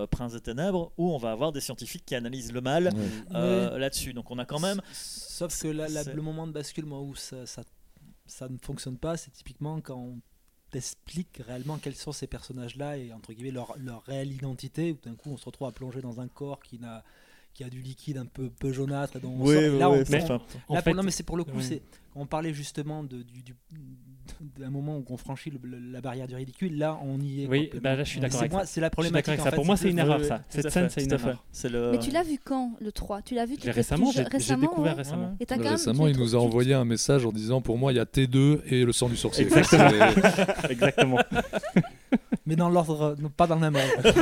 euh, Prince des Ténèbres, où on va avoir des scientifiques qui analysent le mal
Ouais.
euh, là-dessus. Donc on a quand même.
Sauf que la- la-
c'est-
le moment de bascule, moi, où ça, ça, ça ne fonctionne pas, c'est typiquement quand t'explique réellement quels sont ces personnages-là et entre guillemets leur, leur réelle identité. Où d'un coup, on se retrouve à plonger dans un corps qui n'a qui a du liquide un peu, peu jaunâtre. et dont on
Oui,
sort-
oui,
là,
oui,
on-
mais
on-
enfin,
En
Là,
fait,
pour- non, mais c'est pour le coup,
ouais.
c'est on parlait justement de, du, du- d'un moment où on franchit le- le- la barrière du ridicule. Là, on y est.
Oui, bah là, je suis d'accord
c'est
avec
moi-
ça.
C'est la problématique. en
ça.
fait,
Pour moi,
c'est
une erreur,
Oui,
ça. Cette scène, c'est une erreur.
C'est le.
Mais tu l'as vu quand, le 3 Tu l'as vu tout-
récemment, j'ai j'ai
récemment,
découvert
ouais.
récemment.
Et t'as quand même-
Récemment, il nous a envoyé un message en disant pour moi il y a T2 et le sang du sorcier.
Exactement.
Mais dans l'ordre, non, pas dans le même ordre.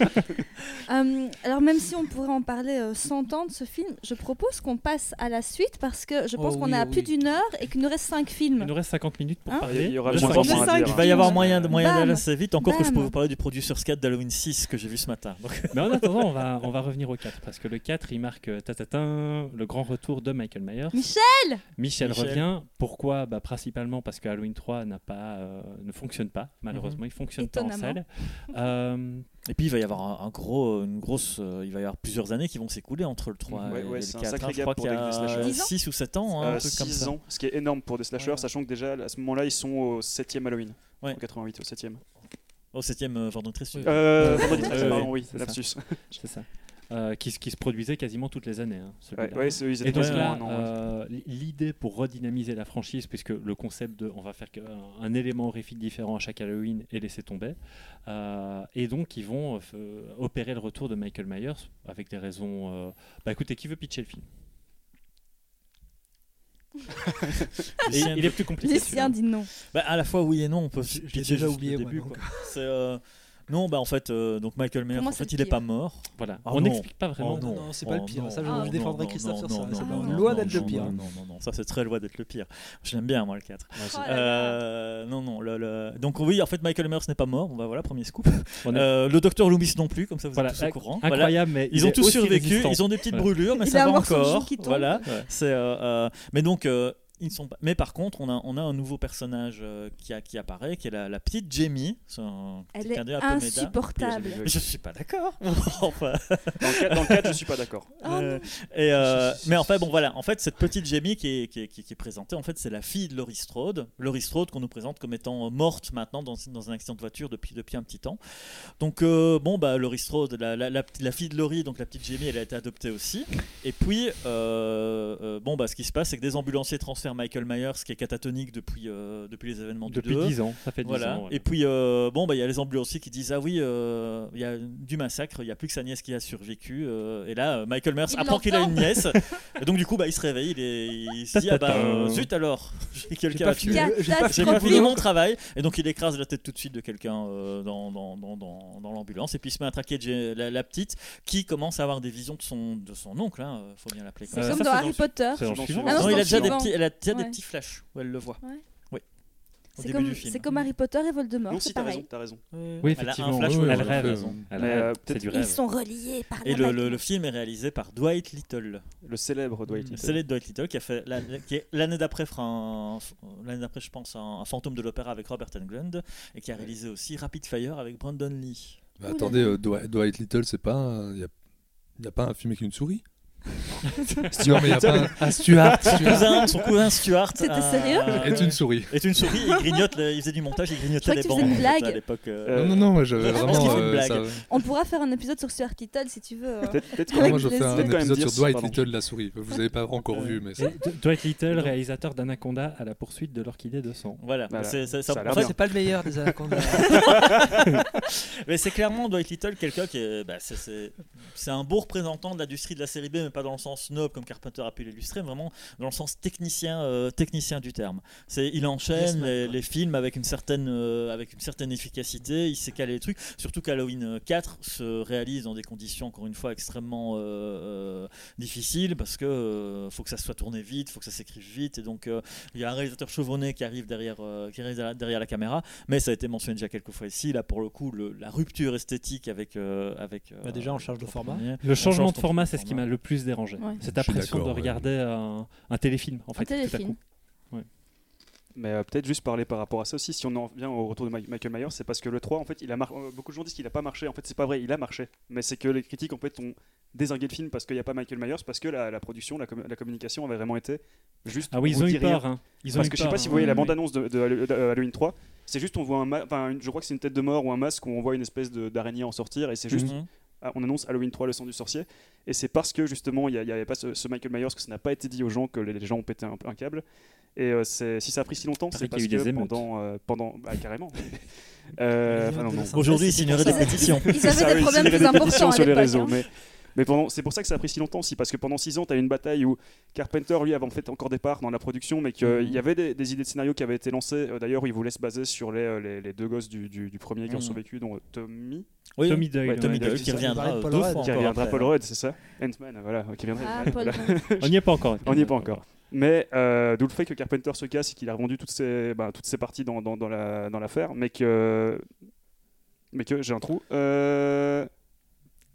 Euh, alors même si on pourrait en parler euh, 100 ans de ce film, je propose qu'on passe à la suite parce que je pense
Oh
qu'on
oui,
est à
oh
plus d'une heure et qu'il nous reste 5 films.
Il nous reste 50 minutes pour
Hein
parler.
Il y aura
cinq
à
Il va y avoir moyen, moyen d'aller assez vite, encore que je peux vous parler du Producer's 4 d'Halloween 6 que j'ai vu ce matin. Donc,
Mais en attendant, on va, on va revenir au 4 parce que le 4 il marque euh, tatatin, le grand retour de Michael Myers.
Michel
Michel,
Michel.
revient. Pourquoi? Bah, Principalement parce que Halloween 3 n'a pas, euh, ne fonctionne pas. Malheureusement, il fonctionne pas en
Étonnamment.
salle.
Et puis il va y avoir un, un gros, une grosse, euh, il va y avoir plusieurs années qui vont s'écouler entre le 3
Ouais,
et,
ouais,
le
c'est un
4.
sacré
hein. Je crois qu'il y a
slashers.
10 ans
6 ou 7 ans, hein, un
Euh,
comme
6
ça.
ans, ce qui est énorme pour des slashers,
Ouais.
sachant que déjà à ce moment-là ils sont au 7ème Halloween.
Ouais.
En 88, au 7ème.
Au 7ème euh, Vendredi 13.
Oui.
Euh, vendredi
Ouais,
13,
ouais,
pardon, oui, lapsus.
c'est ça. Euh, qui, se- qui se produisait quasiment toutes les années. hein, celui-là.
Ouais, ouais, c'est- ils
Et donc là, euh, l'idée pour redynamiser la franchise, puisque le concept de on va faire un, un élément horrifique différent à chaque Halloween et laisser tomber, euh, et donc ils vont euh, opérer le retour de Michael Myers avec des raisons. euh, Bah écoutez, qui veut pitcher le film? Et Il est plus compliqué.
Lucien dit non.
Bah, à la fois oui et non, on peut
Je- je l'ai
pitcher
déjà oublié, moi,
début.
donc.
C'est, non, bah en fait, euh, donc Michael Myers,
moi,
en
c'est
fait,
le
il est
pire.
pas mort.
Voilà.
Ah
on
non.
n'explique pas vraiment.
Oh
Non,
non.
c'est pas le
Oh
pire.
non.
Ça, je,
Ah, non,
défendrai
non,
Christophe
non,
sur ça.
non,
C'est
non,
pas-
non,
loin
non,
d'être le
non,
pire.
Non, non, non, non, ça c'est très loin d'être le pire. Je l'aime bien, moi, le 4.
Oh là là.
Euh, non, non, le, le- donc oui, en fait, Michael Myers n'est pas mort. Bah voilà, premier scoop.
On est-
Euh, le docteur Loomis non plus, comme ça vous
Voilà,
êtes tous au courant.
Incroyable,
Voilà.
mais
Ils
il
ont
est
tous
aussi
survécu,
résistant.
ils ont des petites
Voilà.
brûlures, mais
Il
ça
a un
va
morceau de
encore.
joue qui tombe.
Voilà. C'est, euh, euh, mais donc, euh, ils ne sont pas. Mais par contre, on a, on a un nouveau personnage euh, qui, a, qui apparaît, qui est la, la petite Jamie. Un petit
Elle est insupportable.
Mais je suis pas d'accord. enfin,
Dans le 4, dans le 4, je suis pas d'accord.
Oh
euh, et euh, mais enfin bon voilà, en fait cette petite Jamie qui est, qui est, qui est- qui est présentée, en fait c'est la fille de Laurie Strode. Laurie Strode qu'on nous présente comme étant morte maintenant dans, dans un accident de voiture depuis, depuis un petit temps. Donc euh, bon bah Laurie Strode, la, la, la, la fille de Laurie, donc la petite Jamie, elle a été adoptée aussi. Et puis euh, euh, bon bah ce qui se passe c'est que des ambulanciers transfèrent Michael Myers qui est catatonique depuis, euh, depuis les événements du
Depuis
2.
10 ans, ça fait 10
Voilà.
ans. ouais.
Et puis, euh, bon, bah, il y a les ambulanciers qui disent Ah oui, euh, il y a du massacre, il n'y a plus que sa nièce qui a survécu. euh, et là, Michael Myers
Il
apprend qu'il a une nièce. et donc, du coup, bah, il se réveille, il, est, il se dit Ah bah, euh, zut alors, j'ai quelqu'un
pas
à tuer.
fini.
J'ai pas fini.
mon travail. Et donc, il écrase la tête tout de suite de quelqu'un euh, dans, dans, dans, dans, dans l'ambulance. Et puis, il se met à traquer la, la petite qui commence à avoir des visions de son, de son oncle, hein, faut bien l'appeler comme
C'est
ça.
comme
ça,
dans
c'est
Harry Potter. Ah non,
Non, il a déjà, des petits, elle a déjà des
Ouais.
petits flashs où elle le voit.
Ouais.
Oui.
C'est comme, Harry Potter et Voldemort.
Non,
c'est
si, t'as
pareil.
raison, t'as raison.
Oui,
Elle a un
effectivement.
flash
oui,
où elle
elle
a
rêve. Elle rêve.
euh,
Ils sont reliés par
Et
la
le, le, le film est réalisé par Dwight Little.
Le célèbre Dwight
Le
Little.
célèbre Dwight Little qui a fait l'année d'après l'année d'après je pense un, fantôme de l'opéra avec Robert Englund et qui a réalisé aussi Rapid Fire avec Brandon Lee.
Mais
là
attendez, euh, Dwight, Little, c'est pas. Il n'y a, y a pas un film avec une souris? Non, mais il n'y a pas un. Ah, Stuart,
Son
Stuart
cousin, son cousin Stuart
C'était
euh,
sérieux
est une souris.
est une souris, il grignote, le- il faisait du montage, il grignotait
Je
les
que tu faisais une
en fait,
blague.
à l'époque. euh,
non, non, non, moi j'avais
je pense
vraiment.
fait une
euh,
blague.
ça-
On pourra faire un épisode sur Stuart Little si tu veux. euh.
Peut-être peut-être
moi je fais un
plaisir.
Peut-être quand même
épisode
dire
sur Dwight
pardon.
Little, la souris. Vous n'avez pas encore vu, mais
Et
ça.
D- Dwight Little, réalisateur d'Anaconda à la poursuite de l'orchidée de sang.
Voilà,
Voilà.
C'est- c'est-
Ça a
en
l'air
fait,
bien.
C'est pas le meilleur des anacondas.
Mais c'est clairement Dwight Little, quelqu'un qui est, bah, c'est, c'est- c'est un beau représentant de l'industrie de la série B, mais pas dans le sens snob comme Carpenter a pu l'illustrer, mais vraiment dans le sens technicien, euh, technicien du terme. C'est, il enchaîne les, films avec une certaine, euh, avec une certaine efficacité, il sait caler les trucs. Surtout qu'Halloween 4 se réalise dans des conditions encore une fois extrêmement euh, euh, difficiles parce que euh, faut que ça soit tourné vite, faut que ça s'écrive vite, et donc euh, il y a un réalisateur chevronné qui arrive derrière, euh, qui arrive derrière- la caméra. Mais ça a été mentionné déjà quelques fois ici. Là, pour le coup, le- la rupture esthétique avec. euh, avec euh,
Bah, déjà, on change de format.
premier.
Le changement
change
de format, c'est ce qui m'a le plus dérangé.
Ouais.
Cette impression de
ouais.
regarder un, un téléfilm, en fait,
Un
tout à
téléfilm.
coup.
Mais euh, peut-être juste parler par rapport à ça aussi, si on en vient au retour de Michael Myers, c'est parce que le 3, en fait, il a mar- euh, beaucoup de gens disent qu'il a pas marché. En fait, c'est pas vrai, il a marché. Mais c'est que les critiques, en fait, ont désingué le film parce qu'il n'y a pas Michael Myers, parce que la, la production, la, com- la communication avait vraiment été juste.
Ah oui, ils
on
ont
dit
eu peur. hein. Ils ont
Parce
eu
que je sais
peur,
pas si vous
hein.
voyez la
Oui,
bande-annonce de, de Hallo- de Halloween 3, c'est juste on voit un enfin je crois que c'est une tête de mort ou un masque où on voit une espèce d'araignée en sortir et c'est juste
Mhm.
On annonce Halloween 3 le sang du sorcier et c'est parce que justement il n'y avait pas ce, ce Michael Myers que ça n'a pas été dit aux gens que les, les gens ont pété un, un câble et euh, c'est- si ça a pris si longtemps c'est
qu'il y
parce
a eu des
que
émeutes.
pendant euh, pendant bah, carrément Euh, enfin.
Aujourd'hui, il signerait des pétitions.
Ils
C'est ça,
avaient des problèmes plus
avait des pétitions
importants
sur les réseaux
hein.
mais mais pendant- c'est pour ça que ça a pris si longtemps aussi, parce que pendant 6 ans, tu as eu une bataille où Carpenter, lui, avait en fait encore des parts dans la production, mais qu'il
Mhm.
y avait des, des idées de scénario qui avaient été lancées. Euh, D'ailleurs, il voulait se baser sur les, euh, les, les deux gosses du, du, du premier qui ont
Mhm.
survécu, dont euh, Tommy,
Oui,
Tommy Doyle.
Ouais.
Tommy Doyle qui reviendra
Paul
deux
Rudd.
fois
qui
encore
reviendra
après,
Paul. Rudd, c'est ça Ant-Man, voilà, qui viendrait.
Ah,
voilà.
On n'y est pas encore.
On n'y est pas encore. Mais euh, d'où le fait que Carpenter se casse et qu'il a revendu toutes ses, bah, toutes ses parties dans, dans, dans la- dans l'affaire, mais que. Mais que j'ai un trou. Euh...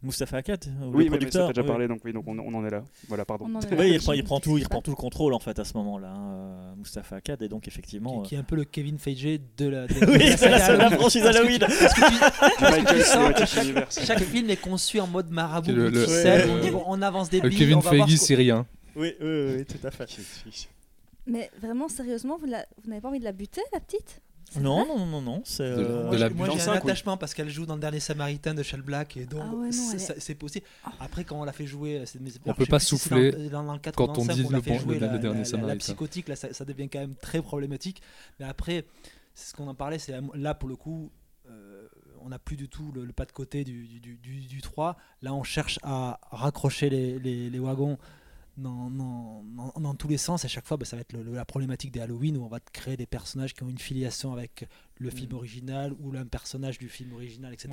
Moustapha Akkad, ou
Oui,
le
mais, mais ça
producteur.
t'as déjà parlé, donc oui, donc on, on en est là. Voilà, pardon.
Oui, il prend tout, il reprend tout le contrôle en fait à ce moment-là, hein, euh, Moustapha Akkad, et donc
qui,
effectivement.
qui est un peu le Kevin Feige de la, de
euh, Oui,
la
c'est la, la
Halloween.
franchise Halloween.
Chaque- film est conçu en mode marabout,
Le- le- ouais.
on, dit, bon, on avance des
Le
billes,
Kevin
on va voir
Feige syrien.
Oui, oui, oui, tout à fait.
Mais vraiment, sérieusement, vous, la- vous n'avez pas envie de la buter, la petite?
Non, non, non, non, c'est.
De-
euh,
de
Moi,
la
j'ai- moi, un
oui.
attachement parce qu'elle joue dans le dernier Samaritain de Shell Black et donc
Ah ouais,
c'est-
est-
possible.
Oh.
Après quand on l'a fait jouer, mais-
On
alors,
peut pas
si
souffler
dans, dans, dans le 4
quand on
le 5
dit le
fait
bon-
jouer
le-
la,
le dernier
la- la-
Samaritain.
la psychotique là ça, ça devient quand même très problématique. Mais après c'est ce qu'on en parlait, c'est là pour le coup. euh, on n'a plus du tout le, le pas de côté du, du, du, du 3. Là, on cherche à raccrocher les, les, les wagons dans, dans, dans- tous les sens. À chaque fois, bah, ça va être la problématique des Halloween où on va te créer des personnages qui ont une filiation avec le film
Mm.
original ou un personnage du film original, etc.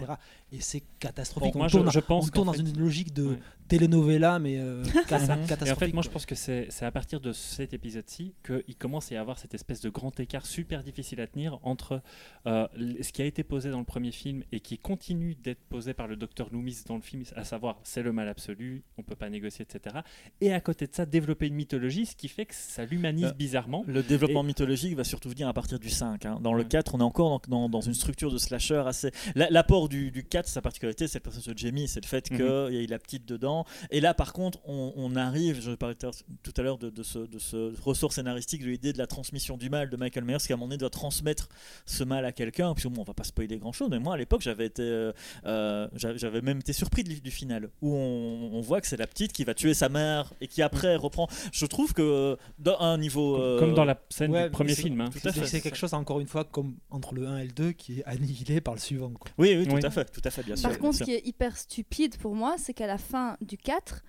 Et c'est catastrophique.
Bon,
on
moi, je-
tourne,
je pense
on tourne dans
fait-
une logique de
Ouais.
telenovela, mais euh, ca- catastrophique.
Et en fait, moi, je pense que c'est c'est à partir de cet épisode-ci qu'il commence à y avoir cette espèce de grand écart super difficile à tenir entre euh, ce qui a été posé dans le premier film et qui continue d'être posé par le docteur Loomis dans le film, à savoir c'est le mal absolu, on peut pas négocier, etc. Et à côté de ça, développer une mythologie, ce qui fait que ça l'humanise
Euh,
bizarrement.
Le développement mythologique va surtout venir à partir du 5. hein. Dans le
Ouais.
4, on est encore dans, dans- dans une structure de slasher assez. La- L'apport du, du 4, sa particularité, c'est le personnage de Jamie, c'est le fait
Mhm.
qu'il y ait la petite dedans. Et là, par contre, on, on arrive, je parlais tout à- tout à l'heure de, de ce, de ce ressort scénaristique, de l'idée de la transmission du mal de Michael Myers, qui à un moment donné doit transmettre ce mal à quelqu'un. Puis bon, on va pas spoiler grand chose, mais moi à l'époque, j'avais été. euh, euh, j'avais même été surpris du, du final, où on, on voit que c'est la petite qui va tuer sa mère et qui après reprend. Je trouve que, dans un niveau. euh,
Comme dans la scène
ouais,
du premier film. hein.
tout à
C'est-
fait.
C'est quelque chose, encore une fois, comme entre le 1 et le 2, qui est annihilé par le suivant. quoi.
Oui, oui, tout
Oui.
à fait, tout à fait, bien sûr.
Par contre, ce qui est hyper stupide pour moi, c'est qu'à la fin du 4,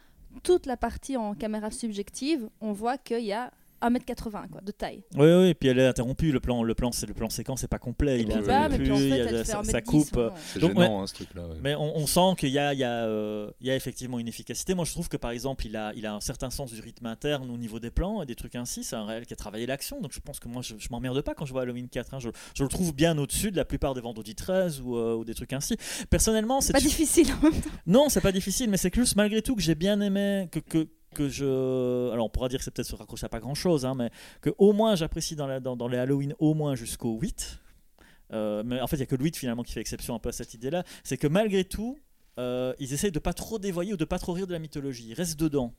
toute la partie en caméra subjective, on voit qu'il y a 1m80 quoi, de taille.
Oui, oui, et puis elle est interrompue. Le plan, le plan, c'est le plan séquence, c'est pas complet. Il est
mais
interrompu. ça,
1m10.
ça coupe.
C'est
Donc,
gênant hein, ce truc-là. ouais.
Mais on, on sent qu'il y a, il y, a, euh, il y a effectivement une efficacité. Moi, je trouve que par exemple, il a, il a un certain sens du rythme interne au niveau des plans et des trucs ainsi. C'est un réel qui a travaillé l'action. Donc, je pense que moi, je, je m'emmerde pas quand je vois Halloween 4. hein. Je, je le trouve bien au-dessus de la plupart des vendredis 13 ou, euh, ou des trucs ainsi. Personnellement, c'est
Pas difficile.
non, c'est pas difficile, mais c'est juste malgré tout que j'ai bien aimé que, que, que je. Alors on pourra dire que c'est peut-être se raccrocher à pas grand chose, hein, mais que au moins j'apprécie dans, dans les Halloween au moins jusqu'au 8. Euh, mais en fait, il n'y a que le 8 finalement qui fait exception un peu à cette idée-là. C'est que malgré tout, euh, ils essayent de pas trop dévoyer ou de pas trop rire de la mythologie. Ils restent dedans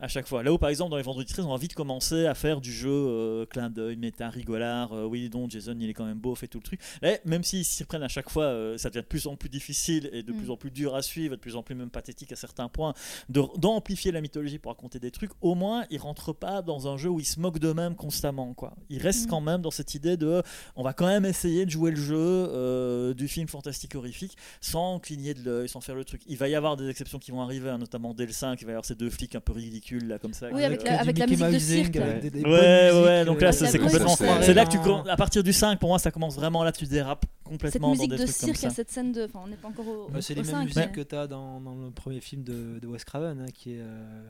à chaque fois. Là où par exemple dans les vendredis 13, on va vite commencer à faire du jeu euh, clin d'œil, méta, rigolard. euh, oui, donc Jason il est quand même beau, fait tout le truc. Là, même s'ils s'y reprennent à chaque fois, euh, ça devient de plus en plus difficile et de
Mm.
plus en plus dur à suivre, de plus en plus même pathétique à certains points, de- d'amplifier la mythologie pour raconter des trucs. Au moins, ils rentrent pas dans un jeu où ils se moquent d'eux-mêmes constamment. Quoi. Ils restent
Mm.
quand même dans cette idée de, on va quand même essayer de jouer le jeu du film fantastique horrifique sans cligner de l'œil, sans faire le truc. Il va y avoir des exceptions qui vont arriver, hein, notamment dès le 5, il va y avoir ces deux flics un peu ridicules là comme ça.
Oui, avec
euh,
la- avec la musique de cirque, là.
avec des- des
Ouais, ouais, donc
euh,
là, c'est complètement. C'est là que tu, à partir du 5, pour moi, ça commence vraiment là, tu dérapes
Cette
complètement dans
musique
des
de
trucs comme
cirque,
ça.
a cette scène de. Enfin, on n'est pas encore au.
Bah, c'est les mêmes musiques
mais-
que tu as dans, dans le premier film de, de Wes Craven, hein, qui est. euh,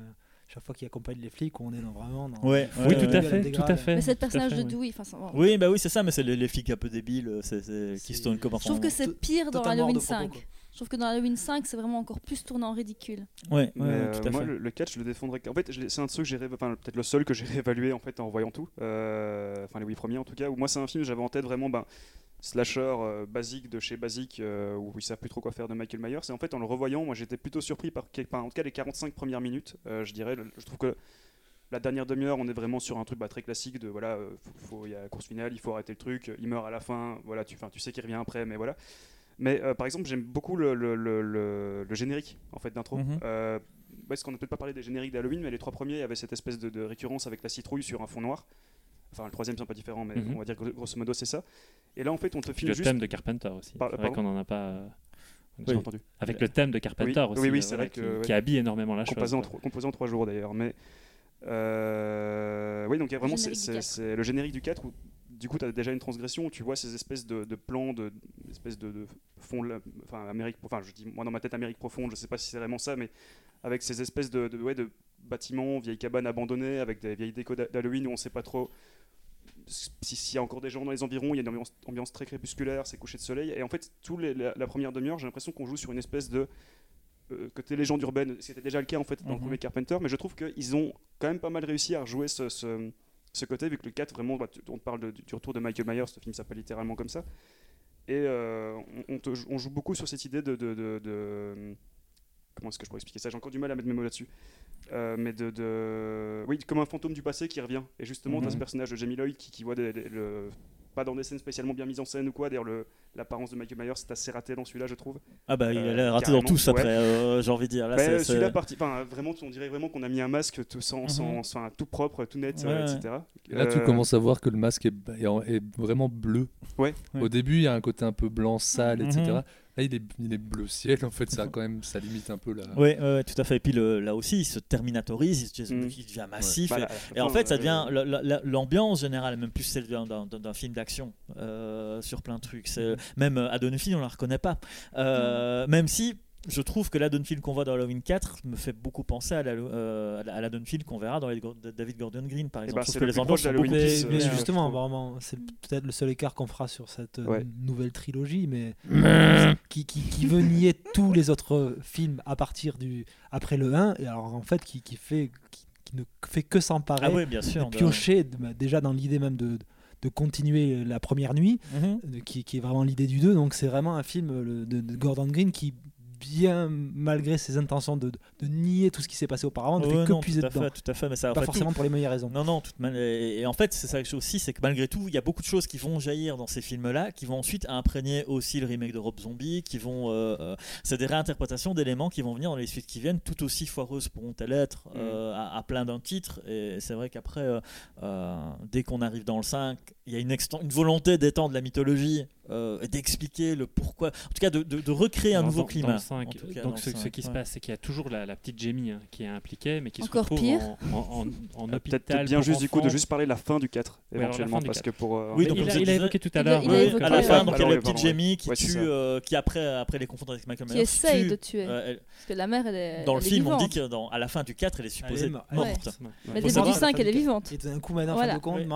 chaque fois qu'il accompagne les flics, on est dans, vraiment dans.
Ouais,
Oui, tout à fait, tout à fait.
Mais c'est le
à
personnage
fait,
de. Dewey.
Oui, bah oui, c'est ça, mais c'est les, les flics un peu débiles, qui se tournent comme
Je trouve que c'est pire dans Halloween
hors de propos,
5. Je trouve que dans Halloween 5, c'est vraiment encore plus tourné en ridicule.
Ouais, ouais, ouais,
euh,
tout à
moi,
fait.
le, le catch, je le défendrais. En fait, c'est un truc que j'ai, rééva- enfin, peut-être le seul que j'ai réévalué en fait en voyant tout. Euh, Enfin, les huit premiers en tout cas. Où moi, c'est un film j'avais en tête vraiment, ben, slasher euh, basique de chez basique, euh, où ils savent plus trop quoi faire de Michael Myers. Et en fait, en le revoyant, moi, j'étais plutôt surpris par, en tout cas les 45 premières minutes. euh, je dirais, je trouve que la dernière demi-heure, on est vraiment sur un truc bah, très classique de voilà, faut- faut- il y a la course finale, il faut arrêter le truc, il meurt à la fin, voilà, tu, 'fin, tu sais qu'il revient après, mais voilà. Mais euh, par exemple, j'aime beaucoup le, le- le- le- le générique en fait d'intro.
Mhm.
Euh, parce qu'on n'a peut-être pas parlé des génériques d'Halloween, mais les trois premiers avaient cette espèce de, de récurrence avec la citrouille sur un fond noir. Enfin, le troisième c'est un peu différent, mais
Mhm.
on va dire gros- grosso modo c'est ça. Et là, en fait, on te filme
Le
juste.
thème de Carpenter aussi.
Par-
c'est vrai qu'on n'en a pas. euh,
J'ai
Oui.
entendu.
Avec le thème de Carpenter
Oui,
aussi.
oui, oui, c'est vrai que,
qui,
ouais.
qui habille énormément la chose.
composé en,
quoi.
trois- composé en trois jours d'ailleurs. Mais euh, oui, donc il y a vraiment c'est, le générique du 4 où du coup tu as déjà une transgression où tu vois ces espèces de, de plans de espèces de, de fond enfin Amérique enfin je dis moi dans ma tête Amérique profonde, je sais pas si c'est vraiment ça mais avec ces espèces de, de, ouais, de bâtiments, vieilles cabanes abandonnées avec des vieilles décos d'Ha- d'Halloween où on sait pas trop si- s'il y a encore des gens dans les environs, il y a une ambiance, ambiance très crépusculaire, c'est coucher de soleil. Et en fait, tous les, la, la première demi-heure, j'ai l'impression qu'on joue sur une espèce de euh, côté légende urbaine. C'était déjà le cas en fait dans le
Mhm.
premier Carpenter, mais je trouve qu'ils ont quand même pas mal réussi à rejouer ce, ce, ce côté, vu que le 4, vraiment, bah, tu- on parle de- du retour de Michael Myers, ce film s'appelle littéralement comme ça. Et euh, on, on te- on joue beaucoup sur cette idée de. de- de- de- comment est-ce que je pourrais expliquer ça? J'ai encore du mal à mettre mes mots là-dessus. Euh, mais de, de- Oui, comme un fantôme du passé qui revient. Et justement, tu as ce personnage de Jamie Lloyd qui, qui voit des- des- le- pas dans des scènes spécialement bien mises en scène ou quoi. D'ailleurs, le- l'apparence de Michael Myers, c'est assez raté dans celui-là, je trouve.
Ah bah il a
Euh,
l'air raté dans tous après,
ouais.
euh, j'ai envie de dire. Là,
Bah,
c'est-
celui-là, parti, enfin, vraiment, on dirait vraiment qu'on a mis un masque tout, sans,
Mhm.
sans- tout propre, tout net,
Ouais,
etc.
Et Là, tu
Euh,
commences à voir que le masque est, est en- est vraiment bleu.
Ouais.
Ouais.
Au début, il y a un côté un peu blanc, sale, etc. Là, il est, il est bleu ciel. En fait, ça quand même, ça limite un peu la.
Ouais, ouais, tout à fait. Et puis le- là aussi, il se terminatorise, il, se-
Mm.
il devient massif.
bah,
et- en fait, ça
euh,
devient la- la- la- l'ambiance générale, même plus celle d'un- film d'action euh, sur plein de trucs. C'est- Même euh, Haddonfield, on la reconnaît pas. Euh, Même si je trouve que l'Haddonfield qu'on voit dans Halloween 4 me fait beaucoup penser à la- euh, à la- l'Haddonfield qu'on verra dans les Go- de David Gordon Green, par
Eh
exemple.
c'est le
les ambiances beaucoup
Mais, mais
euh,
justement, vraiment, c'est peut-être le seul écart qu'on fera sur cette euh,
Ouais.
nouvelle trilogie, mais qui, qui, qui veut nier tous les autres films à partir du après le 1, et alors en fait qui, qui fait qui, qui ne fait que s'emparer,
Ah oui,
de- piocher bah, déjà dans l'idée même de, de continuer la première nuit,
Mhm.
de- qui, qui est vraiment l'idée du 2. Donc c'est vraiment un film euh, le- de, de Gordon Green qui bien malgré ses intentions de, de nier tout ce qui s'est passé auparavant, ne fait que
non,
puiser
tout à
dedans.
fait, tout à fait, mais ça,
Pas
tout-
forcément pour les meilleures raisons.
Non, non, toute et, en fait, c'est ça aussi, c'est que malgré tout, il y a beaucoup de choses qui vont jaillir dans ces films-là, qui vont ensuite imprégner aussi le remake de Rob Zombie, qui vont. euh, euh, c'est des réinterprétations d'éléments qui vont venir dans les suites qui viennent, tout aussi foireuses pourront-elles être euh, à, à plein d'un titre. Et c'est vrai qu'après, dès qu'on arrive dans le 5, il y a une volonté d'étendre la mythologie euh, d'expliquer le pourquoi, en tout cas de, de- de recréer un nouveau
dans-
climat.
dans le cinq,
en tout cas,
donc
dans
ce,
le
ce
cinq,
qui se passe, c'est qu'il y a toujours la, la petite Jamie hein, qui est impliquée, mais qui
Encore
se retrouve
pire.
en, en, en, en
Euh,
hôpital.
Peut-être bien juste du coup de juste parler de la fin du 4
alors la
éventuellement
du
parce
4.
que pour euh,
Oui, donc,
il, a, il évoqué tout à
Il
l'heure.
il
à la fin, donc il y a la petite Jamie qui
Ouais,
tue, euh, qui après, après les confronter avec Michael
Qui
Myers,
essaye
tue,
de tuer. Parce que la mère, elle est.
dans le film, on dit
vivante.
que dans, à la fin du 4, elle est supposée
Elle est mo-
morte.
Mais début du
la
5,
fin
elle est vivante.
Et d'un coup, maintenant, en
Voilà.
fin de compte,
Oui.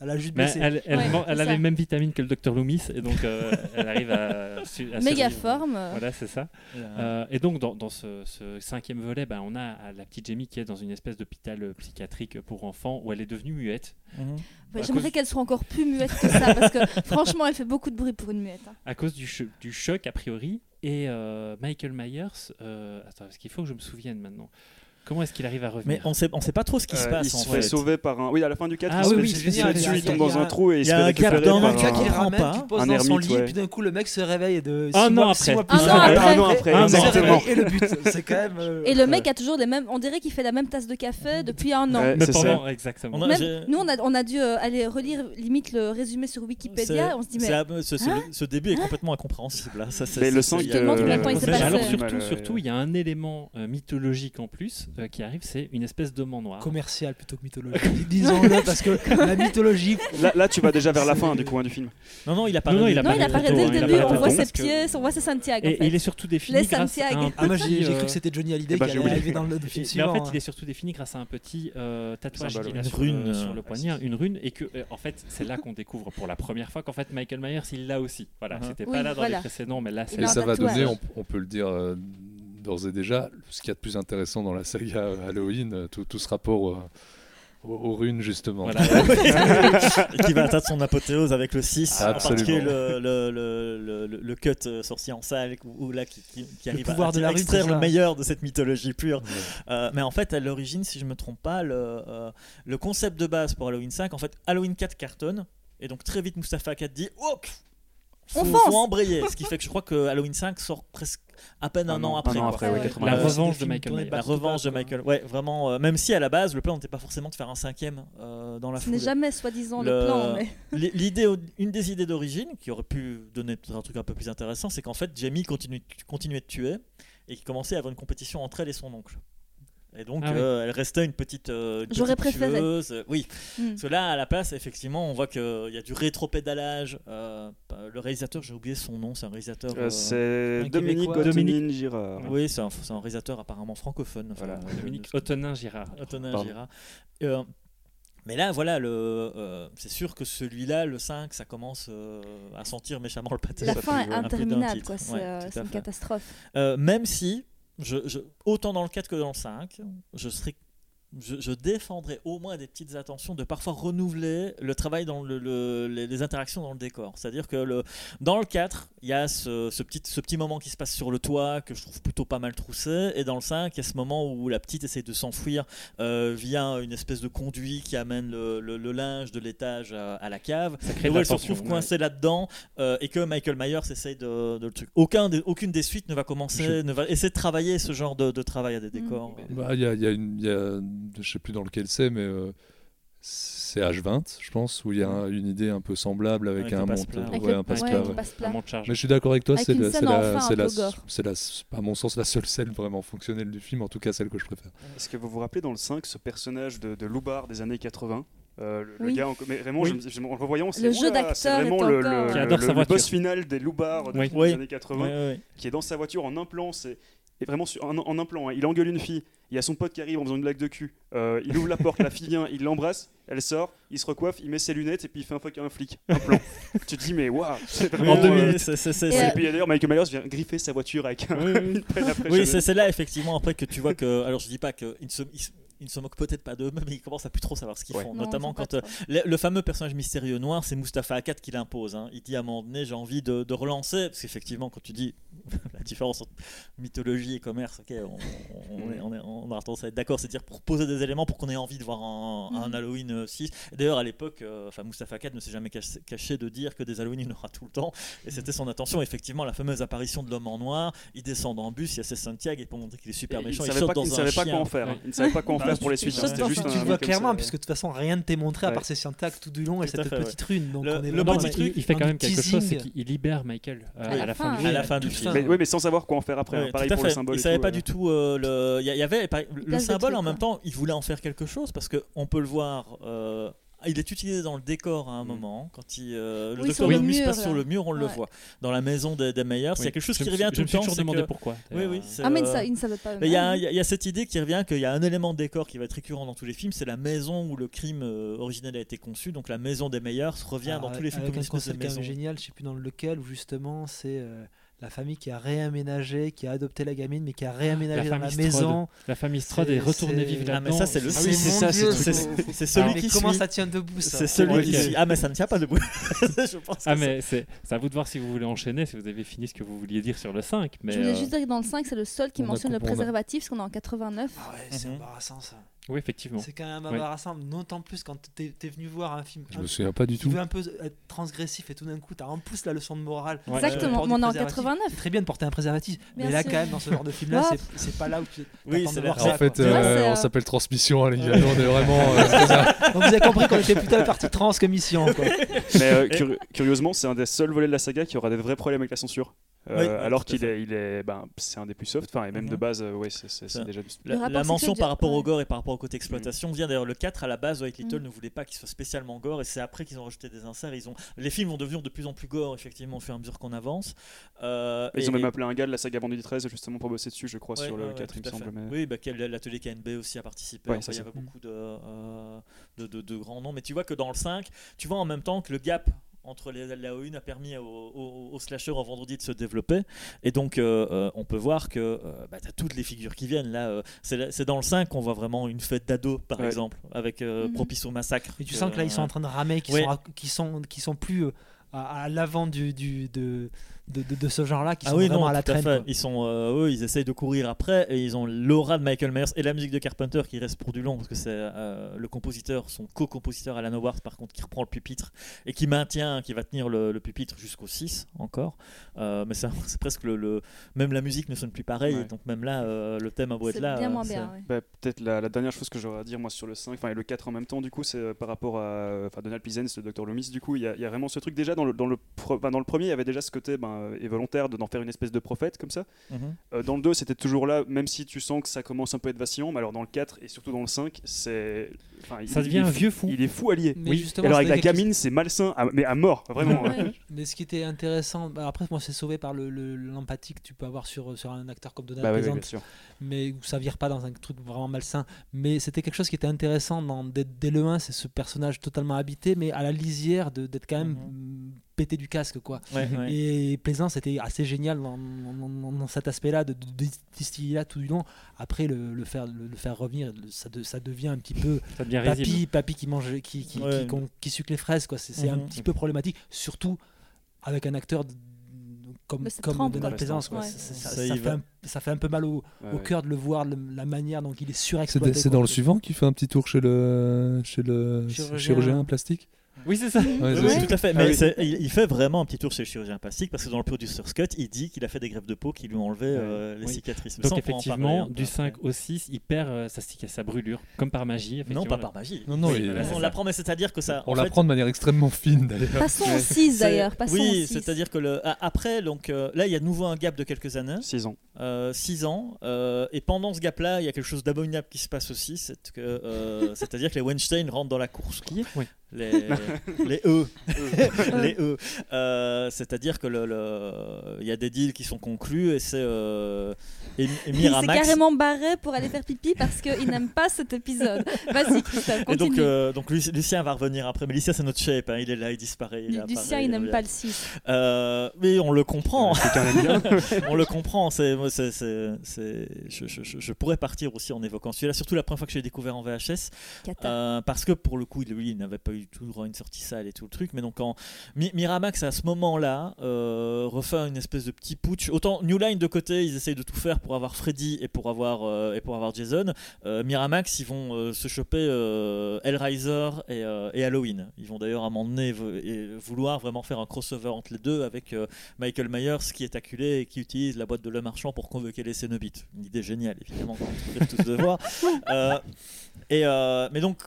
Elle a juste
Mais
blessé.
elle, elle,
Ouais,
man- elle
c'est
a
ça.
les mêmes vitamines que le docteur Loomis, et donc euh, elle arrive à, su- à
Méga
survivre.
forme.
Voilà, c'est ça.
Euh,
Euh, et donc, dans, dans ce, ce cinquième volet, ben, on a euh, la petite Jamie qui est dans une espèce d'hôpital euh, psychiatrique pour enfants où elle est devenue muette
mhm.
Ouais,
à
J'aimerais
cause-
qu'elle soit encore plus muette que ça, parce que franchement, elle fait beaucoup de bruit pour une muette. hein.
à cause du, cho- du choc, a priori. Et euh, Michael Myers, euh, attends, parce qu'il faut que je me souvienne maintenant? Comment est-ce qu'il arrive à revenir
Mais on sait, on sait pas trop ce qui se
Euh,
passe
il
en
se
fait.
fait sauver par un. Oui, à la fin du 4,
Ah
il se
oui, oui,
il se
c'est
fait
génial,
dessus,
il y a-
il tombe
il y
dans un trou et il
il
se
y
fait
un
récupérer par
un
a
gars qui le ramène,
pas.
qui pose
Un
dans son lit,
ouais.
puis d'un coup le mec se réveille de
Un an
mois,
après.
six mois
Un
plus
an
tard.
après.
Un an après,
Un
il se
an
réveille
exactement.
et le but, c'est quand même. euh,
Et le mec a toujours les mêmes. On dirait qu'il fait la même tasse de café depuis un an.
Pendant, exactement.
Même- nous, on a, on a dû euh, aller relire limite le résumé sur Wikipédia. On se dit, mais.
à- ce, ce-
Hein
ce début est complètement incompréhensible. hein. Ça, c'est-
Mais le
il y
il
euh,
passé.
Alors surtout, il y a un élément mythologique en plus, euh, qui arrive, c'est une espèce d'homme noir.
Commercial plutôt que mythologique. Disons-le, parce que la mythologie.
Là, là, tu vas déjà vers la fin du coup hein, du film.
Non, non, il a pas
Non, non, il
Non, il
apparaît
apparaît
très
dès le
hein,
début,
apparaît
on voit ses pieds, on voit ses Santiago.
Et,
en
et
fait.
il est surtout défini
Les
grâce
Santiago.
à un
Ah, moi j'ai
euh,
cru que c'était Johnny Hallyday
eh ben,
qui
j'ai
allait
oublié.
arriver dans le film
Mais en fait,
hein.
il est surtout défini grâce à un petit euh, tatouage qu'il a
une
sur,
rune,
le, sur le poignet, une rune, et que en fait c'est là qu'on découvre pour la première fois qu'en fait Michael Myers il l'a aussi. Voilà,
Mhm.
c'était pas là dans les précédents, mais là c'est
Et ça va donner, on, peut le dire d'ores et déjà, ce qu'il y a de plus intéressant dans la saga euh, Halloween, euh, tout, tout ce rapport euh, aux, aux runes justement.
Voilà.
et qui va atteindre son apothéose avec le 6,
Ah,
en particulier le, le, le, le, le cut sorcier en salle, où, où là, qui, qui, qui arrive
pouvoir
à,
de la
extraire le meilleur de cette mythologie pure.
Ouais.
Euh, mais en fait, à l'origine, si je me trompe pas, le, euh, le concept de base pour Halloween 5, en fait, Halloween 4 cartonne, et donc très vite, Mustafa 4 dit Oh
On
faut,
fonce
faut embrayer. Ce qui fait que je crois que Halloween 5 sort presque à peine un,
Un
an
an-
après.
un an après, ouais,
Ouais.
80.
La revanche de Michael Myers.
La revanche de. Michael. Ouais, vraiment. euh, même si à la base, le plan n'était pas forcément de faire un cinquième euh, dans la
Ce n'est jamais soi-disant le
Le-
plan, mais
L'idée, une des idées d'origine, qui aurait pu donner un truc un peu plus intéressant, c'est qu'en fait, Jamie continue, continuait de tuer et qu'il commençait à avoir une compétition entre elle et son oncle. Et donc,
Ah oui.
euh, elle restait une petite. euh, une
J'aurais
petite
préféré.
tueuse. Euh, Oui,
Hmm.
parce que là, à la place, effectivement, on voit qu'il y a du rétropédalage. Euh, le réalisateur, j'ai oublié son nom, c'est un réalisateur.
Euh,
euh,
c'est Dominique. Gotonin Girard.
oui, c'est un, c'est un réalisateur apparemment francophone. enfin,
Voilà,
euh,
Dominique Ottonin Girard.
Pardon.
Girard. Euh, mais là, voilà, le, euh, c'est sûr que celui-là, le 5, ça commence euh, à sentir méchamment le pâté.
la fin est interminable, quoi. C'est
Ouais,
euh, une
fait.
catastrophe.
Euh, même si, je, je- autant dans le 4 que dans le 5, je serais. Je, je défendrais au moins des petites attentions de parfois renouveler le travail dans le, le- les, les interactions dans le décor. C'est-à-dire que le, dans le 4, il y a ce, ce petit, ce petit moment qui se passe sur le toit que je trouve plutôt pas mal troussé. Et dans le 5, il y a ce moment où la petite essaie de s'enfuir euh, via une espèce de conduit qui amène le, le- le linge de l'étage à, à la cave.
Ça crée
Et où elle se retrouve
ouais.
coincée là-dedans euh, et que Michael Myers essaye de, de le truc. Aucun des- aucune des suites ne va commencer,
Je-
ne va essayer de travailler ce genre de, de travail à des décors.
Bah, Il y a, il y a une, il y a- je sais plus dans lequel c'est, mais euh, c'est H20, je pense, où il y a un- une idée un peu semblable avec,
Avec
un monte,
passe-plat.
Avec
ouais,
le-
un passe
ouais,
plat. ouais.
passe
Un
plat.
monte charge.
Mais je suis d'accord avec toi, c'est la, c'est la,
enfin
la, à mon sens la seule scène vraiment fonctionnelle du film, en tout cas celle que je préfère.
Est-ce que vous vous rappelez dans le 5 ce personnage de, de Loubard des années 80 Euh, le, gars, en- mais vraiment,
Oui.
je je en le revoyant, c'est
Le jeu
oula,
d'acteur
c'est vraiment le, le-
Qui
le-
adore sa
le
voiture.
boss final des Loubards de-
Oui.
des
Oui.
années 80,
Ouais, ouais, ouais.
qui est dans sa voiture en un plan. C'est et vraiment sur- en, en un plan. hein. Il engueule une fille. Il y a son pote qui arrive en faisant une blague de cul. Euh, il ouvre la porte, la fille vient, il l'embrasse, elle sort, il se recoiffe, il met ses lunettes et puis il fait un fuck à un flic. Un plan. tu te dis mais waouh. c'est
Oui,
vraiment,
en deux
euh,
minutes, c'est-
Et,
puis d'ailleurs Michael Myers vient griffer sa voiture avec un,
Oui, oui.
une pelle après.
Oui,
jamais.
c'est là effectivement après que tu vois que. Alors je dis pas se, ils se- ils ne se moquent peut-être pas d'eux-mêmes, mais ils commencent à plus trop savoir ce qu'ils
Ouais.
font.
Non,
Notamment quand euh, le, le fameux personnage mystérieux noir, c'est Mustapha Akkad qui l'impose. hein. Il dit à un moment donné, j'ai envie de, de relancer, parce qu'effectivement, quand tu dis la différence entre mythologie et commerce, ok, on, on, est- on, est- on aura tendance à être d'accord, c'est-à-dire pour poser des éléments pour qu'on ait envie de voir un, un
Mhm.
Halloween euh, 6. Et D'ailleurs, à l'époque, euh, enfin, Mustapha Akkad ne s'est jamais caché, caché de dire que des Halloween, il y en aura tout le temps. Et c'était son intention, effectivement, la fameuse apparition de l'homme en noir. Il descend en bus, il y a ses Santiago, et pour montrer qu'il est super
Et
méchant,
il
il,
savait
saute
pas,
dans
il
un
savait pas quoi en faire. hein. Il ne savait pas quoi en faire
tu-
pour les
tu
suites. C'était juste
tu
un
le vois clairement,
ça.
puisque de toute façon rien ne t'est montré à part ses syntaxes tout du long et cette
fait,
petite rune. Donc
Le-
on est
le
vraiment
petit truc,
il fait quand même quelque chose, c'est qu'il libère Michael euh,
À
à,
la fin,
du.
À
film.
la fin
tout
du
ça.
film.
Mais, oui, mais sans savoir quoi en faire après. hein.
Ouais,
Pareil pour le symbole.
Il savait pas
euh.
du tout euh, le. Il y, avait le
place
symbole en même temps. Il voulait en faire quelque chose parce que on peut le voir. Euh, il est utilisé dans le décor à un
Mm.
moment quand il euh, le
Oui,
docteur Loomis passe sur le mur on le voit dans la maison des, des meilleurs il y a quelque chose
Je
qui
me
revient tout
Je
le
me suis
temps
toujours demandé
que-
pourquoi.
oui oui
Euh,
Ah, mais
euh,
ça, il ne savait pas.
mais il y, a, il y cette idée qui revient qu'il y a un élément de décor qui va être récurrent dans tous les films, c'est la maison où le crime euh, originel a été conçu, donc la maison des meilleurs revient dans tous les films
avec
comme
un
une espèce de maison.
génial, je sais plus dans lequel, où justement c'est euh, la famille qui a réaménagé, qui a adopté la gamine, mais qui a réaménagé
La
dans la maison.
La famille Strode est retournée vivre
Ah,
là-dedans.
mais ça, c'est le
Ah oui,
c'est
ça, c'est
celui
mais
qui
comment
suit.
ça tient debout ça
C'est celui
Ouais,
qui suit. Ah mais ça ne tient pas debout. je pense
Ah
que
mais c'est c'est à vous de voir si vous voulez enchaîner, si vous avez fini ce que vous vouliez dire sur le 5. Mais
Je voulais
euh,
juste dire que dans le 5, c'est le seul qui
on
mentionne le préservatif, parce qu'on est en 89.
Ah ouais, c'est
Mhm.
embarrassant ça.
Oui effectivement.
C'est quand même
Ouais.
embarrassant, d'autant plus quand t'es es venu voir un film
Je
un-
me souviens pas du tout.
veut un peu être transgressif et tout d'un coup t'as en plus la leçon de morale.
Ouais.
Exactement,
Porte
mais on
du
est en
préservatif.
89.
C'est très bien de porter un préservatif,
Bien
mais là quand même dans ce genre de film là,
Ouais.
c'est- pas là où tu
Oui,
t'attends
c'est
de
là-
voir ça.
En fait, euh, on
euh,
s'appelle Transmission, hein, les gars. On est vraiment. euh,
Donc vous avez compris qu'on était plutôt la partie trans que mission quoi.
Mais euh, curi- curieusement, c'est un des seuls volets de la saga qui aura des vrais problèmes avec la censure. Euh,
Oui,
alors qu'il est, il est, ben, c'est un des plus soft, enfin, et même
Mhm.
de base, euh, ouais, c'est, déjà du.
La, la mention par rapport au gore et par rapport au côté exploitation vient d'ailleurs le 4 à la base White Little
Mm.
ne voulait pas qu'il soit spécialement gore et c'est après qu'ils ont rajouté des inserts ils ont les films vont devenir de plus en plus gore effectivement au fur et à mesure qu'on avance Euh,
Ils
et-
ont même appelé un gars de la saga Vendredi 13 justement pour bosser dessus, je crois,
Ouais,
sur le
ouais, ouais,
4, il me semble. mais-
Oui, bah, l'atelier KNB aussi a participé.
Ouais,
Enfin,
c'est
il y avait beaucoup de, euh, de, de- de grands noms. Mais tu vois que dans le 5, tu vois en même temps que le gap entre les, la O1 a permis au, au, au slasher en vendredi de se développer. Et donc, euh, euh, on peut voir que euh, bah, tu as toutes les figures qui viennent. Là, euh, c'est dans le 5 qu'on voit vraiment une fête d'ados, par
Ouais.
exemple, avec euh,
Mhm.
Propice au massacre.
Et tu sens que là, ils sont en train de ramer, qui,
Ouais.
sont, à- qui, sont, qui sont plus à, à l'avant du, du, de, de, de- de ce genre-là, qui
Ah
sont
oui,
vraiment
non,
à la
à
traîne.
Ils sont, euh, eux, ils essayent de courir après et ils ont l'aura de Michael Myers et la musique de Carpenter qui reste pour du long parce que c'est euh, le compositeur, son co-compositeur Alan Howard par contre qui reprend le pupitre et qui maintient, qui va tenir le, le pupitre jusqu'au 6 encore. Euh, mais c'est presque le, le- même la musique ne sonne plus pareil
Ouais.
donc même là, euh, le thème a beau être
C'est
là.
bien moins bien. ouais.
Bah, peut-être la, la dernière chose que j'aurais à dire moi sur le 5, enfin et le 4 en même temps du coup, c'est par rapport à Donald Pleasence, le Dr Loomis, du coup il y, a- il y a vraiment ce truc déjà dans le, dans le, pro- enfin, dans le premier il y avait déjà ce côté ben, euh, et volontaire de- d'en faire une espèce de prophète comme ça.
Mhm.
Euh, dans le 2 c'était toujours là, même si tu sens que ça commence un peu à être vacillant, mais alors dans le 4 et surtout dans le 5 c'est... enfin, il-
Ça
il
devient un
fou-
vieux fou.
Il est fou allié.
Mais
Oui.
justement,
alors avec la gamine c'est malsain, à- mais à mort, vraiment.
Ouais.
Mais ce qui était intéressant, bah, après, moi, c'est sauvé par le- le- l'empathie que tu peux avoir sur, sur un acteur comme Donald
Bah, oui, oui,
mais où ça vire pas dans un truc vraiment malsain. Mais c'était quelque chose qui était intéressant dans, dès, dès le 1, c'est ce personnage totalement habité, mais à la lisière de- d'être quand même mm, pété du casque, quoi.
Ouais, ouais.
Et Plaisance c'était assez génial dans, dans- dans- cet aspect-là, de, de, de distiller là tout du long. Après, le, le faire, le, le faire revenir, le- ça, de- ça devient un petit peu
risible.
papy, papy qui mange, qui, qui,
Ouais.
qui, qui suce les fraises, quoi. C'est c'est un
Mhm.
petit peu problématique, surtout avec un acteur de- comme, comme Donald
quoi.
Ouais.
Ça,
Ça
ça fait un, ça fait un peu mal au,
Ouais,
au
ouais.
cœur de le voir, le- la manière dont il est surexploité.
c'est dans le suivant qu'il fait un petit tour chez le, chez le
Chirurgien.
chirurgien, plastique?
Oui, c'est ça.
Ouais,
Oui, tout à fait.
Ah
Mais
oui.
il, il fait vraiment un petit tour chez le chirurgien plastique parce que dans le producer's cut, il dit qu'il a fait des greffes de peau qui lui ont enlevé euh, les
Oui.
cicatrices. Mais
Donc effectivement,
parler,
du
après.
5 au 6, il perd euh, sa, sa brûlure, comme par magie.
Non, pas par magie.
Non, non, il-
on l'apprend, mais c'est-à-dire que ça.
on l'apprend de manière extrêmement fine d'ailleurs.
Passons au 6
c'est-
d'ailleurs.
Oui,
6.
c'est-à-dire que le, a- après, donc euh, là, il y a de nouveau un gap de quelques années,
6 ans.
6 ans, euh, et pendant ce gap-là, il y a quelque chose d'abominable qui se passe aussi, c'est que, c'est-à-dire que les Weinstein rentrent dans la course.
Qui? Oui.
Les, les E. les E. Euh, C'est-à-dire que le, le- il y a des deals qui sont conclus et c'est euh, et, et
Il s'est
Miramax.
carrément barré pour aller faire pipi parce qu'il n'aime pas cet épisode. Vas-y, Christophe,
Et donc, euh, donc Luc- Lucien va revenir après, mais Lucien c'est notre shape, hein, il est là, il disparaît. il
Lu-
apparaît,
Lucien, il n'aime pas le 6.
Euh, mais on le comprend, on le comprend. C'est, moi, c'est, c'est- c'est- je, je- pourrais partir aussi en évoquant celui-là, surtout la première fois que j'ai découvert en VHS. Euh, parce que pour le coup, lui, il n'avait pas eu tout droit à une sortie sale et tout le truc. Mais donc, en Mi- Miramax, à ce moment-là, euh, refait une espèce de petit putsch. Autant New Line de côté, ils essayent de tout faire pour avoir Freddy et pour avoir, euh, et pour avoir Jason. Euh, Miramax, ils vont se choper Hellraiser et, et Halloween. Ils vont d'ailleurs à un moment donné vouloir vraiment faire un crossover entre les deux avec Michael Myers qui est acculé et qui utilise la boîte de Le Marchand pour convoquer les Cénobites. Une idée géniale, évidemment, qu'on tous devoir. Euh, et, euh, mais donc,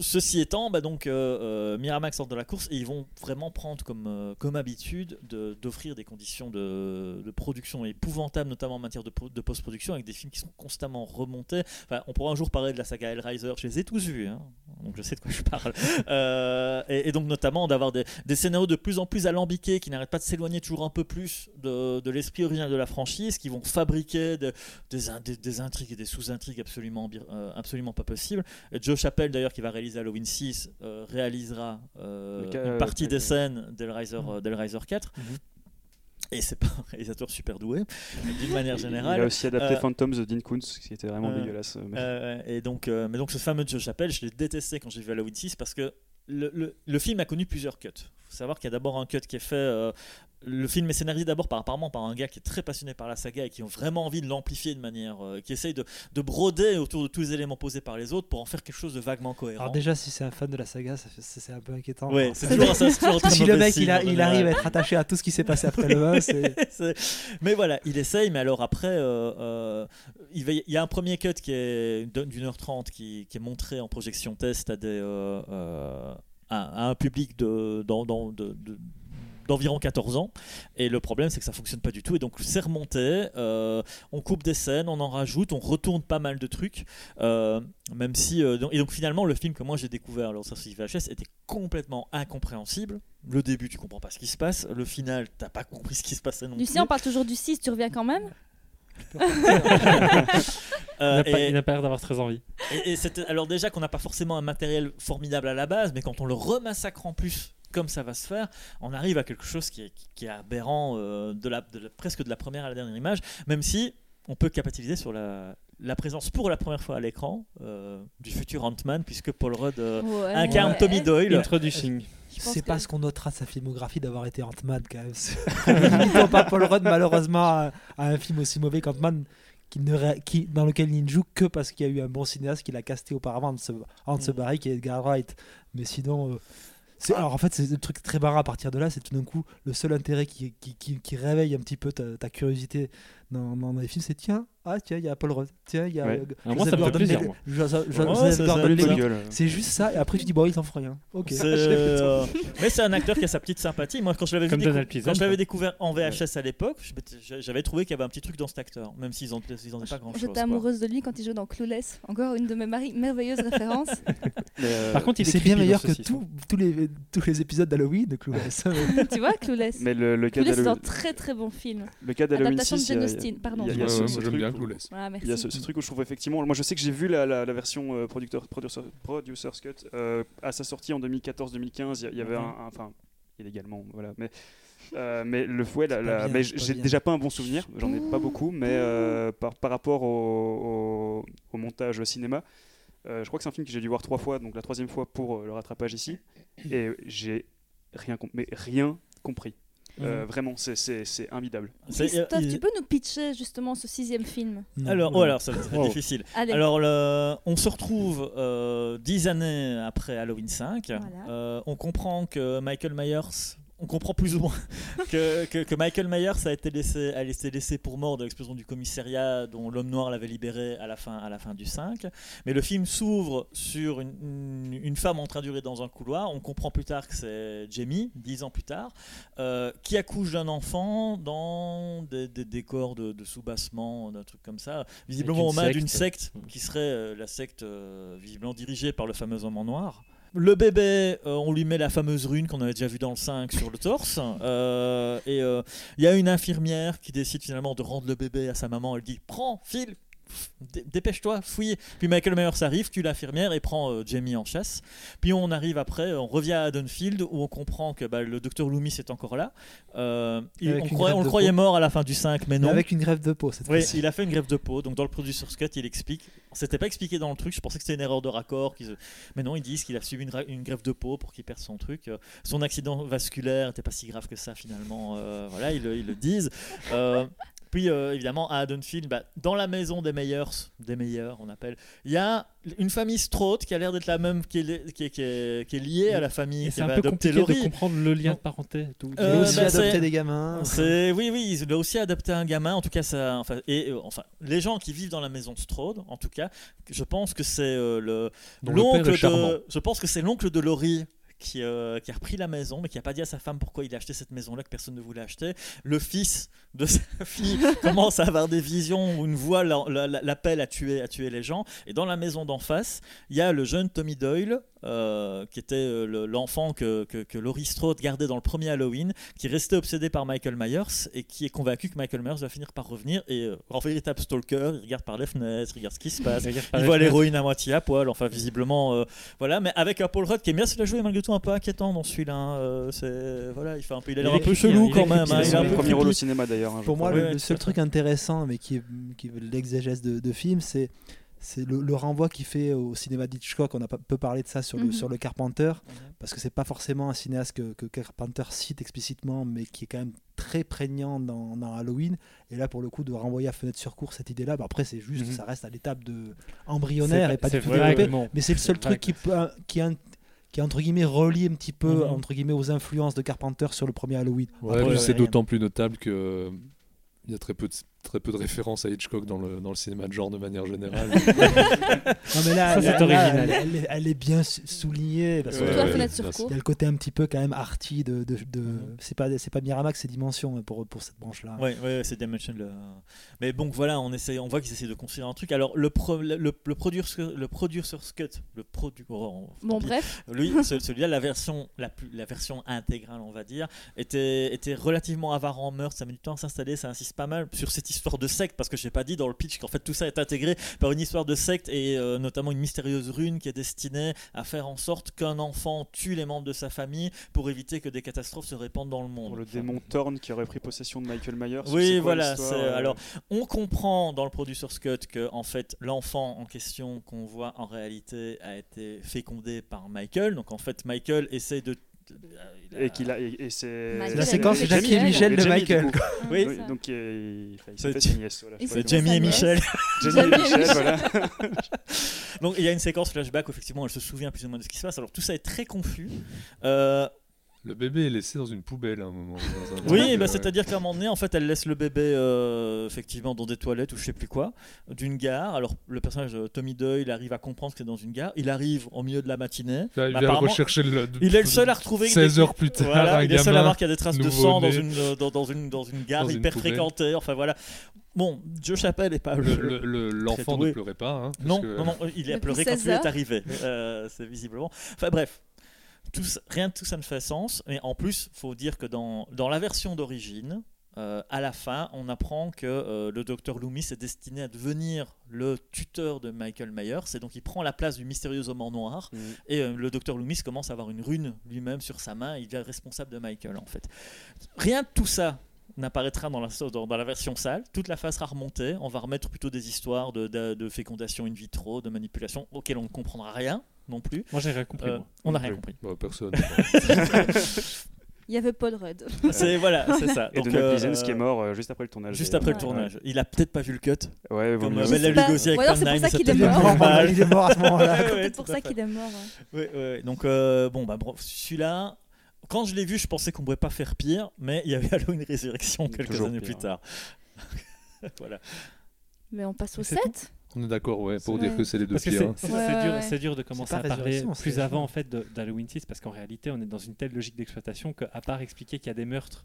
ceci étant, bah donc, euh, euh, Miramax sort de la course et ils vont vraiment prendre comme, euh, comme habitude de- d'offrir des conditions de, de production épouvantables, notamment en matière de, po- de post-production, avec des films qui sont constamment remontés. Enfin, on pourra un jour parler de la saga Hellraiser, je les ai tous vus, hein, donc je sais de quoi je parle. Et, donc, notamment, d'avoir des, des scénarios de plus en plus alambiqués qui n'arrêtent pas de s'éloigner toujours un peu plus de, l'esprit original de la franchise, qui vont fabriquer de- des, des- des intrigues et des sous-intrigues absolument, absolument pas possibles. Joe Chappelle, d'ailleurs, qui va réaliser Halloween 6, euh, réalisera euh, une
euh,
partie des scènes d'Hellraiser d'Hellraiser 4.
Mhm.
Et c'est pas un réalisateur super doué, d'une manière
Il
générale.
a aussi adapté
Euh,
Phantoms de Dean Koontz, qui était vraiment
euh,
dégueulasse. mais-
Euh, et donc, mais donc ce fameux Joe Chappelle, je l'ai détesté quand j'ai vu Halloween 6 parce que le, le- le film a connu plusieurs cuts. Il faut savoir qu'il y a d'abord un cut qui est fait. Le film est scénarisé d'abord par, apparemment par un gars qui est très passionné par la saga et qui ont vraiment envie de l'amplifier de manière. euh, qui essaye de, de broder autour de tous les éléments posés par les autres pour en faire quelque chose de vaguement cohérent.
Alors déjà, si c'est un fan de la saga, c'est un peu inquiétant.
ouais, c'est toujours, ça,
si le mec il, a- arrive à être attaché à tout ce qui s'est passé après le 1, c'est
mais voilà, il essaye, mais alors après, euh, euh, il, va y- il y a un premier cut qui est d'une heure trente qui, qui est montré en projection test à, des, à, à un public de, dans, dans- de, de- d'environ 14 ans. Et le problème, c'est que ça fonctionne pas du tout. Et donc, c'est remonté. euh, on coupe des scènes, on en rajoute, on retourne pas mal de trucs. euh, même si. euh, donc- et donc, finalement, le film que moi j'ai découvert lors de sa sortie VHS était complètement incompréhensible. Le début, tu comprends pas ce qui se passe. Le final, t'as pas compris ce qui se passait non
Lucien, on parle toujours du 6, tu reviens quand même?
Plus.
Il
Euh,
n'a pas-
et-
il n'a pas l'air d'avoir très envie.
Et, et c'était- alors déjà qu'on n'a pas forcément un matériel formidable à la base, mais quand on le remassacre en plus, comme ça va se faire, on arrive à quelque chose qui est, qui est aberrant euh, de la, de la- presque de la première à la dernière image, même si on peut capitaliser sur la, la présence pour la première fois à l'écran euh, du futur Ant-Man, puisque Paul Rudd euh,
Ouais.
incarne
Ouais.
Tommy Doyle.
Introducing.
C'est
que-
pas ce qu'on notera de sa filmographie d'avoir été Ant-Man quand même. Pas Paul Rudd malheureusement à, à un film aussi mauvais qu'Ant-Man qui ne ré- qui, dans lequel il ne joue que parce qu'il y a eu un bon cinéaste qui l'a casté auparavant de ce, Hans
Mm.
Barry qui est Edgar Wright. Mais sinon, euh, c'est- alors en fait c'est le truc très barré à partir de là, c'est tout d'un coup le seul intérêt qui, qui, qui- qui réveille un petit peu ta, ta curiosité dans, dans les films, c'est tiens, ah tiens, il y a Paul Rudd, tiens, il y a
Ouais.
euh,
moi, ça me fait plaisir,
c'est
juste ça, et après tu dis bon, il s'en fout rien. Ok.
Euh, mais c'est un acteur qui a sa petite sympathie. Moi, quand je l'avais, vu
Comme
décou-
Donald Pleasant,
quand je l'avais
quoi.
découvert en VHS à l'époque, j'avais trouvé qu'il y avait un petit truc dans cet acteur, même s'ils en, ils en pas grand chose.
J'étais amoureuse de lui quand il jouait dans Clueless. Encore une de mes mari- merveilleuses références.
Euh,
Par contre, il
c'est
est
bien meilleur que tous- tous les, tous les épisodes d'Halloween de Clueless.
tu vois, Clueless
mais le, le
Clueless, c'est un très très bon film.
le cas d'Halloween
de
6, il y a-
Jane Austen, pardon.
j'aime
merci.
Il y a ce, ce truc où je trouve effectivement. Moi, je sais que j'ai vu la, la, la version euh, producteur, producer, Producer's Cut euh, à sa sortie en 2014-2015. Il y a- il y avait
Mhm.
un, un- enfin, illégalement, voilà. Mais, euh, mais le fouet,
bien,
mais j'ai déjà pas un bon souvenir. J'en ai pas beaucoup, mais euh, par, par rapport au, au- au montage cinéma. euh, je crois que c'est un film que j'ai dû voir trois fois, donc la troisième fois pour euh, le rattrapage ici, et j'ai rien, com- mais rien compris. Euh,
Mhm.
vraiment, c'est- c'est c'est invidable.
C'est-
Christophe,
il-
tu peux nous pitcher justement ce sixième film
Non.
Alors, oh, alors ça va être
Wow.
difficile.
Allez.
Alors, le- on se retrouve euh, dix années après Halloween 5.
Voilà.
Euh, on comprend que Michael Myers. On comprend plus ou moins que, que- que Michael Myers a été laissé, a été laissé pour mort de l'explosion du commissariat dont l'homme noir l'avait libéré à la, fin, à la fin du 5. Mais le film s'ouvre sur une, une- une femme en train d'urer dans un couloir. On comprend plus tard que c'est Jamie, dix ans plus tard, euh, qui accouche d'un enfant dans des, des décors de, de sous-bassement, d'un truc comme ça. Visiblement aux mains d'une
secte.
secte qui serait euh, la secte euh, visiblement dirigée par le fameux homme en noir. Le bébé, euh, on lui met la fameuse rune qu'on avait déjà vue dans le 5 sur le torse. Euh, et euh, il y a une infirmière qui décide finalement de rendre le bébé à sa maman. Elle dit Prends, file, dépêche-toi, fouille. Puis Michael Myers arrive, tue l'infirmière et prend euh, Jamie en chasse. Puis on arrive après, on revient à Dunfield où on comprend que bah, le docteur Loomis est encore là. Euh, il- on, le croyait
peau.
mort à la fin du 5, mais non.
Avec une grève de peau cette
Oui, il a fait une greffe de peau. Donc dans le Producer's Cut, il explique. C'était pas expliqué dans le truc. Je pensais que c'était une erreur de raccord. Mais non, ils disent qu'il a subi une, greffe de peau pour qu'il perde son truc. Euh, Son accident vasculaire n'était pas si grave que ça finalement. Euh, voilà, ils, le- ils le disent. Euh, puis euh, évidemment à Haddonfield, bah, dans la maison des meilleurs, des meilleurs, on appelle, il y a une famille Strode qui a l'air d'être la même, qui est, li- qui est- qui est- qui est liée à la famille
c'est un peu compliqué de
Laurie.
comprendre le lien de parenté. Tout.
Il a
Euh,
aussi
bah,
adopté des gamins.
Oui oui, il a aussi adopté un gamin. En tout cas ça, enfin et euh, enfin les gens qui vivent dans la maison Strode, en tout cas, je pense que c'est euh, le l'oncle de, je pense que c'est l'oncle de Laurie. Qui, euh, qui a repris la maison, mais qui n'a pas dit à sa femme pourquoi il a acheté cette maison-là que personne ne voulait acheter. Le fils de sa fille commence à avoir des visions où une voix la- la- la- l'appelle à tuer, à tuer les gens. Et dans la maison d'en face, il y a le jeune Tommy Doyle, euh, qui était euh, le- l'enfant que, que, que Laurie Strode gardait dans le premier Halloween, qui restait obsédé par Michael Myers et qui est convaincu que Michael Myers va finir par revenir. Et euh, en véritable stalker, il regarde par les fenêtres, il regarde ce qui se passe. Il voit l'héroïne à moitié à poil, enfin visiblement, euh, voilà, mais avec un Paul Rudd qui est bien, c'est la joué malgré tout un peu inquiétant dans celui-là. hein, euh, c'est voilà, il fait un peu, il a l'air un peu chelou quand même. hein, il un
premier rôle au cinéma d'ailleurs. hein,
Pour moi, le, le seul truc intéressant, mais qui est, qui l'exégèse de, de film, c'est c'est le, le renvoi qu'il fait au cinéma d'Hitchcock. On a peu parlé de ça sur, le,
Mhm.
sur le Carpenter, parce que c'est pas forcément un cinéaste que, que Carpenter cite explicitement, mais qui est quand même très prégnant dans, dans Halloween. Et là, pour le coup, de renvoyer à fenêtre sur cours cette idée-là, bah après, c'est juste,
Mhm.
ça reste à l'étape de embryonnaire et pas du tout développé. Mais c'est le seul truc qui, peut, qui, qui est entre guillemets relié un petit peu
Mhm.
entre guillemets aux influences de Carpenter sur le premier Halloween.
Ouais, c'est d'autant plus notable que euh, il y a très peu de, très peu de références à Hitchcock dans le, dans le cinéma de genre de manière générale.
Non, mais là,
Ça,
là,
c'est
là,
original.
elle, elle est- elle est bien sou- soulignée. parce
Ouais, ouais.
Il y a le côté un petit peu quand même arty de, de, de- c'est pas c'est pas Miramax c'est Dimension pour pour cette branche là.
Ouais, ouais, c'est Dimension. Le... Mais bon, voilà, on essaie, on voit qu'ils essaient de construire un truc. Alors le pro, le, le, le producer, le producer cut, le produ, oh,
Bon, bref,
Lui, ce- celui-là, la version, la, plus, la version intégrale, on va dire, était, était relativement avare en meurtre. Ça met du temps à s'installer. Ça insiste pas mal sur cette histoire de secte, parce que j'ai pas dit dans le pitch qu'en fait tout ça est intégré par une histoire de secte et euh, notamment une mystérieuse rune qui est destinée à faire en sorte qu'un enfant tue les membres de sa famille pour éviter que des catastrophes se répandent dans le monde.
Pour le démon Thorn qui aurait pris possession de Michael Myers.
Oui, voilà, c'est-
euh,
alors- on comprend dans le producer's cut que en fait l'enfant en question qu'on voit en réalité a été fécondé par Michael. Donc en fait Michael essaie de
Et, qu'il a, et, et c'est.
C'est la séquence
fait
Jackie et
Jamie,
Michel de
Jamie,
Michael.
Oui.
Donc euh, il,
C'est-
s'est fait
c'est
C'est Jamie et Michel.
Jamie et
Jamie et
Michel,
Michel.
voilà.
Donc il y a une séquence flashback où effectivement elle se souvient plus ou moins de ce qui se passe. Alors tout ça est très confus. Euh,
Le bébé est laissé dans une poubelle à un moment. dans un
oui, bah,
euh,
c'est-à-dire qu'à un moment donné, en fait, elle laisse le bébé euh, effectivement dans des toilettes ou je sais plus quoi, d'une gare. Alors le personnage de Tommy Doyle arrive à comprendre que c'est dans une gare. Il arrive au milieu de la matinée.
là, il
Bah,
vient rechercher le.
Il est le seul à retrouver
16
des-
heures plus tard,
Voilà,
un
il est le seul à voir qu'il y a des traces de sang dans une, euh, dans, dans une, dans une gare
Dans
hyper fréquentée. Enfin voilà. Bon, Joe Chappelle est pas
Le-
le.
le- L'enfant ne pleurait pas. hein,
non,
que-
non, non, il a pleuré quand
16
il est arrivé. Euh, c'est visiblement. Enfin bref, tout rien de tout ça ne fait sens. Mais en plus, faut dire que dans, dans la version d'origine, euh, à la fin, on apprend que euh, le docteur Loomis est destiné à devenir le tuteur de Michael Myers. Et donc il prend la place du mystérieux homme en noir.
Mm.
Et euh, le docteur Loomis commence à avoir une rune lui-même sur sa main. Il devient responsable de Michael en fait. Rien de tout ça n'apparaîtra dans la, dans, dans la version sale. Toute la phase sera remontée. On va remettre plutôt des histoires de, de- de fécondation in vitro, de manipulation, auxquelles on ne comprendra rien non plus.
Moi, j'ai rien compris.
Euh,
moi.
on n'a rien compris.
Bah, personne.
il y avait Paul Rudd.
C'est voilà, c'est ça.
Et
Donc,
Donald
euh,
Pleasence qui est mort euh, juste après le tournage.
Juste après le
Ouais.
tournage. Il a peut-être pas vu le cut.
Ouais,
Comme euh,
pas.
Lugosi avec
c'est pour
9,
ça qu'il est mort.
il est mort à ce moment-là.
C'est peut-être pour ça qu'il est mort. hein.
Ouais, ouais. Donc euh, bon bah celui-là. Quand je l'ai vu, je pensais qu'on pouvait pas faire pire, mais il y avait Halloween Résurrection quelques
Toujours
années
pire,
plus
ouais.
tard. voilà.
Mais on passe au
C'est
7
On est d'accord, ouais, pour
Ouais.
dire que c'est les deux pires.
c'est
hein.
c'est-
Ouais,
dur,
ouais.
c'est dur de commencer à parler plus avant en fait d'Halloween 6 parce qu'en réalité on est dans une telle logique d'exploitation qu'à part expliquer qu'il y a des meurtres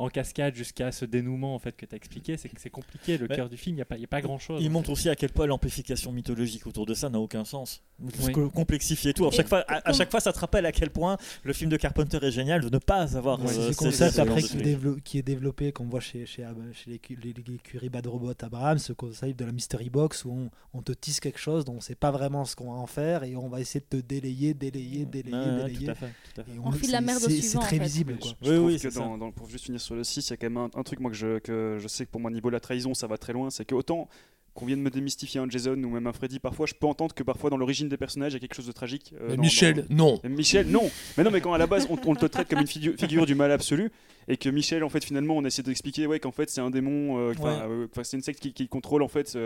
en cascade jusqu'à ce dénouement en fait que tu as expliqué, c'est que c'est compliqué. Le
Ouais.
cœur du film, il n'y a, pas- il y a pas grand chose.
Il montre aussi à quel point l'amplification mythologique autour de ça n'a aucun sens.
Oui.
Complexifier tout. À
Et
chaque, fois, à, chaque fois, ça te rappelle à quel point le film de Carpenter est génial de ne pas avoir.
Ouais, c'est
euh,
ce concept après qui, est développé, qu'on voit chez, chez, chez l'écu- l'é- l'écurie Bad Robot Abraham, ce concept de la mystery box où on, on te tisse quelque chose dont on sait pas vraiment ce qu'on va en faire et on va essayer de te délayer, délayer, délayer, délayer.
tout à fait, tout à fait.
Et
On file la
c'est-
merde au
c'est-
suivant,
C'est très
en fait.
visible. Quoi.
Oui, oui,
que
c'est ça.
dans, dans- pour juste finir sur le 6, il y a quand même un, un truc moi que je, que je sais que pour moi niveau la trahison ça va très loin, c'est que autant qu'on vienne me démystifier un Jason ou même un Freddy, parfois je peux entendre que parfois dans l'origine des personnages il y a quelque chose de tragique. euh,
Mais
dans-
Michel,
dans-
non
Michel, non Mais non, mais quand à la base on, on te traite comme une figu- figure du mal absolu, et que Michel, en fait, finalement, on essaie d'expliquer ouais, qu'en fait c'est un démon, euh,
Ouais.
euh, c'est une secte qui, qui contrôle en fait.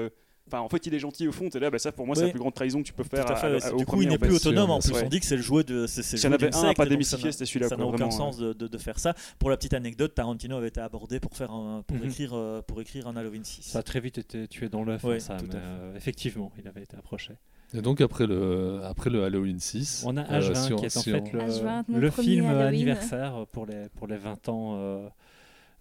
Euh, Enfin, en fait, il est gentil au fond, t'es là, bah ça pour moi c'est la plus grande trahison que tu peux faire.
Tout à fait,
à- à- au
du coup,
premier,
il n'est plus autonome. En plus,
ouais.
on dit que c'est le jouet de. C'est c'est le
en
jouet
avait un
secte,
pas
et n'a-
c'était celui-là.
Ça n'a aucun
vraiment,
sens de, de- de faire ça. Pour la petite anecdote, Tarantino avait été abordé pour faire un, pour
Mhm.
écrire euh, pour écrire un Halloween 6.
Ça a très vite été tué dans l'œuf,
Ouais,
hein, ça,
tout à
mais,
fait.
euh, effectivement, il avait été approché.
Et donc après le, après le Halloween 6,
On a
euh,
H20
si on-
qui est en
si
fait
on-
le,
H20, mon
le film
Halloween.
anniversaire pour les, pour les 20 ans. euh,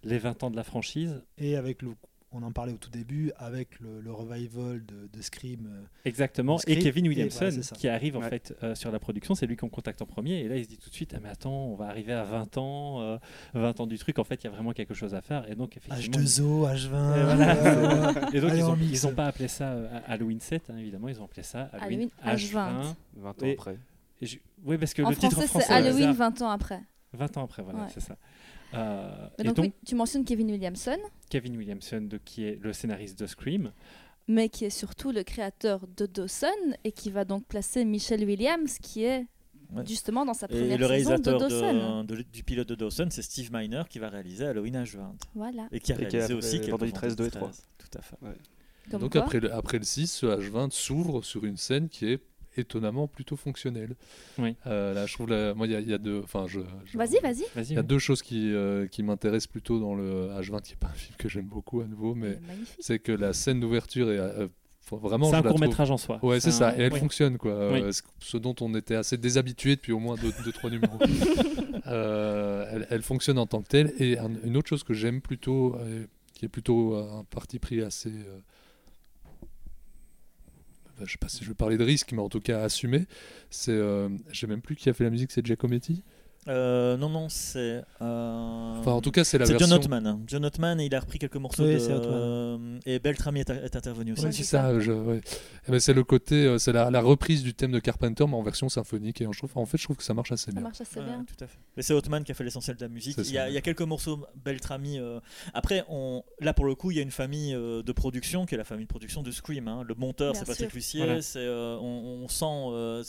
les 20 ans de la franchise.
Et avec le, on en parlait au tout début, avec le, le revival de, de Scream. euh,
Exactement. Et Kevin
et
Williamson qui arrive en
Ouais.
fait euh, sur la production, c'est lui qu'on contacte en premier. Et là, il se dit tout de suite Ah, mais attends, on va arriver à 20 ans, euh, 20 ans du truc. En fait, il y a vraiment quelque chose à faire. Et donc, effectivement.
H2O, H20.
Et voilà.
euh,
Et donc,
Allez,
ils
en
ont,
mix.
ils ont pas appelé ça euh, Halloween 7, hein, évidemment, ils ont appelé ça Halloween,
Halloween
H20.
20 ans après.
Et je- Oui, parce que
En
le titre
français,
français
c'est Halloween
hasard,
20 ans après.
20 ans après, voilà,
Ouais.
c'est ça. Euh, et
donc,
donc,
oui, tu mentionnes Kevin Williamson,
Kevin Williamson, de, qui est le scénariste de Scream,
mais qui est surtout le créateur de Dawson et qui va donc placer Michelle Williams, qui est
Ouais.
justement dans sa
Et
première
le
saison de Dawson.
de- de- du pilote de Dawson, c'est Steve Miner qui va réaliser Halloween H20.
Voilà.
Et qui a
Et qui a
réalisé aussi
Vendredi 13, 2 et 3.
13. Tout à fait.
Donc après le, après le 6, ce H20 s'ouvre sur une scène qui est étonnamment plutôt fonctionnel.
Oui.
Euh, là, je trouve, la- moi, il y a, il y a deux, enfin, je, je-
Vas-y, vas-y.
Il y a
oui.
deux choses qui, euh, qui m'intéressent plutôt dans le H20, qui n'est pas un film que j'aime beaucoup à nouveau, mais c'est que la scène d'ouverture est euh, vraiment.
C'est un court
trouve-
métrage en soi.
Ouais, c'est ça,
un-
et elle
oui.
fonctionne, quoi.
Oui.
Euh, ce- dont on était assez déshabitué depuis au moins 2-3 numéros. Euh, elle, elle fonctionne en tant que telle. Et un- une autre chose que j'aime plutôt, euh, qui est plutôt un parti pris assez. Euh, je sais pas si je vais parler de risque, mais en tout cas assumé. C'est, euh, je sais même plus qui a fait la musique, c'est Giacometti?
Euh, non, non, c'est. euh,
Enfin, en tout cas, c'est la
c'est
version.
John Ottman. John Ottman, et il a repris quelques morceaux
Oui,
de. euh, et Beltrami est, est intervenu aussi.
C'est ça. je- ouais. Eh ben, c'est le côté, c'est la, la reprise du thème de Carpenter, mais en version symphonique. Et je trouve, en fait, je trouve que ça marche assez
Ça
bien.
marche assez
Ouais,
bien.
tout à fait. Mais c'est Ottman qui a fait l'essentiel de la musique. Il y, a,
ça.
il y a quelques morceaux Beltrami. euh, Après, on... là pour le coup, il y a une famille de production qui est la famille de production de Scream. hein. Le monteur, c'est Patrick
sûr.
Lussier.
Voilà.
c'est, euh, on, on sent euh,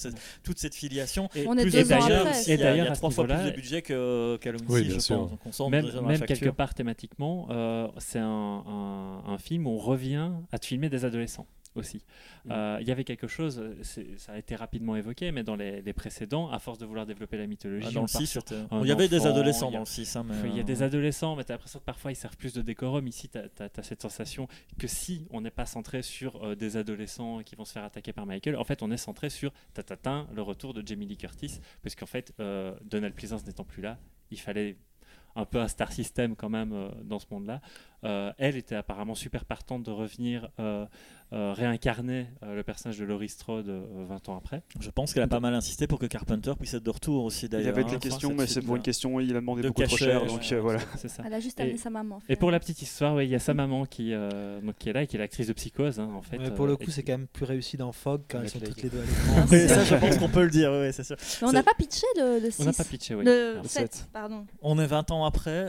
toute cette filiation.
Et-
On est
Plus
deux ans
d'ailleurs, il y a- trois fois plus
niveau-là,
de budget que, qu'Halloween
Oui,
je
sûr.
pense. Donc on sent
même,
déjà dans la
même quelque part thématiquement, euh, c'est un, un- un film où on revient à te filmer des adolescents aussi.
Mm.
Euh, Il y avait quelque chose, euh, ça a été rapidement évoqué, mais dans les, les précédents, à force de vouloir développer la mythologie,
Ah, dans
on
le
part
6,
sur
c'était-
un
il y avait des adolescents dans le 6. hein, mais,
il y a
euh,
des adolescents, mais tu as l'impression que parfois ils servent plus de décorum. Ici, tu as, cette sensation que si on n'est pas centré sur euh, des adolescents qui vont se faire attaquer par Michael, en fait, on est centré sur tatatin, le retour de Jamie Lee Curtis, parce qu'en fait, euh, Donald Pleasance n'étant plus là, il fallait un peu un star system quand même euh, dans ce monde-là. Euh, elle était apparemment super partante de revenir euh, euh, réincarner euh, le personnage de Laurie Strode euh, 20 ans après.
Je pense qu'elle a pas mal insisté pour que Carpenter puisse être de retour aussi
Il
d'ailleurs.
avait
hein,
des
sur
questions,
cette
mais c'est pour une question, il a demandé
De
beaucoup trop
cachet,
cher, donc
ouais,
euh, voilà.
C'est ça.
Elle a juste
Et-
amené sa maman.
Et pour la petite histoire, ouais, il y a sa maman qui, euh, donc, qui est là et qui est l'actrice de Psychose, hein, en fait.
Ouais, pour
euh,
le coup, c'est quand même plus réussi dans Fog quand elles sont toutes les deux à l'écran.
Oui, ça, je pense qu'on peut le dire, oui, c'est sûr.
Mais on n'a pas pitché le, le 6.
On n'a pas pitché, oui.
Le
Alors,
7, pardon.
On est 20 ans après,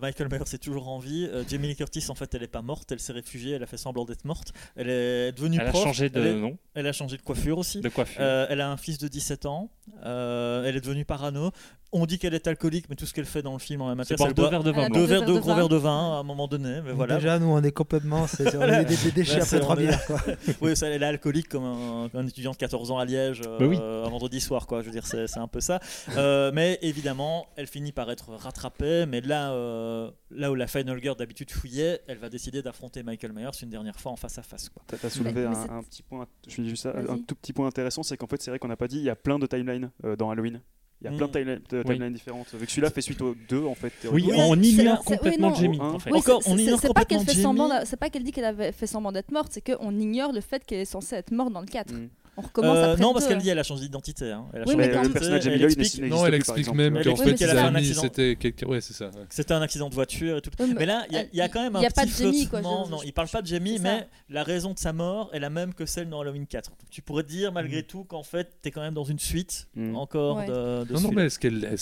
Michael Myers est toujours en vie. Jamie Curtis, en fait, elle est pas morte, elle s'est réfugiée, elle a fait semblant d'être morte. Elle est devenue
Elle a changé de
elle, est-
nom,
elle a changé de coiffure aussi.
de coiffure.
Euh, elle a un fils de 17 ans, euh, elle est devenue parano. On dit qu'elle est alcoolique, mais tout ce qu'elle fait dans le film en matière, c'est
deux verres de vin
deux verres gros verres de vin à un moment donné. Mais voilà.
Déjà, nous, on est complètement. c'est- on est des, des déchets
c'est-
après trois
est-
bières. Quoi.
oui, ça, elle est alcoolique comme un, un étudiant de 14 ans à Liège euh,
Bah oui.
un vendredi soir, quoi. Je veux dire, c'est un peu ça. Euh, mais évidemment, elle finit par être rattrapée. Mais là, euh, là où la Final Girl d'habitude fouillait, elle va décider d'affronter Michael Myers une dernière fois en face à face.
T'as t'as soulevé
Mais-
un, petit point, je finis juste ça, un tout petit point intéressant, c'est qu'en fait, c'est vrai qu'on n'a pas dit, il y a plein de timelines euh, dans Halloween. Il y a plein de,
Mm.
timelines- de
Oui.
timelines différentes. Vu que celui-là fait suite aux deux, en fait.
Oui, on ignore complètement
non,
Jamie,
Encore,
c'est-
on ignore
c'est pas qu'elle
complètement
fait semblant, c'est pas qu'elle dit qu'elle avait fait semblant d'être morte, c'est qu'on ignore le fait qu'elle est censée être morte dans le 4.
Mm.
On recommence
Euh,
après
non, parce qu'elle dit elle a changé d'identité. hein. Elle a
Oui,
changé
mais
Mais
quand-
le personnage
elle explique-
Non, elle explique
exemple.
même qu'en fait,
qu'elle
ils
a fait un
avaient mis,
accident.
c'était quelque... Ouais, c'est ça. ouais.
C'était un accident de voiture et tout. Mais là, il y a- il y, a quand même un
il y a
petit
pas de Jamie, quoi,
flottement.
je-
Non, il parle pas de Jamie, mais la raison de sa mort est la même que celle dans Halloween 4. Donc, tu pourrais dire
Mm.
malgré tout qu'en fait, tu es quand même dans une suite
Mm.
encore
Ouais.
de, de
Non, non, mais est-ce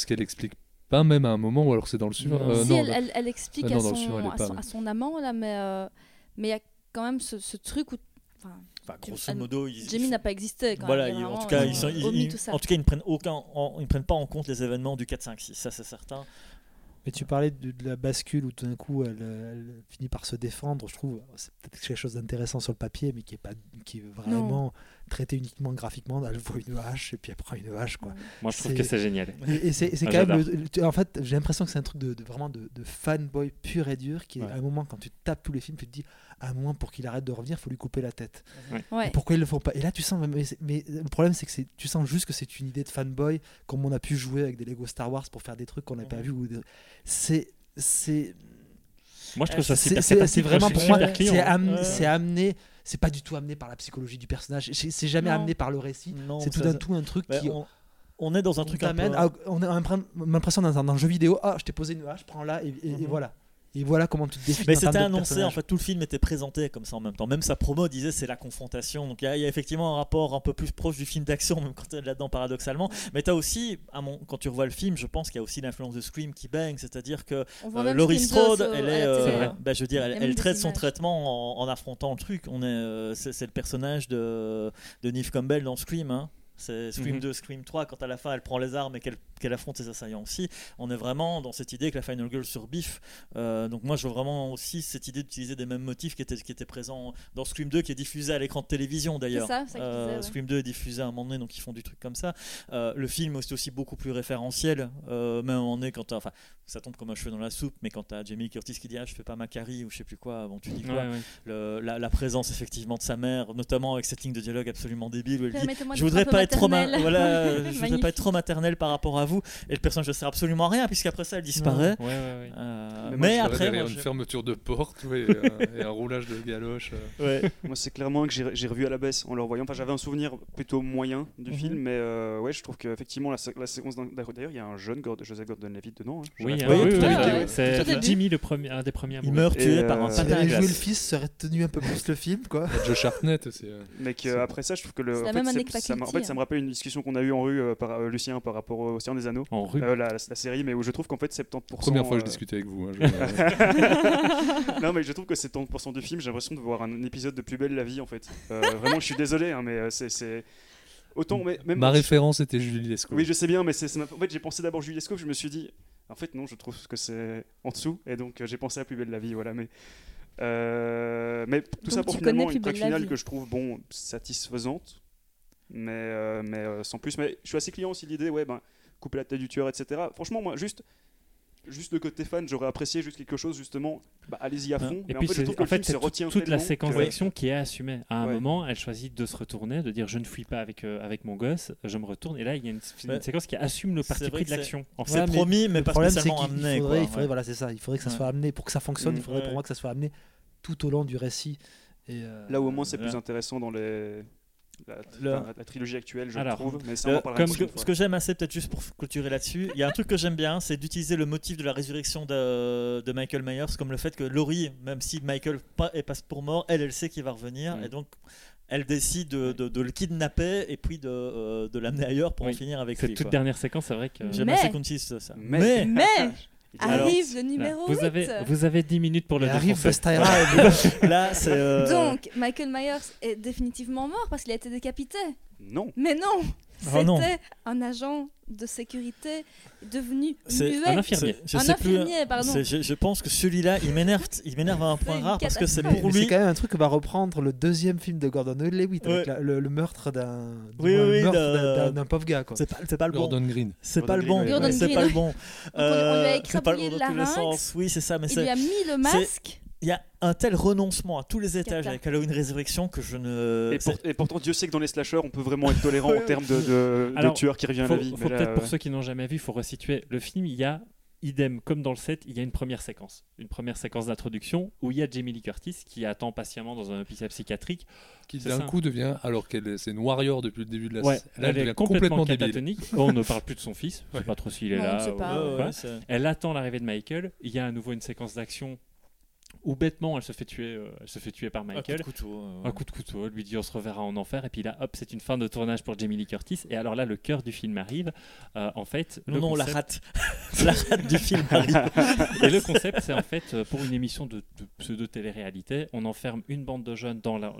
qu'elle explique pas même à un moment, ou alors c'est dans le suivant
Non.
Euh,
si
non,
elle,
là-
elle- elle explique
Ah
à, son,
suivant, elle est
à,
pas,
son,
ouais.
à son amant, là, mais euh, mais il y a quand même ce, ce truc où. Enfin,
grosso
elle-
modo, ils,
Jamie n'a pas existé. Quand
voilà,
même,
ils- en tout cas,
ils
ils, sont-
ont
ils-
omis
ils-
tout ça.
en tout cas, ils ne prennent aucun, en- ils ne prennent pas en compte les événements du 4, 5, 6. Ça, c'est certain.
Mais tu parlais de, de la bascule où tout d'un coup elle, elle finit par se défendre. Je trouve c'est peut-être quelque chose d'intéressant sur le papier, mais qui est pas qui est vraiment traité uniquement graphiquement. Elle voit une hache et puis elle prend une hache quoi.
Moi, je trouve que c'est génial.
Et, et c'est c'est
Ah,
quand même. le- en fait, j'ai l'impression que c'est un truc de, de- vraiment de, de fanboy pur et dur qui, est
Ouais.
à un moment, quand tu tapes tous les films, tu te dis à un moment, pour qu'il arrête de revenir, il faut lui couper la tête.
Ouais.
Pourquoi ils le font pas? Et là, tu sens. Mais, le problème, c'est que tu sens juste que c'est une idée de fanboy, comme on a pu jouer avec des Lego Star Wars pour faire des trucs qu'on n'a pas vu. ou de- C'est. C'est
Moi, je trouve ça
c'est-
super
vraiment pour moi, c'est
hein.
am-
Ouais.
amené. C'est pas du tout amené par la psychologie du personnage. C'est jamais
Non.
amené par le récit. C'est tout d'un tout un truc
Bah,
qui.
on, on est dans un
on
truc un peu.
à- on a l'impr- l'impression dans un, dans un jeu vidéo. Ah, je t'ai posé une hache, prends là et, et- et
Mhm.
voilà. Et voilà comment tu te définis.
Mais c'était annoncé, en fait, tout le film était présenté comme ça en même temps. Même sa promo disait c'est la confrontation. Donc il y, a- il y a effectivement un rapport un peu plus proche du film d'action, même quand tu es là-dedans paradoxalement. Mais tu as aussi, à mon, quand tu revois le film, je pense qu'il y a aussi l'influence de Scream qui baigne. C'est-à-dire que euh, Laurie
Scream 2
Strode,
au-
elle, est, euh,
hein.
bah, je veux dire, elle, traite son traitement en, en affrontant le truc. On est, euh, c'est, c'est le personnage de, de Neve Campbell dans Scream. hein. C'est Scream
Mhm.
2, Scream 3, quand à la fin elle prend les armes et qu'elle affronte ses assaillants aussi. On est vraiment dans cette idée que la Final Girl surbiffe. Euh, donc moi je veux vraiment aussi cette idée d'utiliser des mêmes motifs qui étaient, qui étaient présents dans Scream 2 qui est diffusé à l'écran de télévision d'ailleurs.
Ça, ça
Euh,
ouais.
Scream 2 est diffusé à un moment donné donc ils font du truc comme ça. Euh, le film est aussi beaucoup plus référentiel. Euh, même on est quand enfin ça tombe comme un cheveu dans la soupe mais quand t'as Jamie Curtis qui dit ah je fais pas ma carrie ou je sais plus quoi bon tu dis quoi?
Ouais, ouais.
Le- la, la présence effectivement de sa mère notamment avec cette ligne de dialogue absolument débile où elle dit je voudrais pas être trop ma- voilà, je voudrais
Magnifique.
pas être trop maternel par rapport à vous et le personnage ne sert absolument à rien puisqu'après ça elle disparaît
Ouais, ouais, ouais.
Euh,
Mais moi,
après moi,
une
je-
fermeture de porte ouais, et, un, et un roulage de galoche. euh.
ouais.
Moi, c'est clairement que j'ai revu à la baisse en le revoyant. Enfin, j'avais un souvenir plutôt moyen du
Mhm.
film, mais euh, ouais, je trouve qu'effectivement, la, sé- la séquence. D'ailleurs, il y a un jeune Gord- Joseph Gordon-Levitt dedans. hein.
Oui, hein, oui, oui, c'est. Jimmy, le premier, un des premiers. à
il meurt tué par un patin
avait joué le fils, ça aurait tenu un peu plus le film, quoi.
Josh Hartnett, c'est. euh,
Mais après ça, je trouve que le. En fait, ça me rappelle une discussion qu'on a eue en rue euh, par euh, Lucien par rapport au Océan des Anneaux.
En rue.
Euh, la, la- la série, mais où je trouve qu'en fait 70%.
Première fois que je discutais avec vous. hein, je-
non, mais je trouve que 70% du film, j'ai l'impression de voir un épisode de Plus belle la vie en fait. Euh, vraiment, je suis désolé, hein, mais euh, c'est-. Autant, mais même.
Ma référence était Julie Lescaut.
Oui, je sais bien, mais c'est, en fait, j'ai pensé d'abord Julie Lescaut, je me suis dit, en fait, non, je trouve que c'est en dessous, et donc euh, j'ai pensé à Plus belle la vie, voilà. Mais, euh, mais tout
Donc
ça pour finalement une
la
finale que je trouve bon satisfaisante, mais euh, mais euh, sans plus. Mais je suis assez client aussi de l'idée, ouais, ben couper la tête du tueur, etc. Franchement, moi, juste. Juste le côté fan, j'aurais apprécié juste quelque chose justement. Bah, allez-y à fond.
Et
mais en
puis,
fait, je que
en fait,
film
c'est
se
tout-
retient
toute la séquence
que-
d'action qui est assumée. À un
Ouais.
moment, elle choisit de se retourner, de dire je ne fuis pas avec, euh, avec mon gosse, je me retourne. Et là, il y a une, une
Ouais.
séquence qui assume le parti pris de l'action. En fait,
c'est promis mais
Le
pas
problème, c'est
spécialement
qu'il
amené
faudrait,
quoi,
il faudrait,
ouais.
voilà, c'est ça. Il faudrait que ça soit amené pour que ça fonctionne. Il faudrait pour moi que ça soit amené tout au long du récit. Et, euh,
Là où au moins c'est plus intéressant dans les. La,
Le-
enfin, la trilogie actuelle, je
Alors,
trouve. Mais ça,
Euh, comme que, ce que j'aime assez, peut-être juste pour clôturer là-dessus, il y a un truc que j'aime bien, c'est d'utiliser le motif de la résurrection de, de Michael Myers, comme le fait que Laurie, même si Michael pa- est passe pour mort, elle, elle sait qu'il va revenir,
Mm.
et donc elle décide de, de- de le kidnapper et puis de, euh, de l'amener ailleurs pour en finir avec
cette
lui.
toute
quoi.
dernière séquence, c'est vrai que.
J'aime assez qu'on utilise ça.
Mais-
Mais
Alors,
arrive le numéro
vous
8.
avez, vous avez 10 minutes pour le
il arrive Ira,
là, c'est. euh,
Donc, Michael Myers est définitivement mort parce qu'il a été décapité.
Non.
Mais non
Oh.
C'était un agent de sécurité devenu muet.
un infirmier.
je
Un
sais plus,
infirmier, pardon.
Je, je pense que celui-là, il m'énerve, il m'énerve à un point rare parce que c'est pour lui.
C'est quand même un truc que va reprendre le deuxième film de Gordon Levitt avec
Ouais.
la- le, le meurtre d'un
Oui,
le
oui,
d'un- pauvre gars. Quoi.
C'est pas, c'est pas le bon.
Gordon Green.
C'est pas
Gordon
le bon.
Green,
Gordon
C'est pas le bon.
on lui a
Euh, c'est pas le
écrabouillé
bon
le
dans tous les
larynx.
sens. Oui, c'est ça. Mais
Il lui a mis le masque.
Il y a un tel renoncement à tous les étages avec Halloween Résurrection que je ne.
Et, pour- et pourtant, Dieu sait que dans les slashers, on peut vraiment être tolérant en termes de, de, tueur qui revient à la vie.
faut peut-être pour ceux qui n'ont jamais vu, il faut resituer le film. Il y a idem comme dans le set, il y a une première séquence, une première séquence d'introduction où il y a Jamie Lee Curtis qui attend patiemment dans un hôpital psychiatrique.
Qui d'un coup devient, alors qu'elle est- c'est une warrior depuis le début de la
Ouais,
là,
elle est
devient
complètement, catatonique. Oh, on ne parle plus de son fils. Je sais
Ouais.
pas trop s'il est
Non,
là. ou-
pas.
Ouais, ouais,
quoi.
c'est-
Elle attend l'arrivée de Michael. Il y a à nouveau une séquence d'action où bêtement elle se fait tuer, euh, elle se fait tuer par
un coup de
Michael.
couteau, euh,
Un coup de couteau, elle lui dit on se reverra en enfer, et puis là, hop, c'est une fin de tournage pour Jamie Lee Curtis. Et alors là, le cœur du film arrive. Euh, en fait,
Non, non, la
concept-
rate. la rate du film arrive.
Et le concept, c'est en fait pour une émission de, de pseudo-télé-réalité, on enferme une bande de jeunes dans la,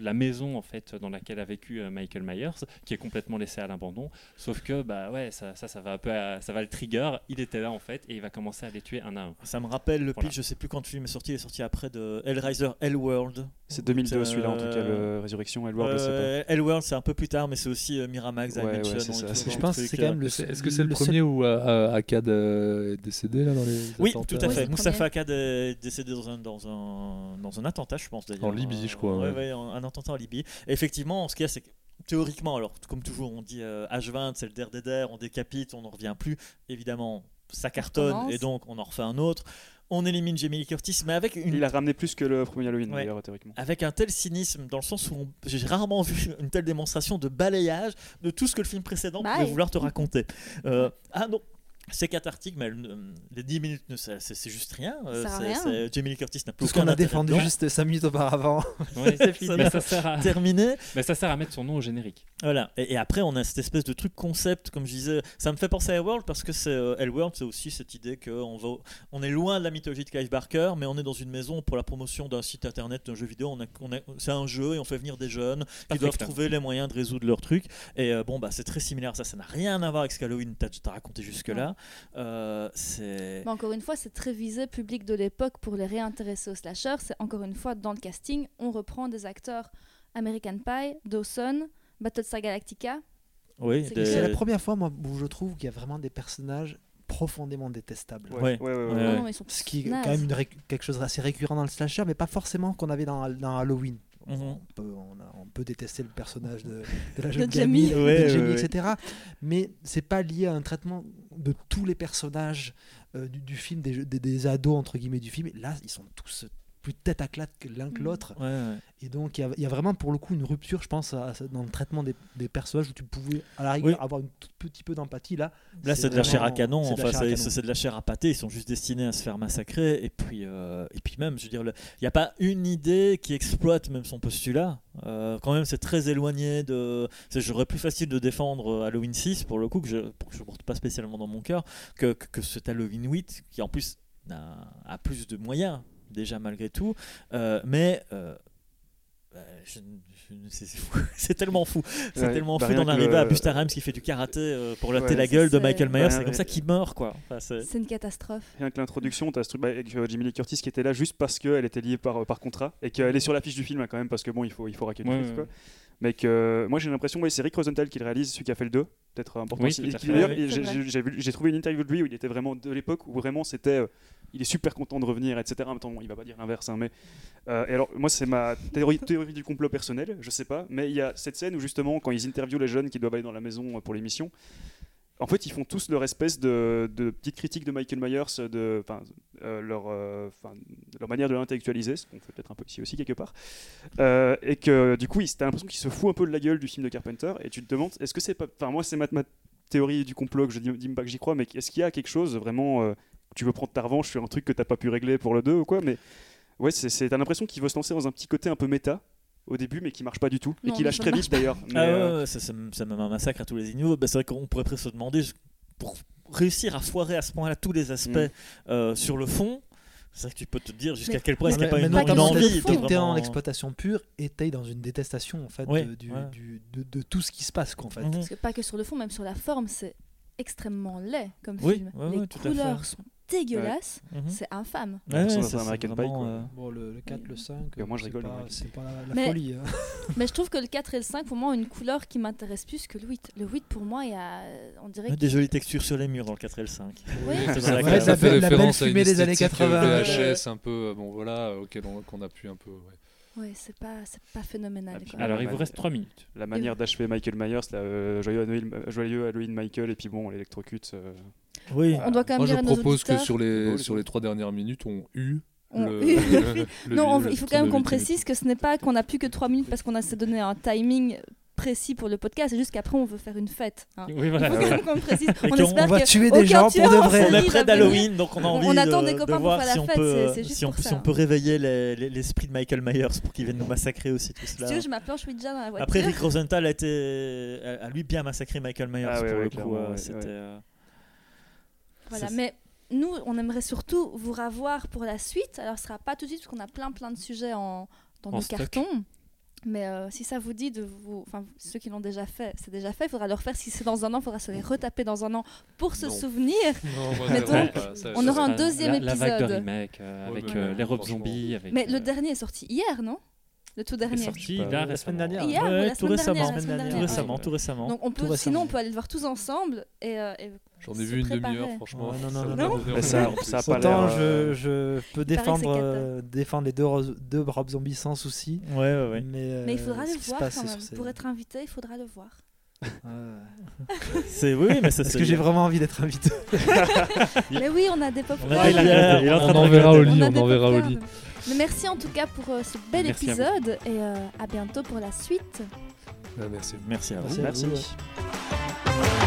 la maison en fait dans laquelle a vécu euh, Michael Myers, qui est complètement laissé à l'abandon. Sauf que bah ouais, ça, ça, ça va un peu, à- ça va le trigger. Il était là en fait et il va commencer à les tuer un à un.
Ça me rappelle le
Voilà.
pitch, je sais plus quand le film est sorti, il est sorti après de Hellraiser Hellworld.
C'est 2002
Euh,
celui-là en tout cas, le Résurrection, je sais pas.
Euh, Hellworld, c'est un peu plus tard, mais c'est aussi euh, Miramax,
Ouais, ouais, ça,
je pense c'est quand
euh,
même le
Est-ce que c'est le,
le seul-
premier où euh, euh, Akkad euh, est décédé là dans les
Oui,
attentats
tout à fait. Moustapha. Akkad est décédé dans un, dans un, dans un attentat, je pense d'ailleurs.
En Libye, je crois,
Ouais,
ouais.
ouais, un, un attentat en Libye. Et effectivement, ce qu'il y a, c'est que théoriquement, alors comme toujours, on dit euh, H20, c'est le der der, on décapite, on n'en revient plus. Évidemment, ça cartonne et donc on en refait un autre. On élimine Jamie Lee Curtis, mais avec une
Il a ramené plus que le premier Halloween
Ouais.
d'ailleurs, théoriquement.
avec un tel cynisme, dans le sens où on- j'ai rarement vu une telle démonstration de balayage de tout ce que le film précédent
Bye.
pouvait vouloir te raconter. Euh, ah non, c'est cathartique, mais elle, euh, les 10 minutes, c'est juste rien. Euh,
Ça rien.
Jamie Lee Curtis n'a plus
Tout ce qu'on a défendu
dedans.
juste 5 minutes auparavant.
C'est fini.
mais, ça sert à,
terminé.
mais ça sert à mettre son nom au générique.
Voilà. Et, et après, on a cette espèce de truc concept, comme je disais. Ça me fait penser à World parce que c'est euh, c'est aussi cette idée qu'on va, on est loin de la mythologie de Clive Barker, mais on est dans une maison pour la promotion d'un site internet, d'un jeu vidéo. On a, on a- c'est un jeu et on fait venir des jeunes qui doivent trouver les moyens de résoudre leur truc. Et euh, bon, bah, c'est très similaire à ça. Ça n'a rien à voir avec ce qu'Halloween t'a raconté jusque-là. Euh.
Mais encore une fois, c'est très visé public de l'époque pour les réintéresser au slasher. C'est encore une fois dans le casting, on reprend des acteurs American Pie, Dawson, Battlestar Galactica.
Oui,
c'est
des-
la première fois moi, où je trouve qu'il y a vraiment des personnages profondément détestables.
Ouais.
ouais, ouais, ouais,
Ouais.
Non,
Ce qui est quand même ré- quelque chose d'assez récurrent dans le slasher, mais pas forcément qu'on avait dans, dans Halloween.
Mhm.
On, peut, on, a- on peut détester le personnage de, de la jeune
De Jamie.
gamine,
Ouais,
de
ouais,
Jamie,
ouais.
etc. Mais c'est pas lié à un traitement de tous les personnages euh, du, film, des, des ados entre guillemets du film. Là, ils sont tous plus tête à claque que l'un que
Mm.
l'autre.
Ouais, ouais.
Et donc, il y, a- il y a vraiment pour le coup une rupture, je pense, à- à- dans le traitement des, des personnages où tu pouvais à la rigueur
Oui.
avoir un tout petit peu d'empathie. Là,
Là, c'est de la chair à canon.
c'est de la
Enfin, c'est de la chair à pâté. Ils sont juste destinés à se faire massacrer. Et puis, euh, et puis même, je veux dire, il n'y a pas une idée qui exploite même son postulat. Euh, quand même, c'est très éloigné de. c'est- J'aurais plus facile de défendre euh, Halloween 6 pour le coup que je je porte pas spécialement dans mon cœur que, que, que cet Halloween 8 qui en plus a, a plus de moyens déjà malgré tout. Euh, mais euh, euh, je- je- c'est tellement fou. C'est
Ouais,
tellement
bah
fou d'en arriver
le-
à Busta Rhymes qui fait du karaté euh, pour latter
Ouais.
la gueule de Michael Myers.
Bah,
c'est comme
ouais.
ça qu'il meurt, quoi. Enfin, c'est-
une catastrophe.
Rien que l'introduction, tu as ce truc bah, avec euh, Jimmy Lee Curtis qui était là juste parce qu'elle était liée par, par contrat et qu'elle est sur l'affiche du film hein, quand même parce que bon, il faut, il faut raquer le
Ouais,
truc,
ouais,
quoi.
ouais.
Mais que moi j'ai l'impression, ouais, c'est Rick Rosenthal qui le réalise, celui qui a fait le 2, peut-être important
Oui,
j'ai trouvé une interview de lui où il était vraiment de l'époque où vraiment c'était. Il est super content de revenir, etc. Temps, bon, il va pas dire l'inverse, hein, mais. euh, alors, moi, c'est ma théorie, du complot personnel, je sais pas, mais il y a cette scène où justement, quand ils interviewent les jeunes qui doivent aller dans la maison euh, pour l'émission, en fait, ils font tous leur espèce de, de petite critique de Michael Myers, de euh, leur, manière de l'intellectualiser, ce qu'on fait peut-être un peu ici aussi quelque part, et que du coup, t'as l'impression qu'il se fout un peu de la gueule du film de Carpenter, et tu te demandes, est-ce que c'est pas, enfin moi c'est ma, théorie du complot que je dis, dis pas que j'y crois, mais est-ce qu'il y a quelque chose vraiment, tu veux prendre ta revanche sur un truc que t'as pas pu régler pour le 2 ou quoi, mais ouais, c'est, c'est- t'as l'impression qu'il veut se lancer dans un petit côté un peu méta au début, mais qui marche pas du tout, et qui lâche très vite d'ailleurs.
Ah
euh,
ouais, ça, ça, me- ça me met un massacre à tous les niveaux. Bah, c'est vrai qu'on pourrait presque se demander pour réussir à foirer à ce point-là tous les aspects
Mm.
euh, sur le fond. C'est vrai que tu peux te dire jusqu'à quel point est-ce qu'il n'y a
Mais-
pas une,
pas
une envie
Tout est en
vraiment-
exploitation pure et t'es dans une détestation en fait de, du-
ouais.
du- de, de tout ce qui se passe quoi, en fait.
Mhm.
Parce que pas que sur le fond, même sur la forme, c'est extrêmement laid comme
Oui,
film.
ouais,
les
ouais, tout à fait.
couleurs sont dégueulasses,
Mhm.
c'est infâme.
Ouais, ouais,
Ça,
ça,
c'est American Pie,
euh,
Bon, le, le 4, le 5,
Et moi, je rigole,
pas- c'est pas la, la
Mais-
folie. hein.
Mais je trouve que le 4 et le 5, pour moi, ont une couleur qui m'intéresse plus que le 8. Le 8, pour moi, il y a, on dirait
Ouais,
que...
Des jolies textures sur les murs dans le 4 et le 5.
Oui,
la
Ouais,
classe.
la
ça fait
belle- la belle
référence à une
des années
esthétique
80.
VHS un peu, euh, bon voilà, euh, auquel on, qu'on a pu un peu. ouais.
Ouais, c'est pas, c'est pas phénoménal.
Ah,
quoi.
Alors, il
Ouais.
vous reste 3 minutes.
La manière d'achever Michael Myers, là, euh, joyeux, Halloween, euh, joyeux Halloween Michael, et puis bon, l'électrocute. euh,
Oui.
On doit quand même
Moi, je
dire à nos
propose que sur les, sur
les
trois dernières minutes, on le,
le
le- le-
Non, on- il faut quand même qu'on précise que ce n'est pas qu'on n'a plus que 3 minutes parce qu'on a s'est donné un timing précis pour le podcast, c'est juste qu'après on veut faire une fête. hein.
Oui, voilà.
Il faut quand même qu'on précise. On
qu'on-
espère
on va
que
tuer des gens pour de
en
vrai.
On est près d'Halloween, donc on a envie
on attend
de,
des
de
pour
voir
faire
si on
fête,
peut, si on, si peut réveiller les- les- l'esprit de Michael Myers pour qu'il vienne nous massacrer aussi tout
Si
cela.
tu veux, je dans la voiture.
Après, Rick Rosenthal a, été, a, a lui bien massacré Michael Myers
Ah
pour le coup. euh,
ouais,
C'était.
Voilà, mais nous, on aimerait surtout vous revoir pour la suite. Alors, ce sera pas tout de suite parce qu'on a plein plein de sujets en, dans
En
nos
stock.
cartons. Mais euh, si ça vous dit de vous, enfin ceux qui l'ont déjà fait, c'est déjà fait. Il faudra le refaire. Si c'est dans un an, il faudra se les retaper dans un an pour se
Non.
souvenir.
Non, moi,
Mais donc,
pas- ça-
on aura un deuxième
la, La vague de
épisode.
remake euh,
Ouais,
avec euh, les robes zombies. Avec,
Mais le
euh,
dernier est sorti hier, non? Le tout
est
dernier.
sorti
Pas-
là
la semaine dernière.
Hier ou
ouais,
la
tout
semaine
récemment,
dernière, la
semaine
semaine
dernière.
tout
dernière.
récemment,
ouais.
tout récemment.
Donc on peut,
Tout
sinon on peut aller le voir tous ensemble et, euh, et
J'en ai vu une demi-heure, franchement.
Ouais, non, non,
Ça
non, non.
ça- ça a pas l'air,
Autant
euh,
je, je peux défendre, euh, défendre les deux, deux Rob Zombies sans souci.
Ouais, ouais, ouais.
Mais, euh,
mais il faudra le voir quand
sur
même.
ces-
Pour être invité, il faudra le voir.
C'est oui, mais ça
Est-ce
c'est.
que j'ai vraiment envie d'être invité
Mais oui, on a des pop
On
enverra
regretter.
Oli,
a
on enverra
popcorn.
Oli.
Mais merci en tout cas pour euh, ce bel
Merci à vous.
épisode et euh, à bientôt pour la suite.
Ah, merci.
Merci à vous.
Merci à
Merci.